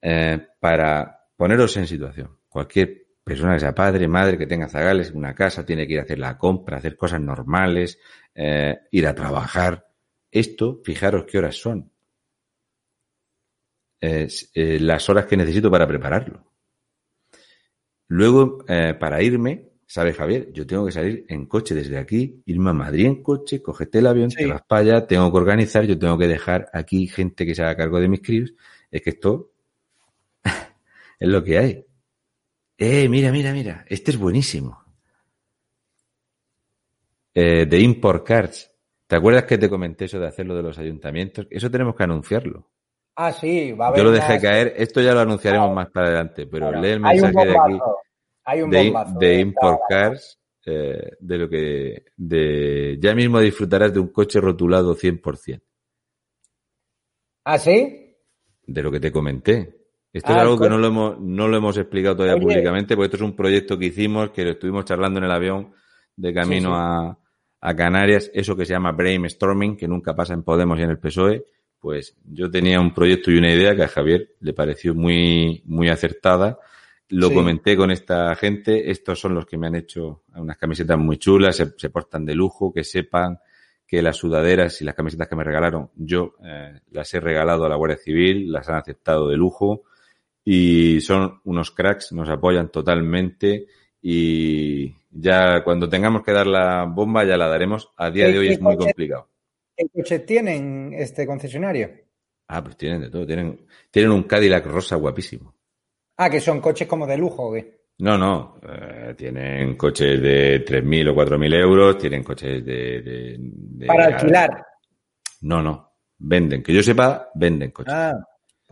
eh, para poneros en situación. Cualquier persona que sea padre, madre, que tenga zagales, una casa, tiene que ir a hacer la compra, hacer cosas normales, eh, ir a trabajar. Esto, fijaros qué horas son. Eh, las horas que necesito para prepararlo. Luego, para irme, sabe Javier, yo tengo que salir en coche desde aquí, irme a Madrid en coche, cogete el avión, te vas para allá, tengo que organizar, yo tengo que dejar aquí gente que se haga cargo de mis críos. Es que esto Es lo que hay. Eh, mira, mira, mira. Este es buenísimo. Eh, de Import Cards. ¿Te acuerdas que te comenté eso de hacerlo de los ayuntamientos? Eso tenemos que anunciarlo. Ah, sí, va a haber Yo lo dejé más- caer. Esto ya lo anunciaremos Claro. más para adelante, pero Claro. lee el Hay un mensaje de aquí Hay un de, de Import. Cars, eh, de lo que de ya mismo disfrutarás de un coche rotulado 100%, ¿Ah, sí? de lo que te comenté. Esto Ah, es el algo que no lo hemos no lo hemos explicado todavía Oye. públicamente, porque esto es un proyecto que hicimos, que lo estuvimos charlando en el avión de camino Sí, sí. A, a Canarias, eso que se llama brainstorming, que nunca pasa en Podemos y en el PSOE, pues yo tenía un proyecto y una idea que a Javier le pareció muy, muy acertada. Lo Sí. comenté con esta gente, estos son los que me han hecho unas camisetas muy chulas, se, se portan de lujo, que sepan que las sudaderas y las camisetas que me regalaron, yo eh, las he regalado a la Guardia Civil, las han aceptado de lujo y son unos cracks, nos apoyan totalmente y ya cuando tengamos que dar la bomba ya la daremos. A día de hoy ¿Qué es muy complicado. ¿Qué coches tienen este concesionario? Ah, pues tienen de todo, tienen, tienen un Cadillac rosa guapísimo. Ah, que son coches como de lujo, ¿o qué? No, no, eh, tienen coches de 3.000 o 4.000 euros, tienen coches de... de- de- Para alquilar. No, no, venden, que yo sepa, venden coches. Ah,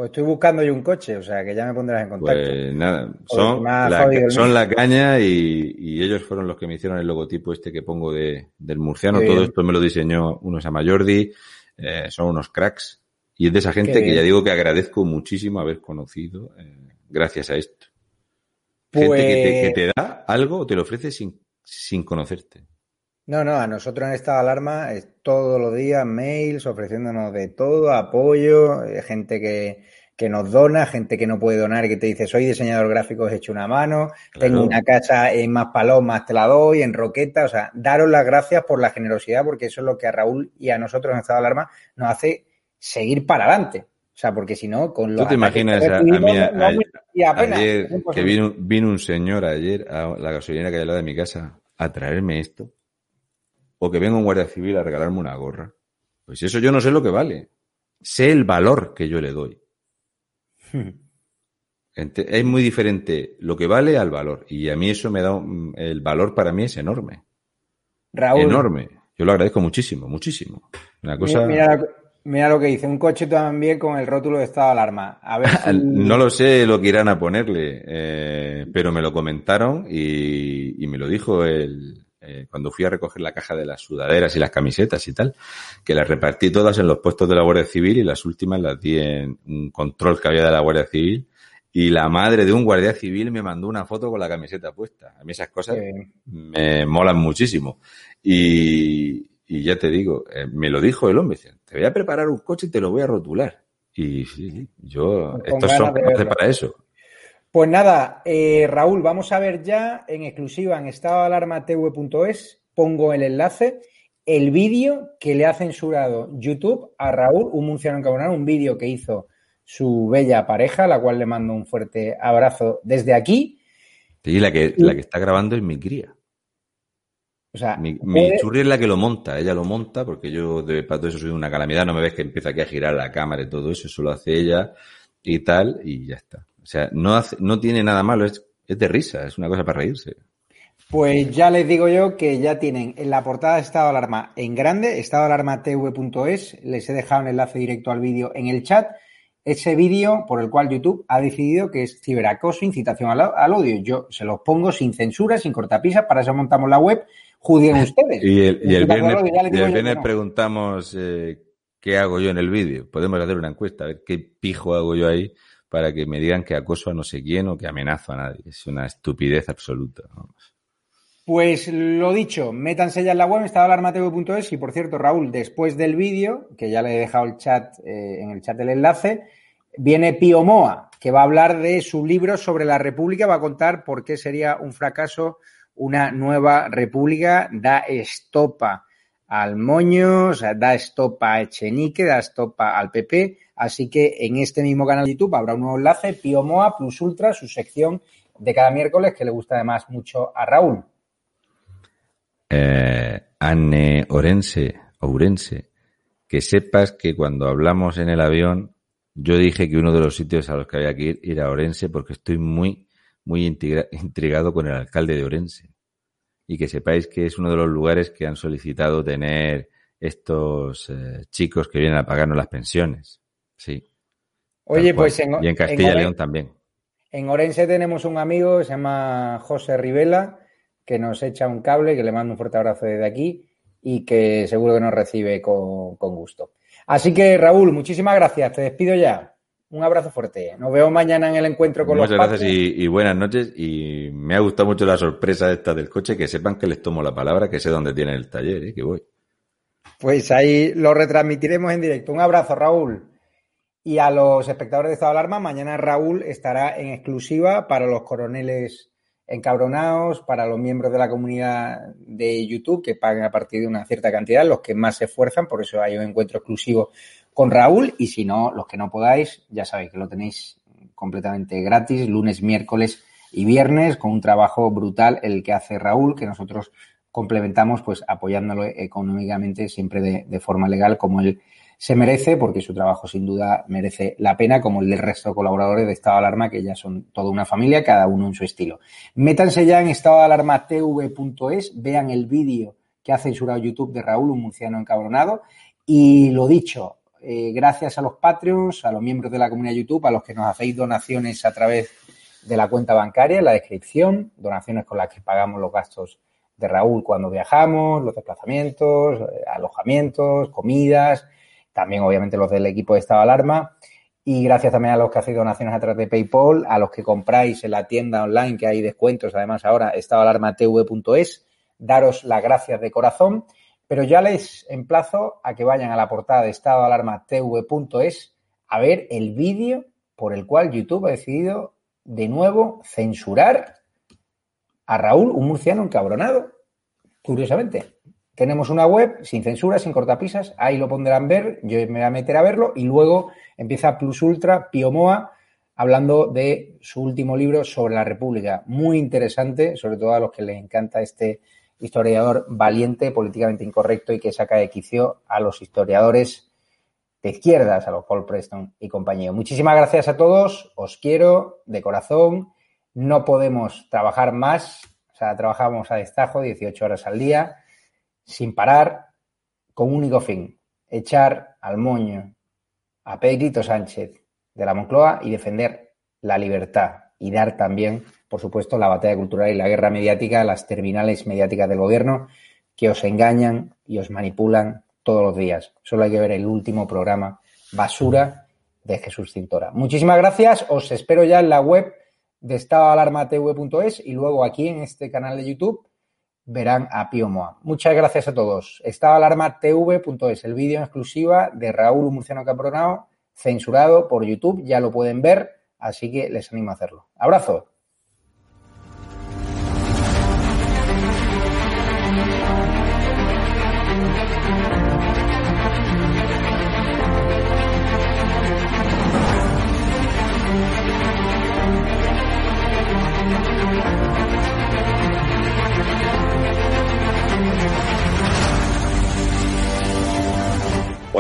pues estoy buscando yo un coche, o sea que ya me pondrás en contacto. Pues nada, son, la, son la caña y, y ellos fueron los que me hicieron el logotipo este que pongo de, del murciano. Qué Todo bien. esto me lo diseñó uno se llama Jordi, eh, son unos cracks. Y es de esa gente Qué que bien. ya digo que agradezco muchísimo haber conocido eh, gracias a esto. Pues... Gente que te, que te da algo o te lo ofrece sin, sin conocerte. No, no, a nosotros en estado de alarma es todos los días mails ofreciéndonos de todo, apoyo, eh, gente que, que nos dona, gente que no puede donar y que te dice soy diseñador gráfico, os echo una mano, Claro. tengo una casa en más palomas, te la doy, en Roqueta, o sea, daros las gracias por la generosidad porque eso es lo que a Raúl y a nosotros en estado de alarma nos hace seguir para adelante. O sea, porque si no, con los ¿Tú te imaginas que a, mí a- no- no a- merecía la pena. ayer Es que vino, vino un señor ayer a la gasolinera que hay al lado de mi casa a traerme esto? O que venga un guardia civil a regalarme una gorra. Pues eso yo no sé lo que vale. Sé el valor que yo le doy. Es muy diferente lo que vale al valor. Y a mí eso me da un- el valor para mí es enorme. Raúl, Enorme. Yo lo agradezco muchísimo, muchísimo. Una cosa. Mira, mira lo que- mira lo que dice, un coche también con el rótulo de estado de alarma. A ver si... No lo sé lo que irán a ponerle, eh, pero me lo comentaron y, y me lo dijo el, eh, cuando fui a recoger la caja de las sudaderas y las camisetas y tal, que las repartí todas en los puestos de la Guardia Civil y las últimas las di en un control que había de la Guardia Civil y la madre de un guardia civil me mandó una foto con la camiseta puesta. A mí esas cosas me molan muchísimo. Y, y ya te digo, eh, me lo dijo el hombre, dice, te voy a preparar un coche y te lo voy a rotular. Y sí, yo, Con estos son de para eso. Pues nada, eh, Raúl, vamos a ver ya en exclusiva en estadoalarmatv.es, pongo el enlace, el vídeo que le ha censurado YouTube a Raúl, un murciano encabronado, un vídeo que hizo su bella pareja, a la cual le mando un fuerte abrazo desde aquí. Y la que, la que está grabando es mi cría. O sea, Mi, mi churri es la que lo monta, ella lo monta porque yo de para todo eso soy una calamidad, no me ves que empieza aquí a girar la cámara y todo eso, eso lo hace ella y tal, y ya está. O sea, no hace, no tiene nada malo, es, es de risa, es una cosa para reírse. Pues ya les digo yo que ya tienen en la portada de Estado de Alarma en grande, estadoalarmatv.es, les he dejado un enlace directo al vídeo en el chat. Ese vídeo por el cual YouTube ha decidido que es ciberacoso, incitación al, al odio. Yo se los pongo sin censura, sin cortapisas, para eso montamos la web. Juzguen ustedes. Y el, y el viernes, y el viernes no. preguntamos eh, qué hago yo en el vídeo. Podemos hacer una encuesta, a ver qué pijo hago yo ahí para que me digan que acoso a no sé quién o que amenazo a nadie. Es una estupidez absoluta. Pues lo dicho, métanse ya en la web, estadoalarmatv.es y por cierto, Raúl, después del vídeo, que ya le he dejado el chat, eh, en el chat el enlace, viene Pío Moa, que va a hablar de su libro sobre la República, va a contar por qué sería un fracaso una nueva república, da estopa al moño, o sea, da estopa a Echenique, da estopa al PP, así que en este mismo canal de YouTube habrá un nuevo enlace, Pío Moa Plus Ultra, su sección de cada miércoles, que le gusta además mucho a Raúl. Eh, Anne Orense, Ourense, que sepas que cuando hablamos en el avión Yo dije que uno de los sitios a los que había que ir era Orense porque estoy muy, muy intrigado con el alcalde de Orense. Y que sepáis que es uno de los lugares que han solicitado tener estos eh, chicos que vienen a pagarnos las pensiones. Sí. Oye, pues en, y en Castilla y León también. En Orense tenemos un amigo que se llama José Rivela, que nos echa un cable, que le mando un fuerte abrazo desde aquí y que seguro que nos recibe con, con gusto. Así que, Raúl, muchísimas gracias. Te despido ya. Un abrazo fuerte. Nos vemos mañana en el encuentro con Muchas los gracias y, y, buenas noches. Y me ha gustado mucho la sorpresa esta del coche. Que sepan que les tomo la palabra, que sé dónde tienen el taller, ¿eh? que voy. Pues ahí lo retransmitiremos en directo. Un abrazo, Raúl. Y a los espectadores de Estado de Alarma, mañana Raúl estará en exclusiva para los coroneles encabronados, para los miembros de la comunidad de YouTube que pagan a partir de una cierta cantidad, los que más se esfuerzan, por eso hay un encuentro exclusivo con Raúl y si no, los que no podáis, ya sabéis que lo tenéis completamente gratis, lunes, miércoles y viernes, con un trabajo brutal el que hace Raúl, que nosotros complementamos pues apoyándolo económicamente siempre de, forma legal como él se merece, porque su trabajo sin duda merece la pena, como el del resto de colaboradores de Estado de Alarma, que ya son toda una familia, cada uno en su estilo. Métanse ya en estadodealarmatv.es, vean el vídeo que ha censurado YouTube de Raúl, un murciano encabronado, y lo dicho, eh, gracias a los Patreons, a los miembros de la comunidad YouTube, a los que nos hacéis donaciones a través de la cuenta bancaria, en la descripción, donaciones con las que pagamos los gastos de Raúl cuando viajamos, los desplazamientos, eh, alojamientos, comidas, también obviamente los del equipo de estado alarma. Y gracias también a los que hacéis donaciones a través de PayPal, a los que compráis en la tienda online, que hay descuentos, además ahora, estadoalarmatv.es, daros las gracias de corazón. Pero ya les emplazo a que vayan a la portada de estadoalarmatv.es a ver el vídeo por el cual YouTube ha decidido de nuevo censurar a Raúl, un murciano encabronado, curiosamente. Tenemos una web sin censura, sin cortapisas, ahí lo pondrán ver, yo me voy a meter a verlo y luego empieza Plus Ultra, Piomoa, hablando de su último libro sobre la República. Muy interesante, sobre todo a los que les encanta este historiador valiente, políticamente incorrecto y que saca de quicio a los historiadores de izquierdas, a los Paul Preston y compañía. Muchísimas gracias a todos, os quiero de corazón, no podemos trabajar más, o sea, trabajamos a destajo 18 horas al día sin parar, con único fin, echar al moño a Pedrito Sánchez de la Moncloa y defender la libertad y dar también, por supuesto, la batalla cultural y la guerra mediática las terminales mediáticas del gobierno que os engañan y os manipulan todos los días. Solo hay que ver el último programa basura de Jesús Cintora. Muchísimas gracias. Os espero ya en la web de estadoalarmatv.es y luego aquí en este canal de YouTube verán a Pío Moa. Muchas gracias a todos. Estado alarma tv.es, el vídeo en exclusiva de Raúl Murciano Capronao, censurado por YouTube, ya lo pueden ver, así que les animo a hacerlo. Abrazo.